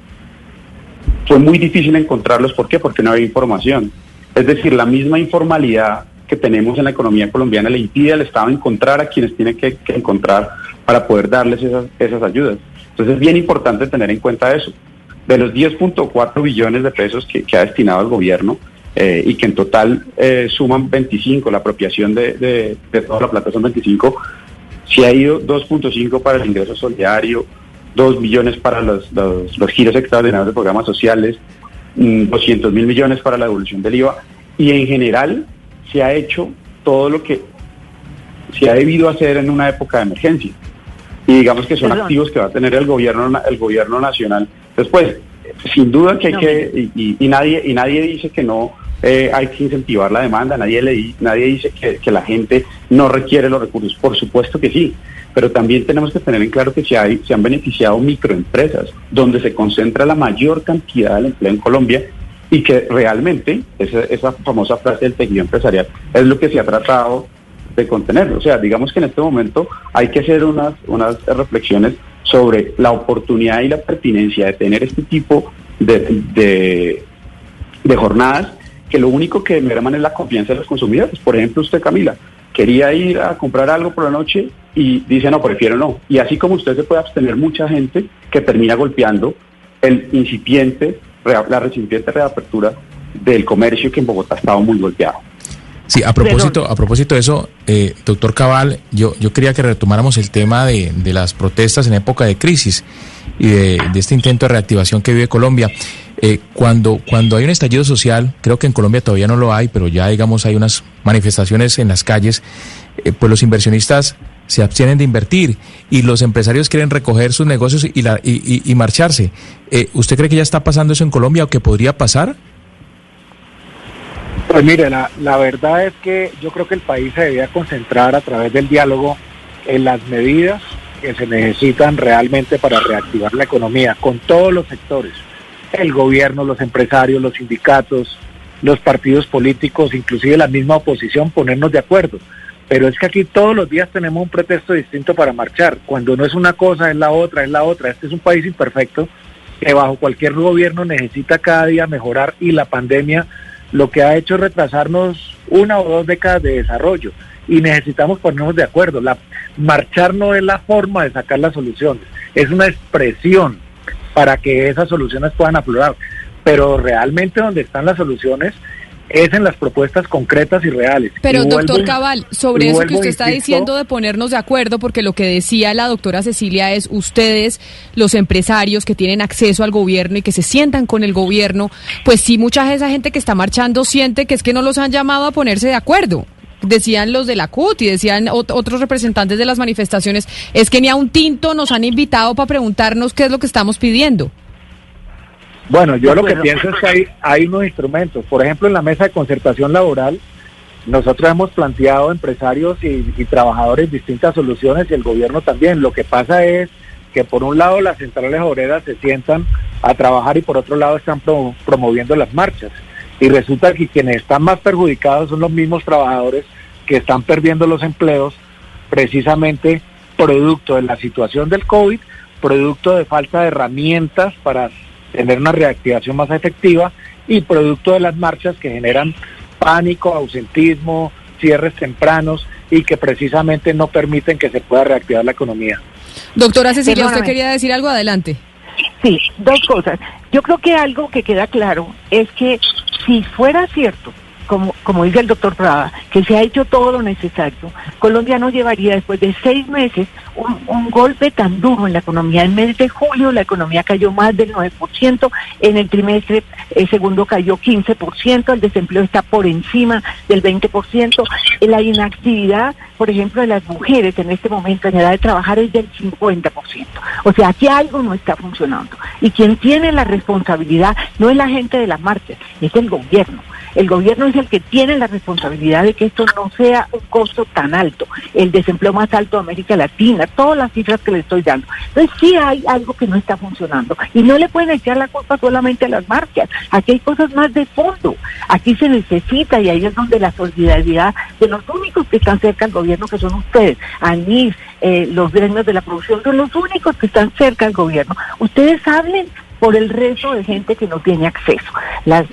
fue muy difícil encontrarlos. ¿Por qué? Porque no había información. Es decir, la misma informalidad que tenemos en la economía colombiana le impide al Estado encontrar a quienes tiene que, encontrar para poder darles esas ayudas. Entonces es bien importante tener en cuenta eso. De los 10.4 billones de pesos que, que, ha destinado el gobierno eh, y que en total eh, suman 25, la apropiación de, de, de, toda la plata son 25, se ha ido 2.5 para el ingreso solidario, 2 billones para los, los, los giros extraordinarios de programas sociales, 200 mil millones para la devolución del IVA y en general se ha hecho todo lo que se ha debido hacer en una época de emergencia y digamos que son Perdón. activos que va a tener el gobierno el gobierno nacional después sin duda que hay no. que y, y, nadie y nadie dice que no eh, hay que incentivar la demanda nadie le nadie dice que, que la gente no requiere los recursos por supuesto que sí pero también tenemos que tener en claro que se, hay, se han beneficiado microempresas, donde se concentra la mayor cantidad del empleo en Colombia y que realmente esa, esa famosa frase del tejido empresarial es lo que se ha tratado de contener. O sea, digamos que en este momento hay que hacer unas, unas reflexiones sobre la oportunidad y la pertinencia de tener este tipo de, de, jornadas que lo único que merman es la confianza de los consumidores. Por ejemplo, usted, Camila, quería ir a comprar algo por la noche y dice, no, prefiero no. Y así como usted se puede abstener mucha gente que termina golpeando el incipiente, la recipiente reapertura del comercio que en Bogotá ha estado muy golpeado. Sí, a propósito, a propósito de eso, eh, doctor Cabal, yo, yo quería que retomáramos el tema de, de las protestas en época de crisis y de, de, este intento de reactivación que vive Colombia. Eh, cuando, cuando hay un estallido social, creo que en Colombia todavía no lo hay, pero ya digamos hay unas manifestaciones en las calles, eh, pues los inversionistas se abstienen de invertir y los empresarios quieren recoger sus negocios y, la, y, y, y marcharse. Eh, ¿Usted cree que ya está pasando eso en Colombia o que podría pasar? Pues mire, la, la verdad es que yo creo que el país se debía concentrar a través del diálogo en las medidas que se necesitan realmente para reactivar la economía con todos los sectores, el gobierno, los empresarios, los sindicatos, los partidos políticos, inclusive la misma oposición, ponernos de acuerdo. Pero es que aquí todos los días tenemos un pretexto distinto para marchar. Cuando no es una cosa, es la otra, es la otra. Este es un país imperfecto que bajo cualquier gobierno necesita cada día mejorar y la pandemia lo que ha hecho es retrasarnos una o dos décadas de desarrollo y necesitamos ponernos de acuerdo. La, marchar no es la forma de sacar las soluciones, es una expresión para que esas soluciones puedan aflorar. Pero realmente donde están las soluciones es en las propuestas concretas y reales. Pero y doctor vuelvo, Cabal, sobre eso que usted está insisto, diciendo de ponernos de acuerdo, porque lo que decía la doctora Cecilia es ustedes, los empresarios que tienen acceso al gobierno y que se sientan con el gobierno, pues sí, mucha de esa gente que está marchando siente que es que no los han llamado a ponerse de acuerdo decían los de la CUT y decían otros representantes de las manifestaciones, es que ni a un tinto nos han invitado para preguntarnos qué es lo que estamos pidiendo. Bueno, yo lo que pienso es que hay, hay unos instrumentos. Por ejemplo, en la mesa de concertación laboral, nosotros hemos planteado empresarios y, y trabajadores distintas soluciones y el gobierno también. Lo que pasa es que por un lado las centrales obreras se sientan a trabajar y por otro lado están pro, promoviendo las marchas. Y resulta que quienes están más perjudicados son los mismos trabajadores que están perdiendo los empleos precisamente producto de la situación del COVID, producto de falta de herramientas para tener una reactivación más efectiva y producto de las marchas que generan pánico, ausentismo, cierres tempranos y que precisamente no permiten que se pueda reactivar la economía. Doctora Cecilia, Perdóname. ¿usted quería decir algo? Adelante. Sí, dos cosas. Yo creo que algo que queda claro es que si fuera cierto como, como dice el doctor Prada, que se ha hecho todo lo necesario, Colombia no llevaría después de seis meses un, golpe tan duro en la economía. En mes de julio la economía cayó más del 9%, en el trimestre el segundo cayó 15%, el desempleo está por encima del 20%, la inactividad, por ejemplo, de las mujeres en este momento en edad de trabajar es del 50%. O sea, aquí algo no está funcionando. Y quien tiene la responsabilidad no es la gente de las marchas, es el gobierno. El gobierno es el que tiene la responsabilidad de que esto no sea un costo tan alto, el desempleo más alto de América Latina, todas las cifras que le estoy dando. Entonces sí hay algo que no está funcionando y no le pueden echar la culpa solamente a las marcas. Aquí hay cosas más de fondo. Aquí se necesita y ahí es donde la solidaridad de los únicos que están cerca al gobierno, que son ustedes, ANIS, eh, los gremios de la producción, son los únicos que están cerca al gobierno. Ustedes hablen por el resto de gente que no tiene acceso. Las,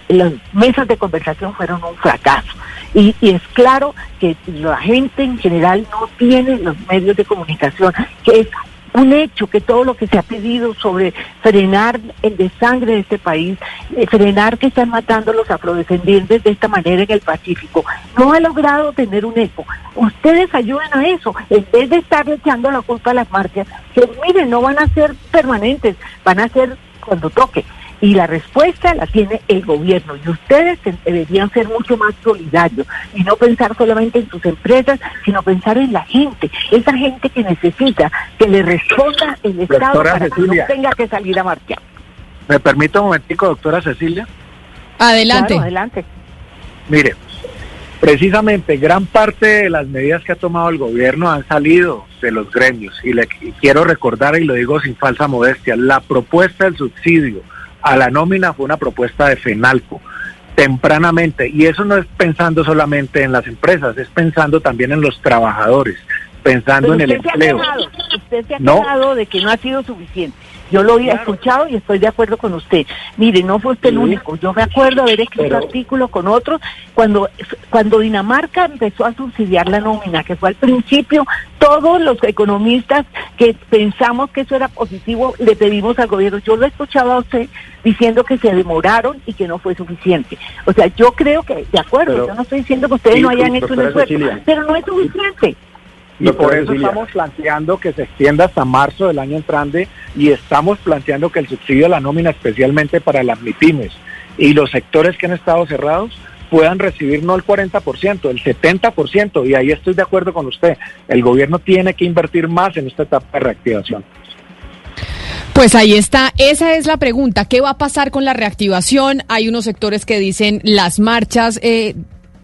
mesas de conversación fueron un fracaso. Y, y, es claro que la gente en general no tiene los medios de comunicación, que es un hecho que todo lo que se ha pedido sobre frenar el desangre de este país, eh, frenar que están matando a los afrodescendientes de esta manera en el Pacífico, no ha logrado tener un eco. Ustedes ayuden a eso, en vez de estar echando la culpa a las marchas, que miren, no van a ser permanentes, van a ser cuando toque. Y la respuesta la tiene el gobierno. Y ustedes deberían ser mucho más solidarios y no pensar solamente en sus empresas, sino pensar en la gente, esa gente que necesita que le responda el Estado Doctora para Cecilia. que no tenga que salir a marchar. ¿Me permite un momentico, doctora Cecilia? Adelante. Claro, adelante. Mire, precisamente gran parte de las medidas que ha tomado el gobierno han salido de los gremios y, le, quiero recordar y lo digo sin falsa modestia, la propuesta del subsidio a la nómina fue una propuesta de FENALCO tempranamente y eso no es pensando solamente en las empresas, es pensando también en los trabajadores, pensando Pero en el empleo. usted se ha No. de que no ha sido suficiente. Yo lo he escuchado y estoy de acuerdo con usted. Mire, no fue usted el único. Yo me acuerdo haber escrito Pero- artículos con otros cuando, cuando Dinamarca empezó a subsidiar la nómina, que fue al principio, todos los economistas que pensamos que eso era positivo, le pedimos al gobierno. Yo lo he escuchado a usted diciendo que se demoraron y que no fue suficiente. O sea, yo creo que, de acuerdo, Pero- yo no estoy diciendo que ustedes Sí, no hayan hecho un esfuerzo, pero no es suficiente. Y por eso Cecilia. estamos planteando que se extienda hasta marzo del año entrante y estamos planteando que el subsidio a la nómina, especialmente para las MIPIMES y los sectores que han estado cerrados, puedan recibir no el 40%, el 70%. Y ahí estoy de acuerdo con usted. El gobierno tiene que invertir más en esta etapa de reactivación. Pues ahí está, esa es la pregunta. ¿Qué va a pasar con la reactivación? Hay unos sectores que dicen las marchas eh,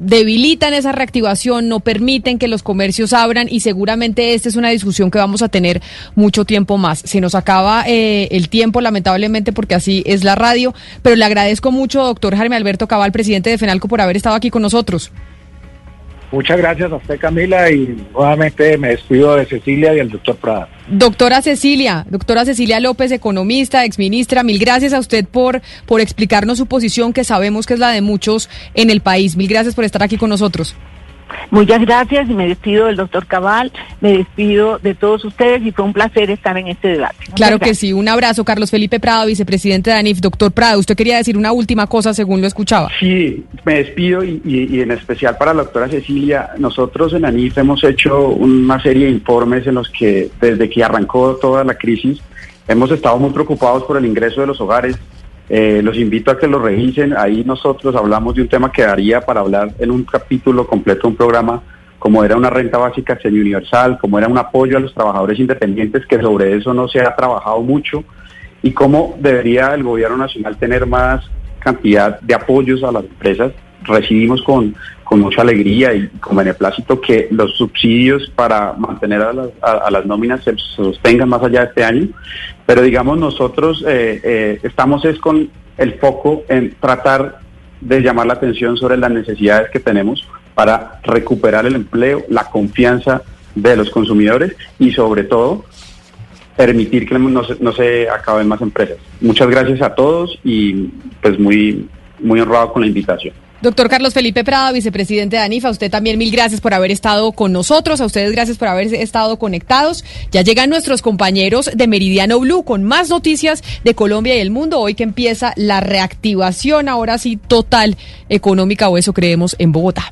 debilitan esa reactivación, no permiten que los comercios abran y seguramente esta es una discusión que vamos a tener mucho tiempo más. Se nos acaba eh, el tiempo, lamentablemente, porque así es la radio, pero le agradezco mucho, doctor Jaime Alberto Cabal, presidente de FENALCO, por haber estado aquí con nosotros. Muchas gracias a usted, Camila, y nuevamente me despido de Cecilia y el doctor Prada. Doctora Cecilia, doctora Cecilia López, economista, exministra, mil gracias a usted por, por explicarnos su posición, que sabemos que es la de muchos en el país. Mil gracias por estar aquí con nosotros. Muchas gracias y me despido del doctor Cabal, me despido de todos ustedes y fue un placer estar en este debate. Muchas Claro que gracias. sí, un abrazo. Carlos Felipe Prado, vicepresidente de ANIF. Doctor Prado, usted quería decir una última cosa según lo escuchaba. Sí, me despido y, y- y en especial para la doctora Cecilia. Nosotros en ANIF hemos hecho una serie de informes en los que desde que arrancó toda la crisis hemos estado muy preocupados por el ingreso de los hogares. Eh, los invito a que lo revisen. Ahí nosotros hablamos de un tema que daría para hablar en un capítulo completo, un programa como era una renta básica semi-universal, como era un apoyo a los trabajadores independientes, que sobre eso no se ha trabajado mucho, y cómo debería el gobierno nacional tener más cantidad de apoyos a las empresas. Recibimos con, con mucha alegría y con beneplácito que los subsidios para mantener a las, a las nóminas se sostengan más allá de este año, pero digamos nosotros eh, eh, estamos es con el foco en tratar de llamar la atención sobre las necesidades que tenemos para recuperar el empleo, la confianza de los consumidores y sobre todo permitir que no se, no se acaben más empresas. Muchas gracias a todos y pues muy, muy honrado con la invitación. Doctor Carlos Felipe Prada, vicepresidente de ANIFA, usted también mil gracias por haber estado con nosotros, a ustedes gracias por haber estado conectados. Ya llegan nuestros compañeros de Meridiano Blue con más noticias de Colombia y el mundo, hoy que empieza la reactivación, ahora sí, total económica, o eso creemos, en Bogotá.